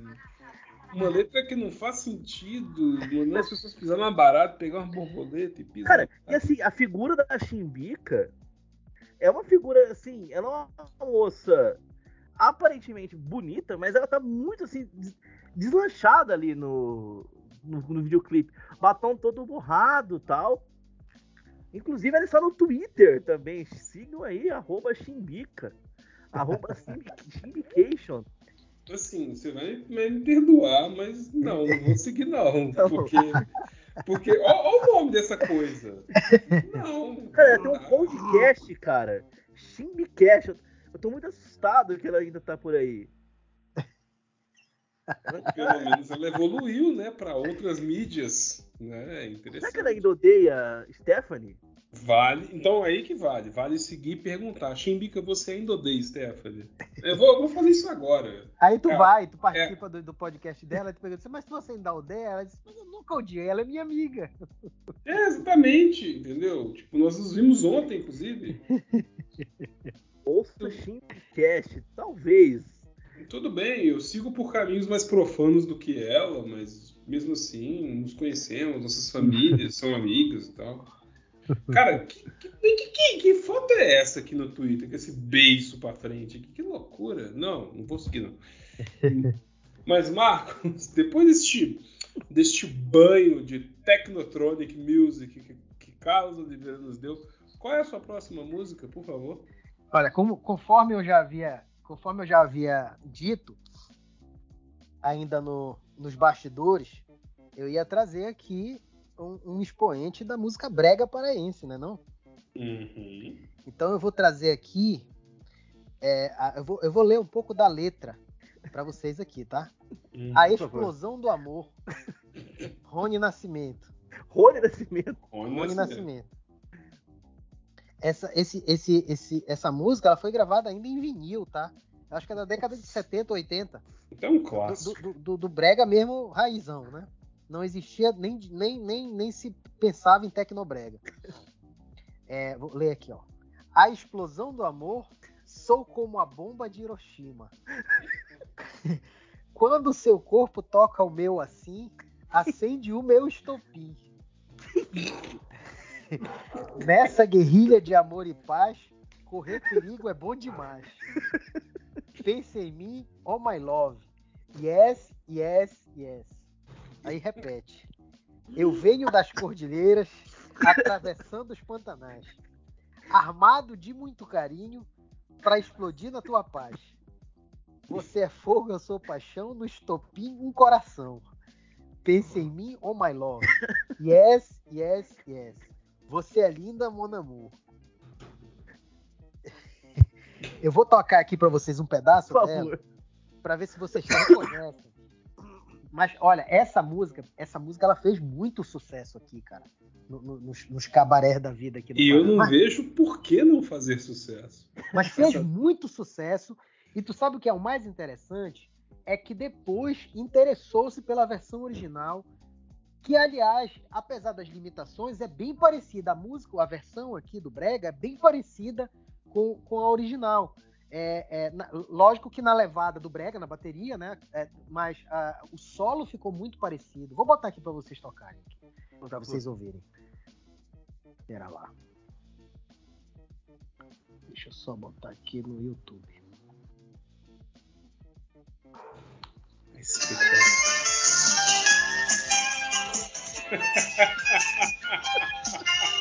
uma letra que não faz sentido, mandando as pessoas pisar numa barata, pegar uma borboleta e pisar. Cara, e assim, a figura da Chimbica é uma figura, assim, ela é uma moça aparentemente bonita, mas ela tá muito, assim, des- deslanchada ali no, no, no videoclipe. Batom todo borrado tal. Inclusive, ela está no Twitter também. Sigam aí, arroba Chimbica. Arroba Chimbi- Chimbication. Assim, você vai me perdoar, mas não, não vou seguir não. Porque. Porque. Olha o nome dessa coisa. Não. Cara, tem um podcast, cara. Chimbicast. Eu- Eu tô muito assustado que ela ainda tá por aí. Pelo menos ela evoluiu, né, para outras mídias. Né? É Será que ela interessante. ainda odeia Stephanie? Vale. Então aí que vale. Vale seguir e perguntar. Chimbica, você ainda odeia Stephanie? Eu vou, eu vou fazer isso agora. Aí tu É, vai, tu participa do, do podcast dela, e tu pergunta, mas você ainda odeia, ela diz, mas eu nunca odiei, ela é minha amiga. É, exatamente, entendeu? Tipo, nós nos vimos ontem, inclusive. Ouça o Chimbicast, talvez. Tudo bem, eu sigo por caminhos mais profanos do que ela, mas mesmo assim, nos conhecemos, nossas famílias são amigas e tal. Cara, que, que, que, que- foto é essa aqui no Twitter? Com esse beiço pra frente? Que, que loucura. Não, não vou seguir, não. Mas, Marcos, depois deste, deste banho de Technotronic Music que, que Carlos Oliveira nos deu, qual é a sua próxima música, por favor? Olha, como, conforme eu já havia, conforme eu já havia dito, ainda no, nos bastidores, eu ia trazer aqui um, um expoente da música brega paraense, né não? Uhum. Então eu vou trazer aqui, é, a- eu, vou, eu vou ler um pouco da letra para vocês aqui, tá? Uhum. A explosão do amor, Rony Nascimento. Rony Nascimento. Rony Rony Nascimento. Nascimento. Essa, esse, esse, esse, essa música ela foi gravada ainda em vinil, tá? Eu acho que é da década de 70, 80. Então, um Do, clássico. do, do- do brega mesmo, raizão, né? Não existia, nem, nem, nem, nem se pensava em tecnobrega. É, vou ler aqui, ó. A explosão do amor, sou como a bomba de Hiroshima. Quando seu corpo toca o meu assim, acende o meu estopim. Nessa guerrilha de amor e paz, correr perigo é bom demais. Pense em mim, oh my love. Yes, yes, yes. Aí repete. Eu venho das cordilheiras, atravessando os pantanais, armado de muito carinho pra explodir na tua paz. Você é fogo, eu sou paixão, no estopim um coração. Pense em mim, oh my love. Yes, yes, yes. Você é linda, mon amour. Eu vou tocar aqui pra vocês um pedaço Por dela para ver se vocês reconhecem. Mas olha, essa música, essa música ela fez muito sucesso aqui, cara, no- no- nos, nos cabarés da vida aqui. do E eu não mas, vejo por que não fazer sucesso. mas fez muito sucesso. E tu sabe o que é o mais interessante? É que depois interessou-se pela versão original, que aliás, apesar das limitações, é bem parecida. A música, a versão aqui do Brega é bem parecida com, com a original. É, é, na- lógico que na levada do Brega, na bateria, né? É, mas ah, o solo ficou muito parecido. Vou botar aqui para vocês tocarem, para vocês ouvirem. Pera lá. Deixa eu só botar aqui no YouTube. Espetacular.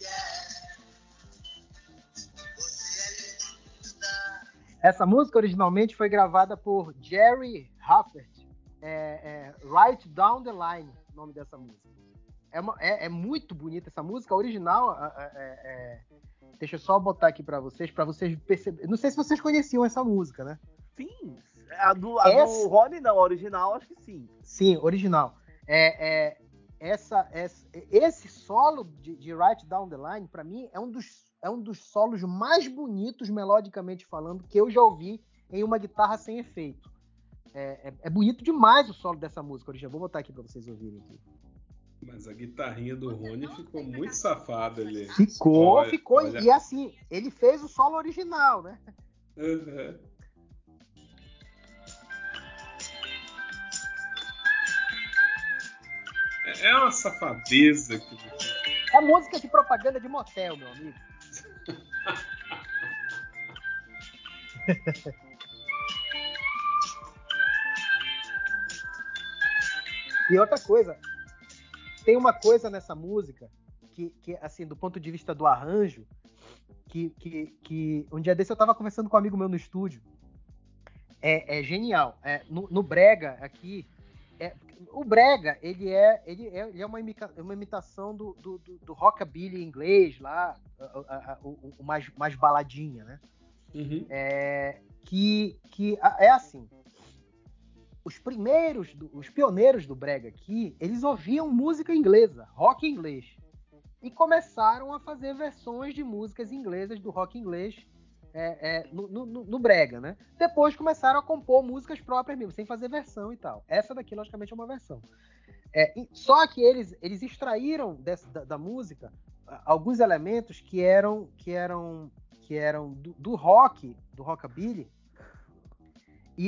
yes. Você é linda. Essa música originalmente foi gravada por Jerry Huffert. É, é, Right Down the Line, o nome dessa música. É, uma- é- é muito bonita essa música. A original, a- a- é- é- deixa eu só botar aqui pra vocês, pra vocês perceberem. Não sei se vocês conheciam essa música, né? Sim. A do, a Essa- do Rony não, a original acho que sim. Sim, original. É, é, essa, essa- esse solo de, de Right Down the Line, pra mim, é um, dos, é um dos solos mais bonitos, melodicamente falando, que eu já ouvi em uma guitarra sem efeito. É, é- é bonito demais o solo dessa música original. Vou botar aqui pra vocês ouvirem. Aqui. Mas a guitarrinha do Rony ficou muito safada ali. Ficou, Olha, ficou. olha. E assim, ele fez o solo original, né? Uhum. É é uma safadeza que É música de propaganda de motel, meu amigo. e outra coisa, tem uma coisa nessa música que, que, assim, do ponto de vista do arranjo, que, que, que um dia desse eu tava conversando com um amigo meu no estúdio. É, é genial. É, no, no Brega, aqui, é, o Brega, ele é, ele é, ele é uma, imita- uma imitação do, do, do, do rockabilly inglês lá, o, mais, mais baladinha, né? Uhum. É, que, que é assim. Os primeiros, do- os pioneiros do Brega aqui, eles ouviam música inglesa, rock inglês. E começaram a fazer versões de músicas inglesas do rock inglês é, é, no, no- no- Brega, né? Depois começaram a compor músicas próprias mesmo, sem fazer versão e tal. Essa daqui, logicamente, é uma versão. É, só que eles, eles extraíram dessa, da, da música alguns elementos que eram que eram que eram do, do rock, do rockabilly,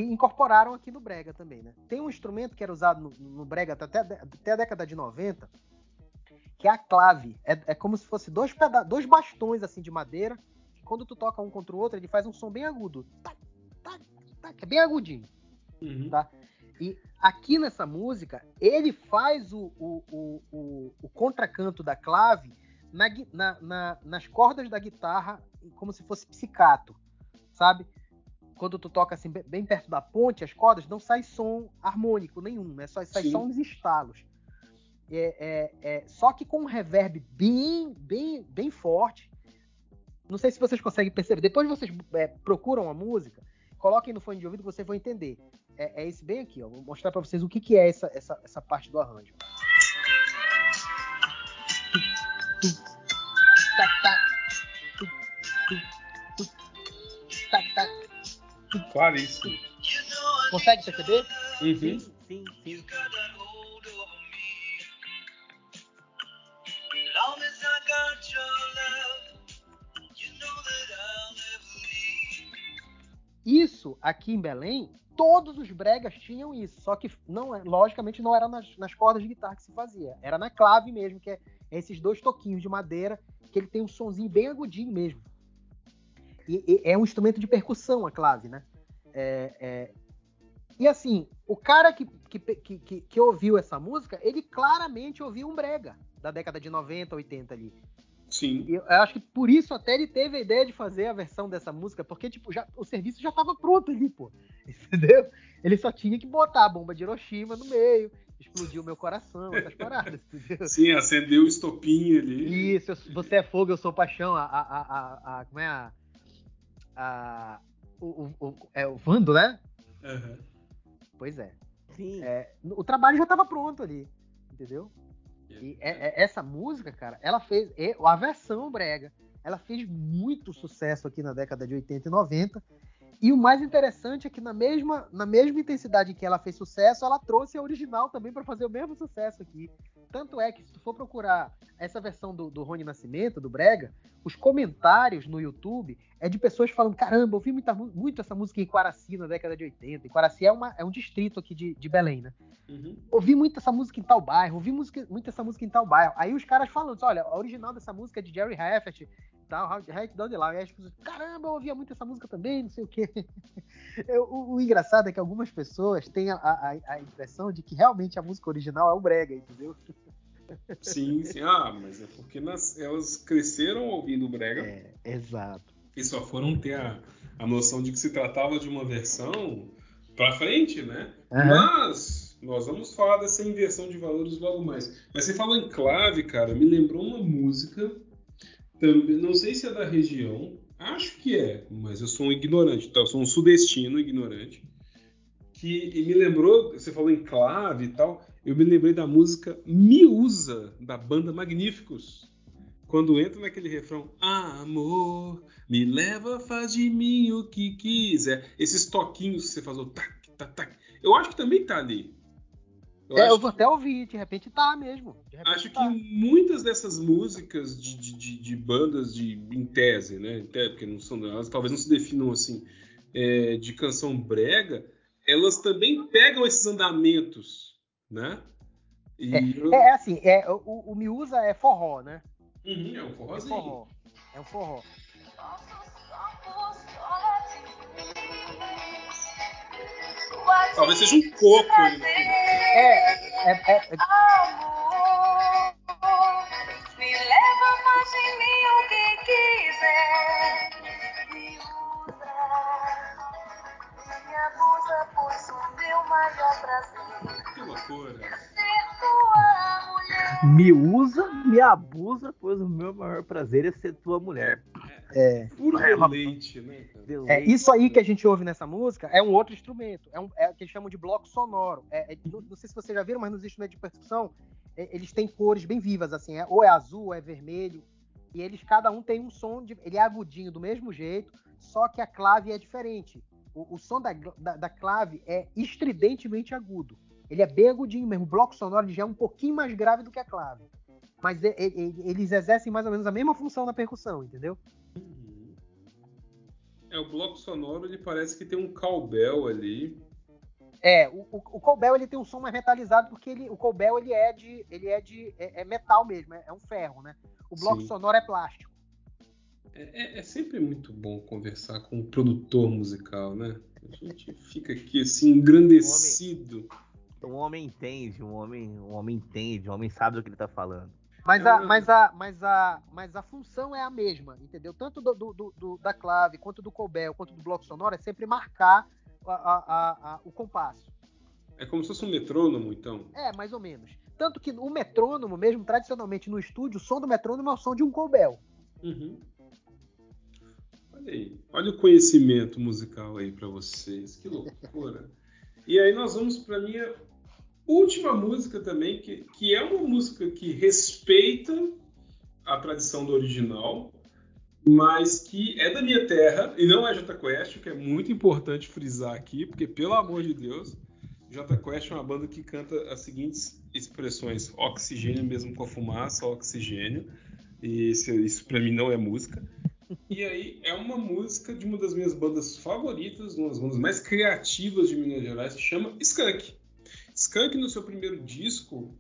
e incorporaram aqui no brega também, né? Tem um instrumento que era usado no, no brega até, até a década de 90, que é a clave. É, é como se fosse dois, peda dois bastões assim de madeira. Que quando tu toca um contra o outro, ele faz um som bem agudo. Tac, tac, tac, é bem agudinho. Uhum. Tá. E aqui nessa música, ele faz o, o, o, o, o contracanto da clave na, na- na- nas cordas da guitarra, como se fosse psicato, sabe? Quando tu toca assim, bem- perto da ponte, as cordas, não sai som harmônico nenhum, né? Só sai Sim. só uns estalos. É, é- é- só que com um reverb bem, bem, bem forte. Não sei se vocês conseguem perceber. Depois vocês é, procuram a música, coloquem no fone de ouvido que vocês vão entender. É, é esse bem aqui, ó. Vou mostrar pra vocês o que, que é essa, essa, essa parte do arranjo. Claríssimo. Consegue perceber? Uhum. Sim, sim, sim. Isso aqui em Belém, todos os bregas tinham isso. Só que, não, é- logicamente, não era nas, nas cordas de guitarra que se fazia. Era na clave mesmo, que é esses dois toquinhos de madeira, que ele tem um sonzinho bem agudinho mesmo. E, e é um instrumento de percussão, a clave, né? É, é, E assim, o cara que, que, que, que, ouviu essa música, ele claramente ouviu um brega da década de 90, 80 ali. Sim. E eu acho que por isso até ele teve a ideia de fazer a versão dessa música, porque tipo, já, o serviço já estava pronto ali, pô. Entendeu? Ele só tinha que botar a bomba de Hiroshima no meio, explodir o meu coração, essas paradas, entendeu? Sim, acendeu o estopinho ali. Isso, você é fogo, eu sou paixão, a, a, a- a- como é a. a o, o, o- é o Vando, né? Aham. Pois é. Sim. É, o trabalho já estava pronto ali, entendeu? E é- é- essa música, cara, ela fez. é, A versão brega, ela fez muito sucesso aqui na década de 80 e 90. E o mais interessante é que na mesma, na mesma intensidade que ela fez sucesso, ela trouxe a original também para fazer o mesmo sucesso aqui. Tanto é que se tu for procurar essa versão do, do Rony Nascimento, do Brega, os comentários no YouTube é de pessoas falando: caramba, eu ouvi muita, mu- muito essa música em Quaraci na década de 80. E Quaraci é, uma, é um distrito aqui de, de Belém, né? Uhum. ouvi muito essa música em tal bairro, ouvi música, muito essa música em tal bairro. Aí os caras falando, olha, a original dessa música é de Jerry Heffert, tal, Right Down the Line. Aí as pessoas, caramba, eu ouvia muito essa música também, não sei o quê. Eu- o, o engraçado é que algumas pessoas têm a, a- a impressão de que realmente a música original é o brega, entendeu? Sim, sim. Ah, mas é porque nas- elas cresceram ouvindo o Brega É, exato. e só foram ter a, a noção de que se tratava de uma versão pra frente, né? Mas nós vamos falar dessa inversão de valores logo mais. Mas você falou em clave, cara, me lembrou uma música, também, não sei se é da região, acho que é, mas eu sou um ignorante, tá? Eu sou um sudestino ignorante. Que me lembrou, você falou em clave e tal, eu me lembrei da música Me Usa, da banda Magníficos. Quando entra naquele refrão, amor, me leva, faz de mim o que quiser. Esses toquinhos que você faz, o tac, tac, tac. Eu acho que também tá ali. Eu é, acho eu vou até ouvir, de repente tá mesmo. Repente Acho que tá. muitas dessas músicas de, de, de- bandas de em tese, né? Porque não são, elas talvez não se definam assim, é, de canção brega, elas também pegam esses andamentos, né? E eu- É, é assim, é, o, o Miúza é forró, né? Uhum, é um É forrozinho. forró. É um forró. Talvez seja um coco final. É, é, é, é- Amor, me leva mais de mim o que quiser. Me usa, me abusa, pois o meu maior prazer Que loucura. ser tua mulher. Me usa, me abusa, pois o meu maior prazer é ser tua mulher. É. Puro É deleite, né? É, isso aí que a gente ouve nessa música é um outro instrumento. É, um, é o que eles chamam de bloco sonoro. É, é- não, não sei se vocês já viram, mas nos instrumentos de percussão, é, eles têm cores bem vivas, assim. é- ou é azul, ou é vermelho. E eles, cada um tem um som, de, ele é agudinho do mesmo jeito, só que a clave é diferente. O, o som da, da, da clave é estridentemente agudo. Ele é bem agudinho mesmo. O bloco sonoro ele já é um pouquinho mais grave do que a clave. Mas eles exercem mais ou menos a mesma função na percussão, entendeu? É, o bloco sonoro ele parece que tem um cowbell ali. É, o, o, o Colbel ele tem um som mais metalizado porque ele, o Colbel ele é de, ele é de, é, é metal mesmo, é, é um ferro, né? O bloco Sim. sonoro é plástico. É, é- é sempre muito bom conversar com um produtor musical, né? A gente fica aqui assim, engrandecido. Um homem entende, um homem, um homem entende, um homem sabe do que ele tá falando. Mas É a, mas a, mas a, mas a função é a mesma, entendeu? Tanto do, do- do- da clave, quanto do Colbel, quanto do bloco sonoro, é sempre marcar a- a- a- o compasso. É como se fosse um metrônomo, então. É, mais ou menos. Tanto que o metrônomo, mesmo tradicionalmente no estúdio, o som do metrônomo é o som de um Colbel. Uhum. Olha aí, olha o conhecimento musical aí pra vocês, que loucura. e aí nós vamos pra minha última música também, que, que é uma música que respeita a tradição do original, mas que é da minha terra e não é Jota Quest, o que é muito importante frisar aqui, porque pelo amor de Deus, Jota Quest é uma banda que canta as seguintes expressões: oxigênio mesmo com a fumaça, oxigênio. E isso, isso para mim não é música. E aí é uma música de uma das minhas bandas favoritas, uma das bandas mais criativas de Minas Gerais, que chama Skank. Skank no seu primeiro disco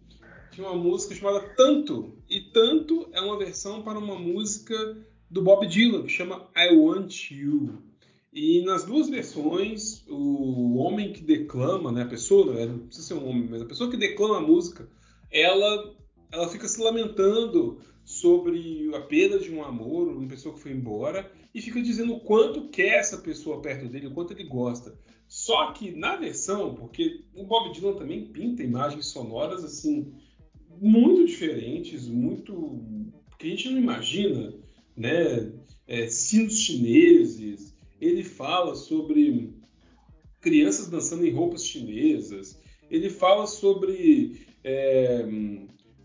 tinha uma música chamada Tanto, e Tanto é uma versão para uma música do Bob Dylan, que chama I Want You. E nas duas versões, o homem que declama, né, a pessoa, né, não precisa ser um homem, mas a pessoa que declama a música, ela, ela fica se lamentando sobre a perda de um amor, uma pessoa que foi embora, e fica dizendo o quanto quer essa pessoa perto dele, o quanto ele gosta. Só que na versão, porque o Bob Dylan também pinta imagens sonoras assim muito diferentes, muito que a gente não imagina, né? É, sinos chineses. Ele fala sobre crianças dançando em roupas chinesas. Ele fala sobre é,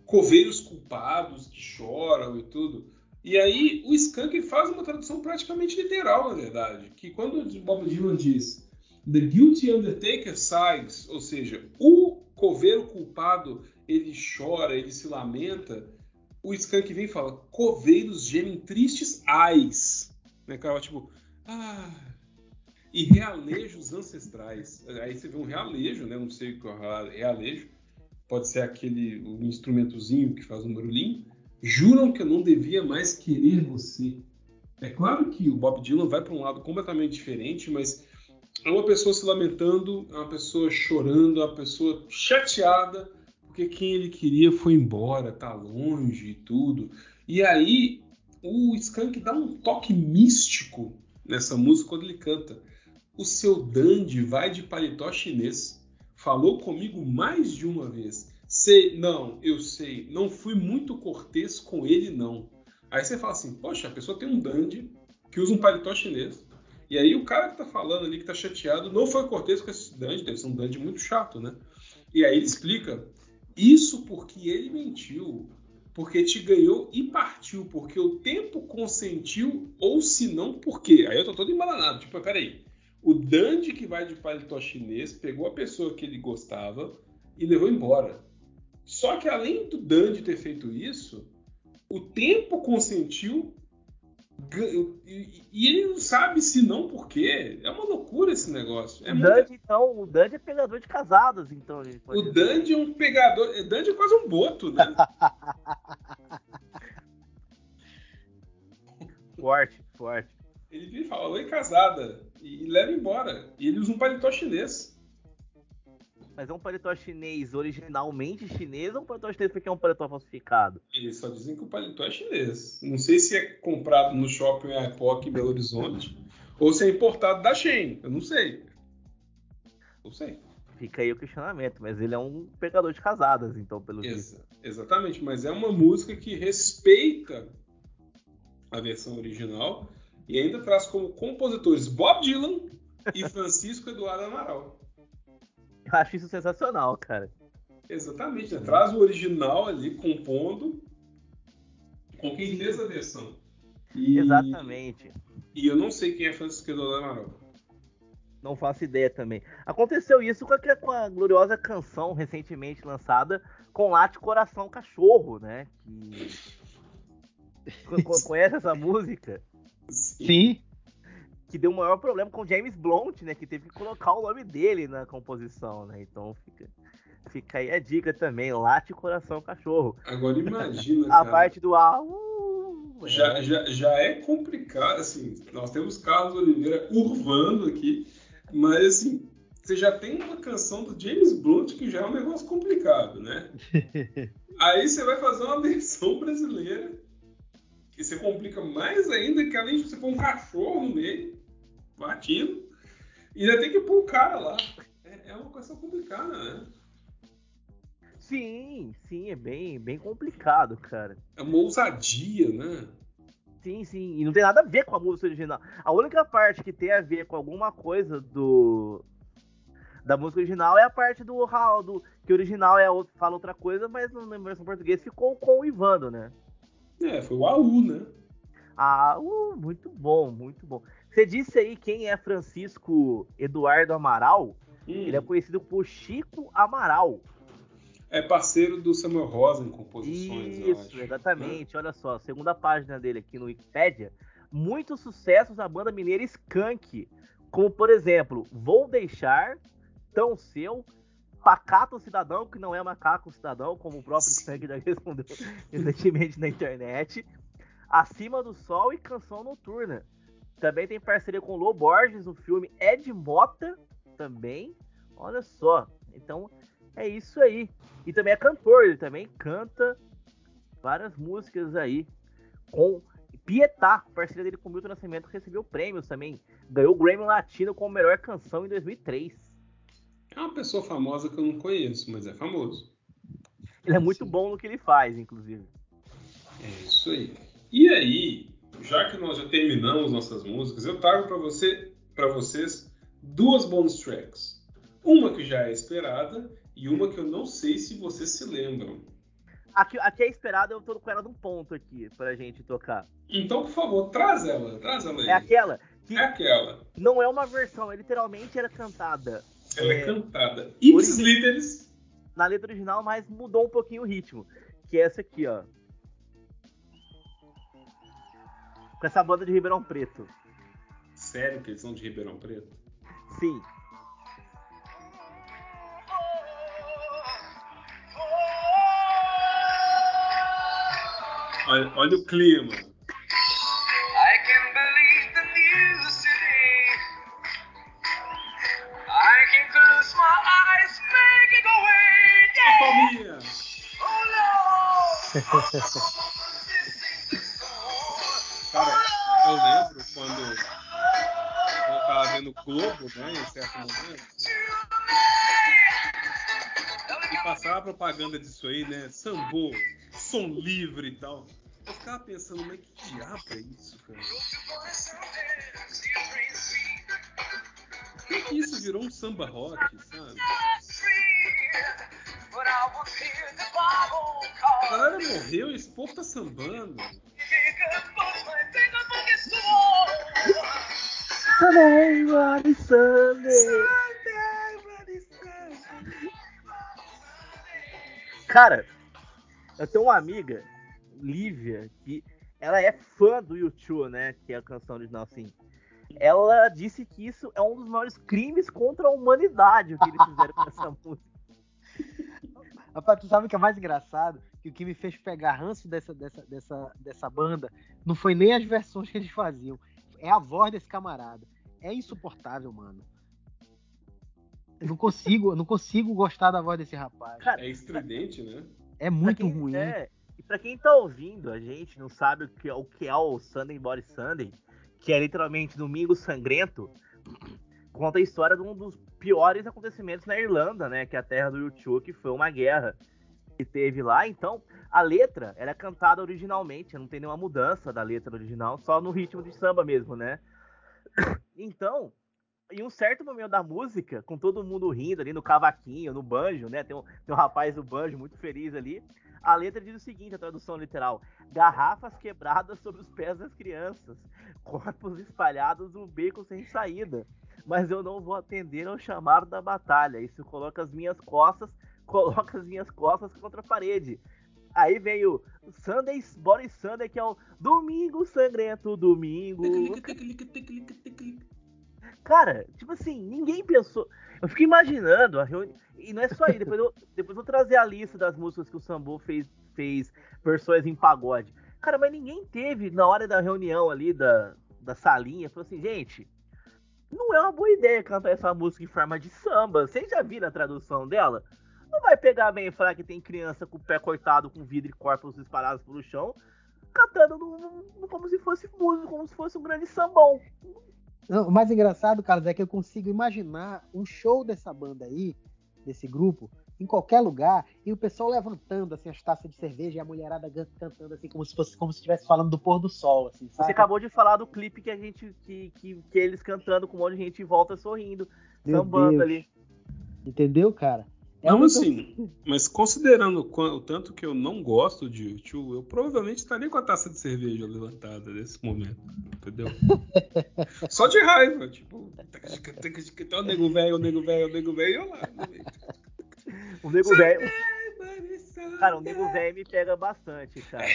coveiros culpados que choram e tudo. E aí o Skank faz uma tradução praticamente literal, na verdade, que quando o Bob Dylan diz The guilty undertaker sighs, ou seja, o coveiro culpado ele chora, ele se lamenta, o Skank vem e fala coveiros gemem tristes ais, né, cara, tipo, ah, e realejos ancestrais. Aí você vê um realejo, né? Não sei o que é realejo. Pode ser aquele o instrumentozinho que faz um barulhinho. Juram que eu não devia mais querer você. É claro que o Bob Dylan vai para um lado completamente diferente, mas é uma pessoa se lamentando, é uma pessoa chorando, é uma pessoa chateada porque quem ele queria foi embora, tá longe e tudo. E aí o Skank dá um toque místico nessa música quando ele canta. O seu dandy vai de paletó chinês. Falou comigo mais de uma vez. Sei, não, eu sei. Não fui muito cortês com ele, não. Aí você fala assim, poxa, a pessoa tem um dandy que usa um paletó chinês. E aí o cara que tá falando ali, que tá chateado, não foi cortês com esse dandy, deve ser um dandy muito chato, né? E aí ele explica, isso porque ele mentiu, porque te ganhou e partiu, porque o tempo consentiu, ou se não, por quê? Aí eu tô todo embalanado, tipo, peraí, o dandy que vai de paletó chinês pegou a pessoa que ele gostava e levou embora. Só que além do dandy ter feito isso, o tempo consentiu e, e ele não sabe se não por quê. É uma loucura esse negócio. É o muita- Dandy, então, o Dandy é pegador de casadas, então. O dizer. Dandy é um pegador. o Dandy é quase um boto, né? Forte, forte. Ele vira e fala, oi casada. E leva embora. E ele usa um paletó chinês. Mas é um paletó chinês originalmente chinês ou um paletó chinês porque é um paletó falsificado? Eles só dizem que o paletó é chinês. Não sei se é comprado no shopping Epoch em Belo Horizonte ou se é importado da Shein. Eu não sei. Não sei. Fica aí o questionamento, mas ele é um pegador de casadas, então, pelo visto. Exa- exatamente, mas é uma música que respeita a versão original e ainda traz como compositores Bob Dylan e Francisco Eduardo Amaral. Eu acho isso sensacional, cara. Exatamente, né? traz o original ali compondo com quem fez a versão. E, Exatamente. E eu não sei quem é Francisco Eduardo Amaral. Não faço ideia também. Aconteceu isso com a, com a gloriosa canção recentemente lançada com Late Coração Cachorro, né? Que... Co- co- Conhece essa música? Sim. Que deu o maior problema com o James Blunt, né? Que teve que colocar o nome dele na composição, né? Então fica, fica aí a dica também, late coração cachorro. Agora imagina, A cara. parte do ah, uh, Já, é. já, já é complicado, assim, nós temos Carlos Oliveira urvando aqui, mas assim, você já tem uma canção do James Blunt que já é um negócio complicado, né? Aí você vai fazer uma versão brasileira, que você complica mais ainda, que além de você pôr um cachorro no meio, latindo, e ainda tem que pôr o cara lá. É, é uma questão complicada, né? Sim, sim, é bem, bem complicado, cara. É uma ousadia, né? Sim, sim. E não tem nada a ver com a música original. A única parte que tem a ver com alguma coisa do. Da música original é a parte do Raul, que o original é outro, fala outra coisa, mas na versão portuguesa ficou com o Ivando, né? É, foi o AU, né? Ah, uh, muito bom, muito bom. Você disse aí quem é Francisco Eduardo Amaral? Hum. Ele é conhecido por Chico Amaral. É parceiro do Samuel Rosa em composições, Isso, acho. né? exatamente. Olha só, segunda página dele aqui no Wikipedia. Muitos sucessos da banda mineira Skank, como por exemplo, Vou Deixar, Tão Seu, Pacato Cidadão, que não é Macaco Cidadão, como o próprio Skank já respondeu recentemente na internet, Acima do Sol e Canção Noturna. Também tem parceria com Lô Borges no filme Ed Mota, também. Olha só, então é isso aí. E também é cantor, ele também canta várias músicas aí. Com Pietá, parceria dele com Milton Nascimento, recebeu prêmios também. Ganhou o Grammy Latino como melhor canção em 2003. É uma pessoa famosa que eu não conheço, mas é famoso. Ele é muito bom no que ele faz, inclusive. É isso aí. E aí, já que nós já terminamos nossas músicas, eu trago para você, para vocês duas bonus tracks. Uma que já é esperada e uma que eu não sei se vocês se lembram. Aqui, aqui é esperado, eu tô com ela num ponto aqui pra gente tocar. Então, por favor, traz ela, traz ela aí. É aquela que É aquela. não é uma versão, é literalmente era cantada Ela é, É. cantada. Origi- Literis. na letra original, mas mudou um pouquinho o ritmo. Que é essa aqui, ó. Com essa banda de Ribeirão Preto. Sério que eles são de Ribeirão Preto? Sim. Olha, olha o clima. I can eu tava vendo o Globo, né, em certo momento, e passava propaganda disso aí, né, sambô, som livre e tal. Eu ficava pensando, mas que diabo é isso, cara? Por que isso virou um samba rock, sabe? A galera morreu e esse povo tá sambando. Sunday, Bloody Sunday. Cara, eu tenho uma amiga, Lívia, que ela é fã do YouTube, né? Que é a canção original, assim. Ela disse que isso é um dos maiores crimes contra a humanidade, o que eles fizeram com essa música. Rapaz, tu sabe o que é mais engraçado? Que o que me fez pegar ranço dessa, dessa, dessa, dessa banda não foi nem as versões que eles faziam. É a voz desse camarada. É insuportável, mano. Eu não consigo, eu não consigo gostar da voz desse rapaz. Cara, É estridente, né? É muito quem- ruim. É, e pra quem tá ouvindo, a gente não sabe o que, é- o que é o Sunday Body Sunday, que é literalmente Domingo Sangrento, conta a história de um dos piores acontecimentos na Irlanda, né? Que é a terra do YouTube, que foi uma guerra que teve lá. Então, a letra era cantada originalmente, não tem nenhuma mudança da letra original, só no ritmo de samba mesmo, né? Então, em um certo momento da música, com todo mundo rindo ali no cavaquinho, no banjo, né? Tem um, tem um rapaz do banjo muito feliz ali. A letra diz o seguinte, a tradução literal: garrafas quebradas sobre os pés das crianças, corpos espalhados no beco sem saída. Mas eu não vou atender ao chamado da batalha. Isso coloca as minhas costas, coloca as minhas costas contra a parede. Aí veio o Sundays Body Sunday, que é o Domingo Sangrento, Domingo. Cara, tipo assim, ninguém pensou. Eu fico imaginando a reunião. E não é só aí, depois eu, depois eu vou trazer a lista das músicas que o Sambo fez, fez versões em pagode. Cara, mas ninguém teve na hora da reunião ali, da, da salinha, falou assim, gente, não é uma boa ideia cantar essa música em forma de samba. Vocês já viram a tradução dela? Não vai pegar bem e falar que tem criança com o pé cortado, com vidro e corpos espalhados pelo chão, cantando no- no- como se fosse música, como se fosse um grande sambão. Não, o mais engraçado, Carlos, é que eu consigo imaginar um show dessa banda aí, desse grupo, em qualquer lugar, e o pessoal levantando assim as taças de cerveja e a mulherada cantando assim como se fosse como se estivesse falando do pôr do sol, assim, Você sabe? acabou de falar do clipe que a gente. que, que, que eles cantando com um monte de gente em volta sorrindo, Meu sambando Deus. ali. Entendeu, cara? É Não assim, mas considerando o tanto que eu não gosto de YouTube, eu provavelmente estaria com a taça de cerveja levantada nesse momento, entendeu? Só de raiva, tipo, tá o nego velho, o nego velho, o nego velho, eu lá. O nego velho. Cara, o nego velho me pega bastante, cara.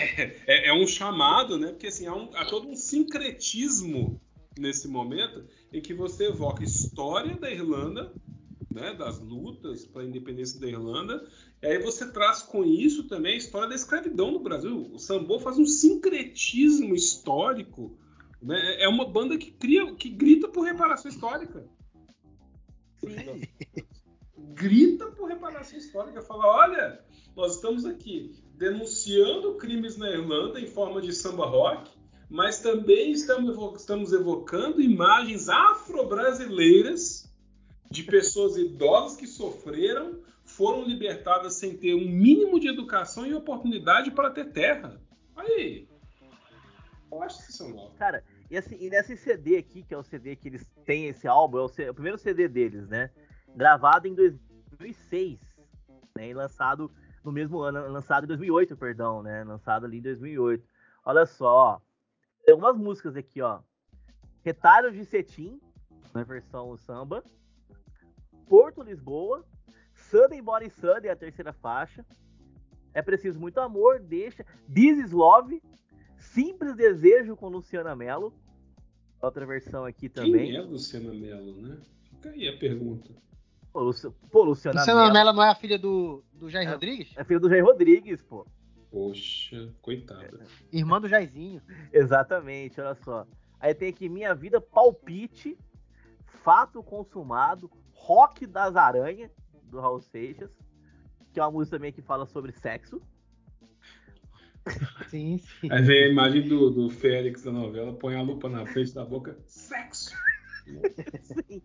É, é um chamado, né? Porque assim, há, um- há todo um sincretismo nesse momento em que você evoca história da Irlanda, né? Das lutas para a independência da Irlanda, e aí você traz com isso também a história da escravidão no Brasil. O Sambô faz um sincretismo histórico. Né? É uma banda que cria, que grita por reparação histórica. Sim. grita por reparação histórica, fala, olha, nós estamos aqui denunciando crimes na Irlanda em forma de samba rock, mas também estamos, estamos evocando imagens afro-brasileiras de pessoas idosas que sofreram, foram libertadas sem ter um mínimo de educação e oportunidade para ter terra. Aí, eu acho sensacional. Cara, e, assim, e nesse CD aqui, que é o CD que eles têm esse álbum, é o, é o primeiro CD deles, né? Gravado em 2006, né? E lançado no mesmo ano, lançado em 2008, perdão, né? Lançado ali em 2008. Olha só, ó. Tem algumas músicas aqui, ó. Retalhos de Cetim, na versão samba. Porto Lisboa. Sunday Body Sunday, a terceira faixa. É preciso muito amor, deixa. This is Love. Simples Desejo com Luciana Mello. Outra versão aqui também. Quem é Luciana Mello, né? Fica aí a pergunta. Pô, Luci- pô, Luciana, Luciana Mello. Mello não é a filha do, do Jair É. Rodrigues? É filho do Jair Rodrigues, pô. Poxa, coitada. Irmã do Jairzinho. Exatamente, olha só. Aí tem aqui Minha Vida Palpite, Fato Consumado, Rock das Aranhas, do Raul Seixas, que é uma música também que fala sobre sexo. Sim, sim. Aí vem a imagem do, do Félix da novela, põe a lupa na frente da boca. Sexo! Sim.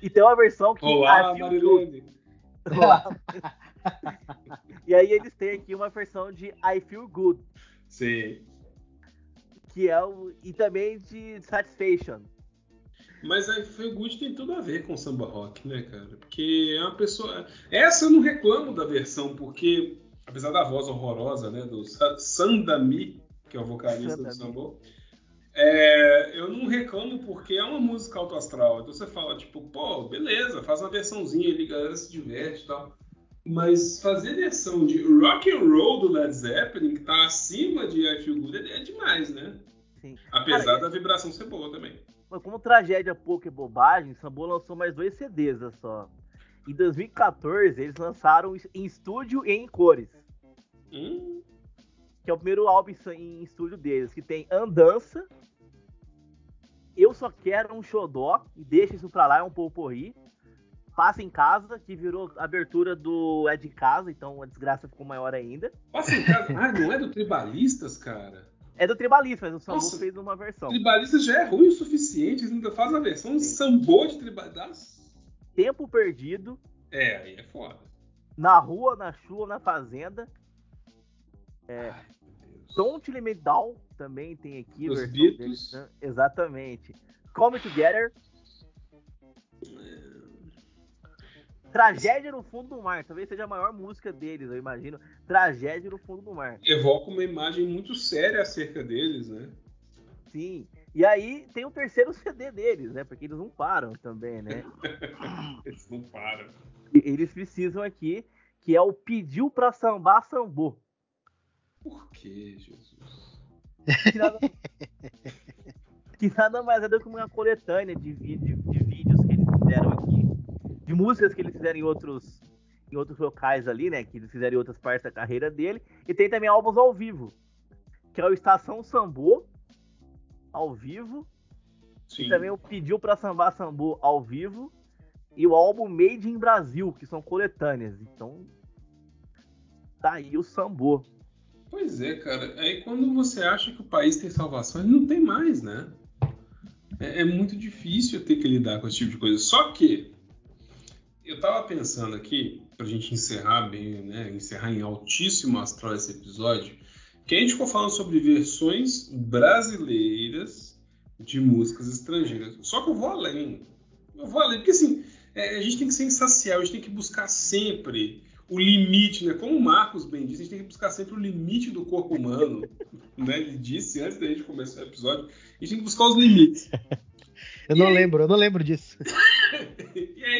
E tem uma versão que. Olá, I Feel Marilene! Good. Olá. e aí eles têm aqui uma versão de I Feel Good, Sim. que é o. E também de Satisfaction. Mas a Feel Good tem tudo a ver com samba rock, né, cara? Porque é uma pessoa. Essa eu não reclamo da versão, porque, apesar da voz horrorosa, né, do Sa- Sandami, que é o vocalista do Sandami. samba, é, eu não reclamo porque é uma música alto astral. Então você fala, tipo, pô, beleza, faz uma versãozinha ali, galera se diverte e tal. Mas fazer versão de rock and roll do Led Zeppelin, que tá acima de I Feel Good, é demais, né? Sim. Apesar Cara, da vibração ser boa também. Mas como tragédia pouco e bobagem, Sambo lançou mais dois CDs só. Em 2014, eles lançaram em estúdio e em cores. Hum, Que é o primeiro álbum em estúdio deles, que tem Andança, Eu Só Quero um Xodó, e Deixa Isso Pra Lá, é um pouco porri. Passa em Casa, que virou abertura do É de Casa, então a desgraça ficou maior ainda. Passa em casa. Ah, não é do Tribalistas, cara? É do Tribalista, mas o Sambo Nossa. fez uma versão. Tribalistas já é ruim o suficiente, eles ainda faz a versão Sim. sambô de Tribalistas. Tempo Perdido, É, aí é foda. Na Rua, na Chuva, na Fazenda. É. Ai. Don't Me Down também tem aqui. Os Beatles. deles, né? Exatamente. Come Together. Tragédia no Fundo do Mar. Talvez seja a maior música deles, eu imagino. Tragédia no Fundo do Mar. Evoca uma imagem muito séria acerca deles, né? Sim. E aí tem o terceiro CD deles, né? Porque eles não param também, né? Eles não param. E eles precisam aqui, que é o Pediu pra Sambar Sambô. Por que, Jesus? Tirado- que nada mais é do que uma coletânea de, vídeo, de vídeos que eles fizeram aqui, de músicas que eles fizeram em outros, em outros locais ali, né? Que eles fizeram em outras partes da carreira dele. E tem também álbuns ao vivo, que é o Estação Sambô, ao vivo. Sim. E também o Pediu pra Sambar Sambô ao vivo. E o álbum Made in Brasil, que são coletâneas. Então, tá aí o Sambô. Pois é, cara. Aí quando você acha que o país tem salvação, ele não tem mais, né? É, é muito difícil ter que lidar com esse tipo de coisa. Só que eu tava pensando aqui, pra gente encerrar bem, né? Encerrar em altíssimo astral esse episódio, que a gente ficou falando sobre versões brasileiras de músicas estrangeiras. Só que eu vou além. Eu vou além, porque assim, é, a gente tem que ser insaciável, a gente tem que buscar sempre o limite, né? Como o Marcos bem disse, a gente tem que buscar sempre o limite do corpo humano. né? Ele disse antes da gente começar o episódio, a gente tem que buscar os limites. Eu não lembro, eu não lembro disso. e aí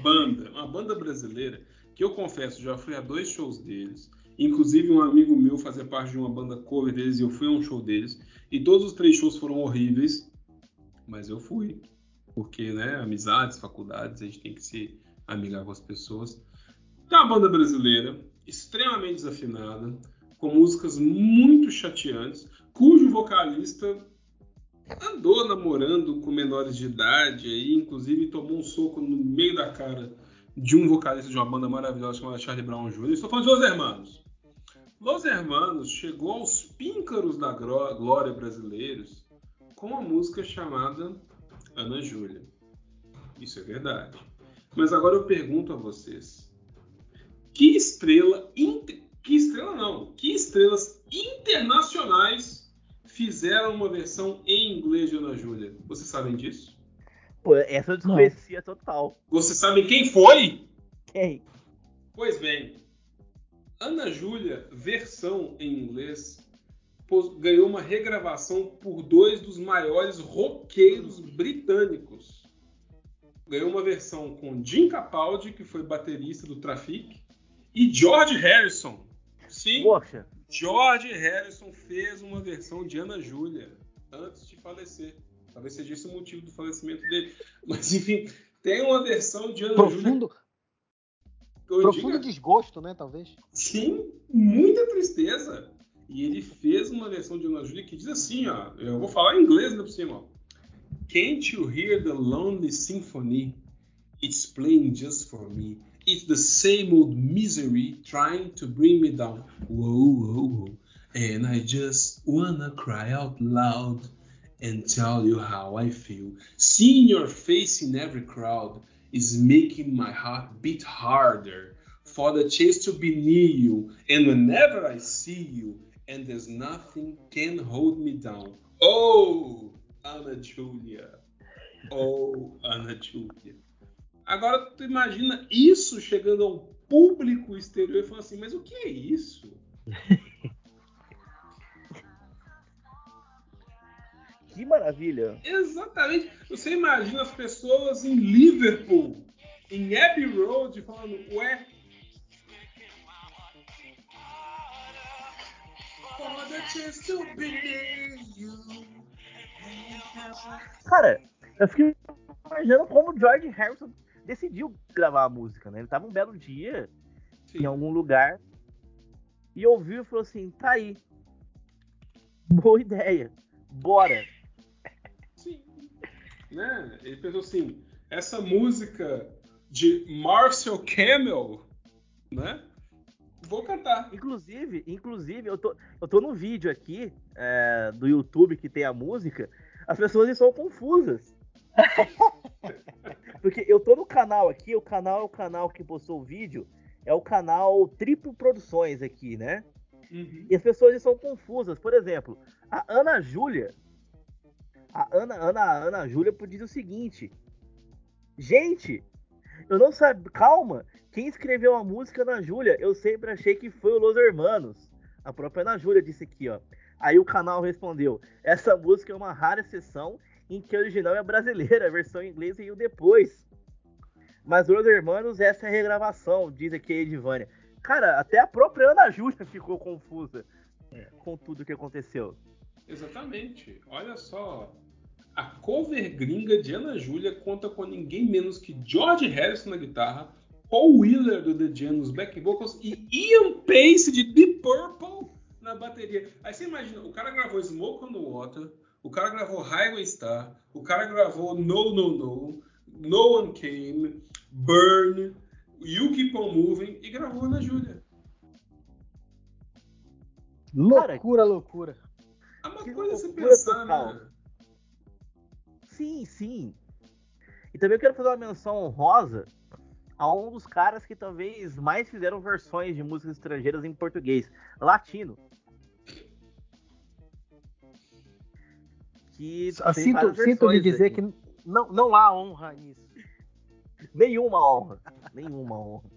banda, uma banda brasileira, que eu confesso, já fui a dois shows deles. Inclusive, um amigo meu fazia parte de uma banda cover deles e eu fui a um show deles. E todos os três shows foram horríveis, mas eu fui. Porque, né, amizades, faculdades, a gente tem que se amigar com as pessoas. Tem uma banda brasileira, extremamente desafinada, com músicas muito chateantes, cujo vocalista andou namorando com menores de idade, aí, inclusive tomou um soco no meio da cara de um vocalista de uma banda maravilhosa chamada Charlie Brown Jr. Estou falando de Los Hermanos. Los Hermanos chegou aos píncaros da glória brasileiros com uma música chamada Ana Júlia. Isso é verdade. Mas agora eu pergunto a vocês: que estrela, que estrela não, que estrelas internacionais fizeram uma versão em inglês de Ana Júlia? Vocês sabem disso? Pô, essa eu desconhecia total. Vocês sabem quem foi? Quem? Pois bem, Ana Júlia, versão em inglês, ganhou uma regravação por dois dos maiores roqueiros britânicos. Ganhou uma versão com Jim Capaldi, que foi baterista do Traffic, e George Harrison. Sim, Poxa, George Harrison fez uma versão de Ana Júlia antes de falecer. Talvez seja esse o motivo do falecimento dele. Mas enfim, tem uma versão de Ana Júlia. Profundo, que eu profundo diga- desgosto, né, talvez. Sim, muita tristeza. E ele fez uma versão de Ana Júlia que diz assim, ó. Eu vou falar em inglês ainda por cima, ó. Can't you hear the lonely symphony? It's playing just for me. It's the same old misery trying to bring me down. Whoa, whoa, whoa. And I just wanna cry out loud and tell you how I feel. Seeing your face in every crowd is making my heart beat harder for the chance to be near you. And whenever I see you, and there's nothing can hold me down. Oh, Anna Júlia. Oh, Anna Júlia. Agora tu imagina isso chegando ao público exterior e falando assim, mas o que é isso? que maravilha. Exatamente. Você imagina as pessoas em Liverpool, em Abbey Road, falando, ué. Cara, eu fiquei imaginando como o George Harrison decidiu gravar a música, né? Ele tava um belo dia em Sim. algum lugar e ouviu e falou assim: tá aí. Boa ideia. Bora. Sim. Né? Ele pensou assim, essa música de Marcel Camel, né? Vou cantar. Inclusive, inclusive, eu tô, eu tô no vídeo aqui é, do YouTube que tem a música, as pessoas estão confusas. Porque eu tô no canal aqui, o canal é o canal que postou o vídeo, é o canal Triplo Produções aqui, né? Uhum. E as pessoas estão confusas. Por exemplo, a Ana Júlia. A Ana, Ana, Ana Júlia diz o seguinte: Gente, eu não sabia. Calma, quem escreveu a música Ana Júlia, eu sempre achei que foi o Los Hermanos. A própria Ana Júlia disse aqui, ó. Aí o canal respondeu: Essa música é uma rara exceção em que a original é brasileira, a versão em inglês veio depois. Mas Los Hermanos, essa é a regravação, diz aqui a Edivânia. Cara, até a própria Ana Júlia ficou confusa com tudo que aconteceu. Exatamente. Olha só. A cover gringa de Ana Júlia conta com ninguém menos que George Harrison na guitarra, Paul Wheeler do The Jam nos back vocals e Ian Pace de Deep Purple na bateria. Aí você imagina, o cara gravou Smoke on the Water, o cara gravou Highway Star, o cara gravou No No No, No One Came, Burn, You Keep On Moving e gravou Ana Júlia. Loucura, loucura. É uma Que coisa loucura pensar, total. né? Sim, sim. E também eu quero fazer uma menção honrosa a um dos caras que talvez mais fizeram versões de músicas estrangeiras em português, latino. Que tem Sinto, sinto dizer aí. que não, não há honra nisso. Nenhuma honra. Nenhuma honra.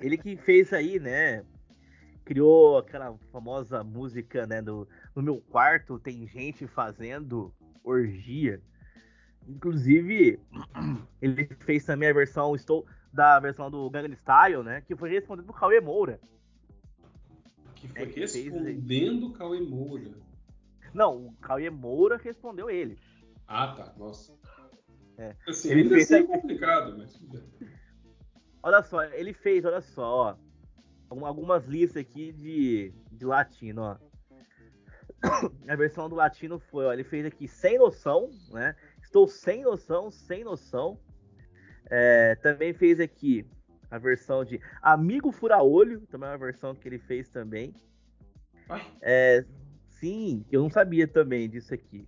Ele que fez aí, né? Criou aquela famosa música, né? Do, no meu quarto tem gente fazendo orgia. Inclusive, ele fez também a versão estou da versão do Gangnam Style, né? Que foi respondendo pro Cauê Moura. Que foi É fez, respondendo Cauê Moura. Não, o Cauê Moura respondeu ele. Ah, tá. Nossa. É. Assim, Ele fez assim é complicado, mas. Olha só, ele fez, olha só, ó, um- algumas listas aqui de, de latino, ó. A versão do latino foi, ó, ele fez aqui sem noção, né? Estou sem noção, sem noção. É, também fez aqui a versão de Amigo Fura-Olho, também é uma versão que ele fez também. É, sim, eu não sabia também disso aqui.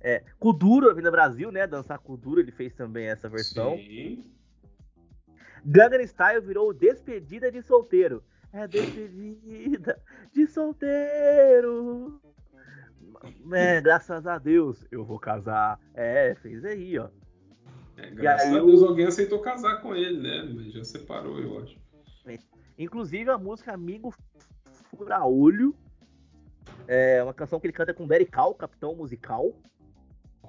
É, Kuduro, Avenida Brasil, né? Dançar Kuduro, ele fez também essa versão. Sim. Gangnam Style virou despedida de solteiro. É despedida de solteiro. É, graças a Deus, eu vou casar. É, fez aí, ó. É, graças aí a Deus alguém aceitou casar com ele, né? Mas já separou, eu acho. Inclusive a música Amigo Fura Olho. É uma canção que ele canta com Derry Cal, capitão musical.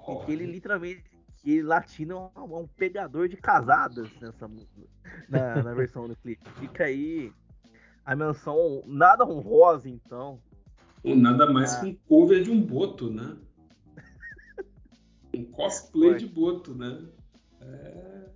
E que ele literalmente. Que ele latino é um, é um pegador de casadas nessa. Na, na versão do clipe. Fica aí a menção nada honrosa, então. Ou nada mais Ah. que um cover de um boto, né? Um cosplay Foi. de boto, né? É...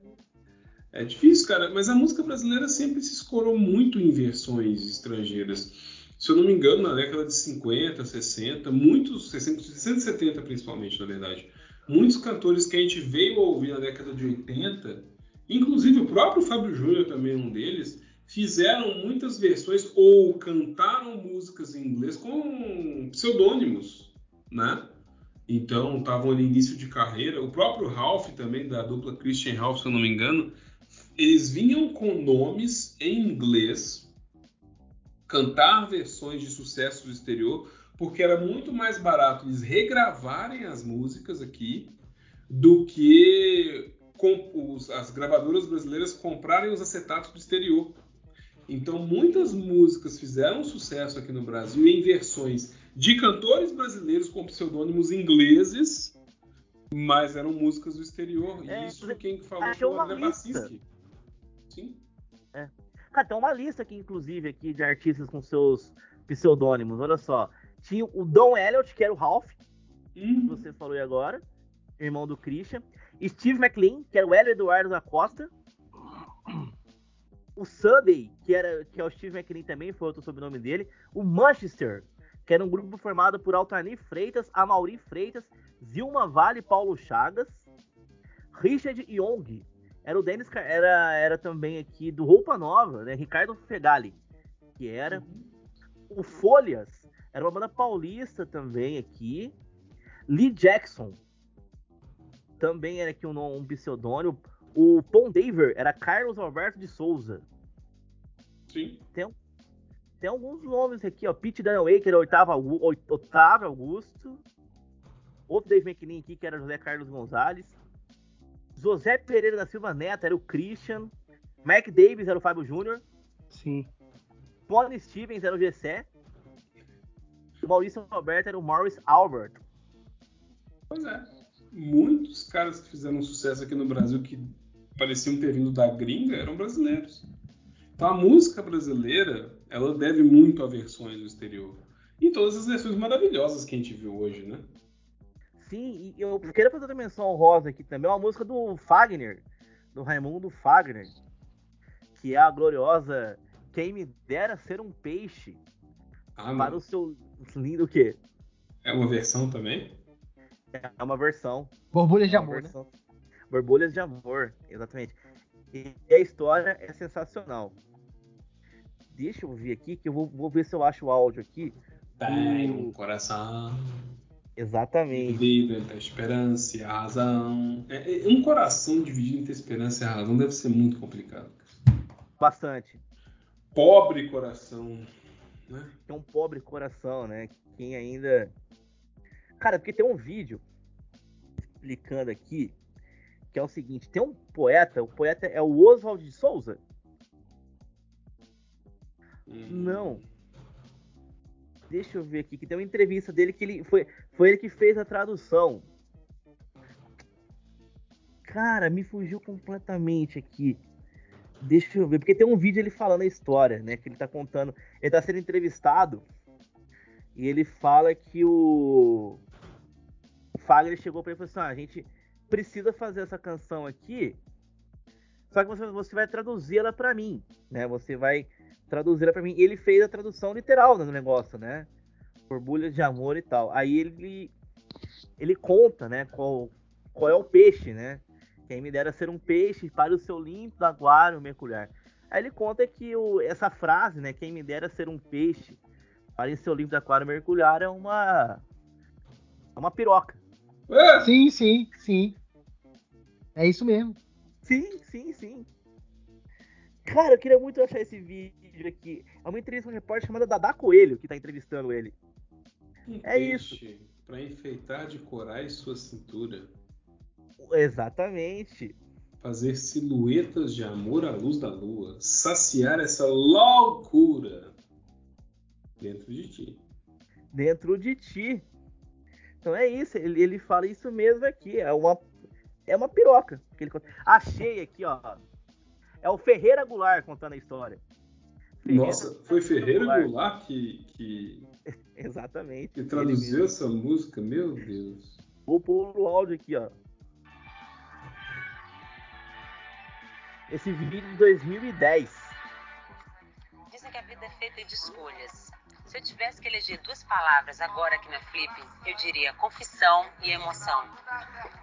é difícil, cara. Mas a música brasileira sempre se escorou muito em versões estrangeiras. Se eu não me engano, na década de 50, 60, muitos, 60, 60 e 70 principalmente, na verdade, muitos cantores que a gente veio a ouvir na década de 80, inclusive o próprio Fábio Júnior também é um deles, fizeram muitas versões ou cantaram músicas em inglês com pseudônimos, né? Então, estavam ali início de carreira. O próprio Ralph também, da dupla Christian Ralph, se eu não me engano, eles vinham com nomes em inglês cantar versões de sucesso do exterior, porque era muito mais barato eles regravarem as músicas aqui do que os- as gravadoras brasileiras comprarem os acetatos do exterior. Então, muitas músicas fizeram sucesso aqui no Brasil em versões de cantores brasileiros com pseudônimos ingleses, mas eram músicas do exterior. É, e isso quem falou foi o André. Bacinski. Sim. Cara, tem uma lista aqui, inclusive, aqui de artistas com seus pseudônimos. Olha só. Tinha o Don Elliott, que era o Ralph, que Hum, você falou aí agora, irmão do Christian. Steve McLean, que era o Hélio Eduardo da Costa. O Sunday, que, era, que é o Steve McLean também, foi outro sobrenome dele. O Manchester, que era um grupo formado por Altani Freitas, Amauri Freitas, Zilma Vale e Paulo Chagas. Richard Young, era o Dennis, Car- era, era também aqui do Roupa Nova, né? Ricardo Fegali, que era. O Folhas, era uma banda paulista também aqui. Lee Jackson, também era aqui um, um pseudônimo. O Pon Daver era Carlos Alberto de Souza. sim. Tem alguns nomes aqui, ó. Pete Dunaway, que era Otávio Augusto. Outro Dave McLean aqui, que era José Carlos Gonzalez. José Pereira da Silva Neto era o Christian. Mac Davis era o Fábio Júnior. Sim. Bonnie Stevens era o Gessé. O Maurício Roberto era o Morris Albert. Pois é. Muitos caras que fizeram sucesso aqui no Brasil que pareciam ter vindo da gringa eram brasileiros. Então a música brasileira, ela deve muito a versões do exterior. E todas as versões maravilhosas que a gente viu hoje, né? Sim, e eu queria fazer outra menção honrosa aqui também, uma música do Fagner, do Raimundo Fagner, que é a gloriosa Quem me dera ser um peixe Ah, para o seu lindo o quê? É uma versão também? É uma versão. Borbulhas de é uma amor, né? versão. Borbulhas de amor, exatamente. E a história é sensacional. Deixa eu ver aqui, que eu vou, vou ver se eu acho o áudio aqui. Tem um coração Exatamente. dividido entre a esperança e a razão. É, é, um coração dividido entre a esperança e a razão deve ser muito complicado. Bastante. Pobre coração, né? É um pobre coração, né? Quem ainda. Cara, porque tem um vídeo explicando aqui que é o seguinte: tem um poeta, o poeta é o Oswald de Souza? Hum. Não. Deixa eu ver aqui, que tem uma entrevista dele que ele foi, foi ele que fez a tradução. Cara, me fugiu completamente aqui. Deixa eu ver, porque tem um vídeo ele falando a história, né? Que ele tá contando. Ele tá sendo entrevistado e ele fala que o, Fagner chegou pra ele e falou assim: ah, a gente precisa fazer essa canção aqui, só que você, você vai traduzir ela pra mim, né? Você vai traduzir ela pra mim. E ele fez a tradução literal do negócio, né? Borbulhas de amor e tal. Aí ele ele conta, né? Qual, qual é o peixe, né? Quem me dera ser um peixe para o seu limpo aquário mergulhar. Aí ele conta que o, essa frase, né? Quem me dera ser um peixe para o seu limpo aquário mergulhar é uma é uma piroca. É, Sim, sim, sim. É isso mesmo. Sim, sim, sim. Cara, eu queria muito achar esse vídeo aqui. É uma entrevista com um repórter chamada Dada Coelho que tá entrevistando ele. Um É isso. Pra enfeitar de corais sua cintura. Exatamente. Fazer silhuetas de amor à luz da lua. Saciar essa loucura dentro de ti. Dentro de ti. Então é isso, ele, ele fala isso mesmo aqui. É uma, é uma piroca. Que ele conta. Achei aqui, ó. É o Ferreira Goulart contando a história. Ferreira- Nossa, foi Ferreira Goulart que, que, Exatamente. que Ele traduziu essa música? Meu Deus. Vou pôr o áudio aqui, ó. Esse vídeo de 2010. Dizem que a vida é feita de escolhas. Se eu tivesse que eleger duas palavras agora aqui na Flip, eu diria confissão e emoção.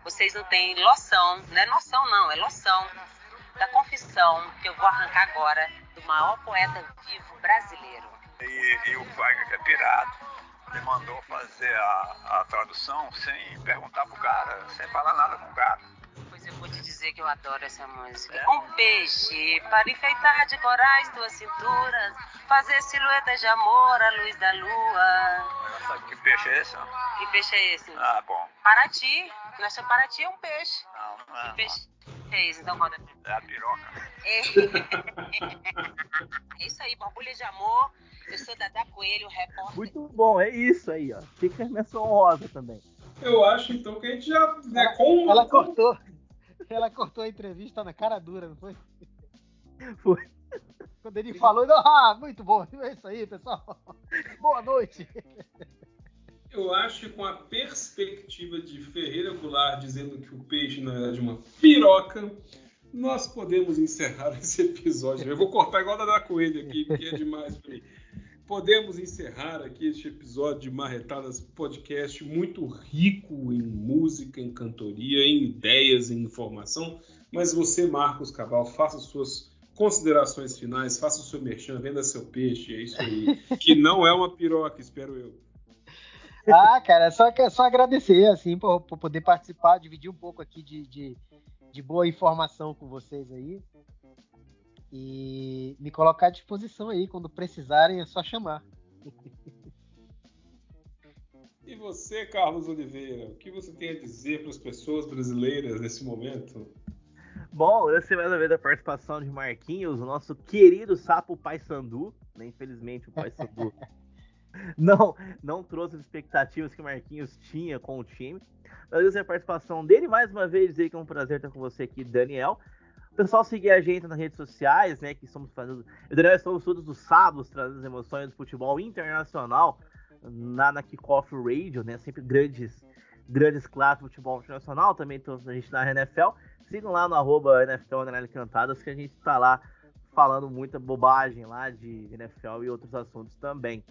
Vocês não têm noção, não é noção não, é loção da confissão que eu vou arrancar agora do maior poeta vivo brasileiro. E, e o Wagner, que é pirata, me mandou fazer a, a tradução sem perguntar pro cara, sem falar nada com o cara. Pois eu vou te dizer que eu adoro essa música. É? Um peixe para enfeitar de corais tuas cinturas, fazer silhuetas de amor à luz da lua. Sabe que peixe é esse? Que peixe é esse? Ah, bom. Paraty. Nossa, Paraty é um peixe. Não, não é. Que peixe é esse? Então conta. É a piroca. É. É isso aí, borbulha de amor. Eu sou Dada Coelho, repórter. Muito bom, é isso aí, ó. Fica a menção honrosa também. Eu acho então que a gente já. Né, com Ela cortou. Ela cortou a entrevista na cara dura, não foi? Foi. Quando ele falou, ah, muito bom. É isso aí, pessoal. Boa noite. Eu acho que com a perspectiva de Ferreira Goulart dizendo que o peixe na verdade é uma piroca, nós podemos encerrar esse episódio. Eu vou cortar igual da da Coelho aqui, porque é demais pra mim. Podemos encerrar aqui este episódio de Marretadas Podcast, muito rico em música, em cantoria, em ideias, em informação. Mas você, Marcos Cabal, faça suas considerações finais, faça o seu merchan, venda seu peixe, é isso aí. Que não é uma piroca, espero eu. Ah, cara, só, só agradecer, assim, por, por poder participar, dividir um pouco aqui de, de, de boa informação com vocês aí. E me colocar à disposição aí, quando precisarem, é só chamar. E você, Carlos Oliveira, o que você tem a dizer para as pessoas brasileiras nesse momento? Bom, essa mais uma vez a participação de Marquinhos, o nosso querido sapo Paysandu. Né? Infelizmente o Paysandu não, não trouxe as expectativas que o Marquinhos tinha com o time. Mas essa é a participação dele. Mais uma vez, dizer que é um prazer estar com você aqui, Daniel. Pessoal seguir a gente nas redes sociais, né? Que estamos fazendo. Eu Daniel estamos todos os sábados trazendo as emoções do futebol internacional na, na Kickoff Radio, né? Sempre grandes, grandes clássicos do futebol internacional, também tô, a gente na NFL. Sigam lá no arroba NFL Cantadas, que a gente tá lá falando muita bobagem lá de NFL e outros assuntos também.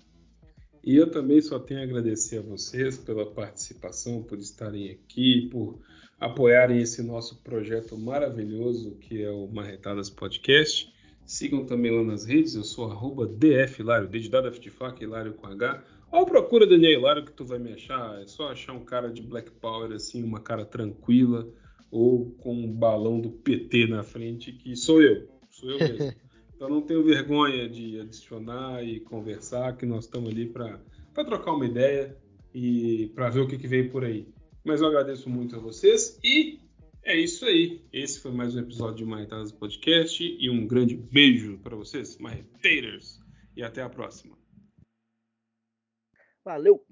E eu também só tenho a agradecer a vocês pela participação, por estarem aqui, por apoiarem esse nosso projeto maravilhoso que é o Marretadas Podcast. Sigam também lá nas redes, eu sou arroba DFhilário, D de dado F de faca, Hilário com H. Ou procura Daniel Hilário que tu vai me achar, é só achar um cara de Black Power, assim, uma cara tranquila, ou com um balão do PT na frente, que sou eu, sou eu mesmo. Então não tenho vergonha de adicionar e conversar, que nós estamos ali para trocar uma ideia e para ver o que, que vem por aí. Mas eu agradeço muito a vocês e é isso aí. Esse foi mais um episódio de Marretadas Podcast e um grande beijo para vocês, marreteiros, e até a próxima. Valeu!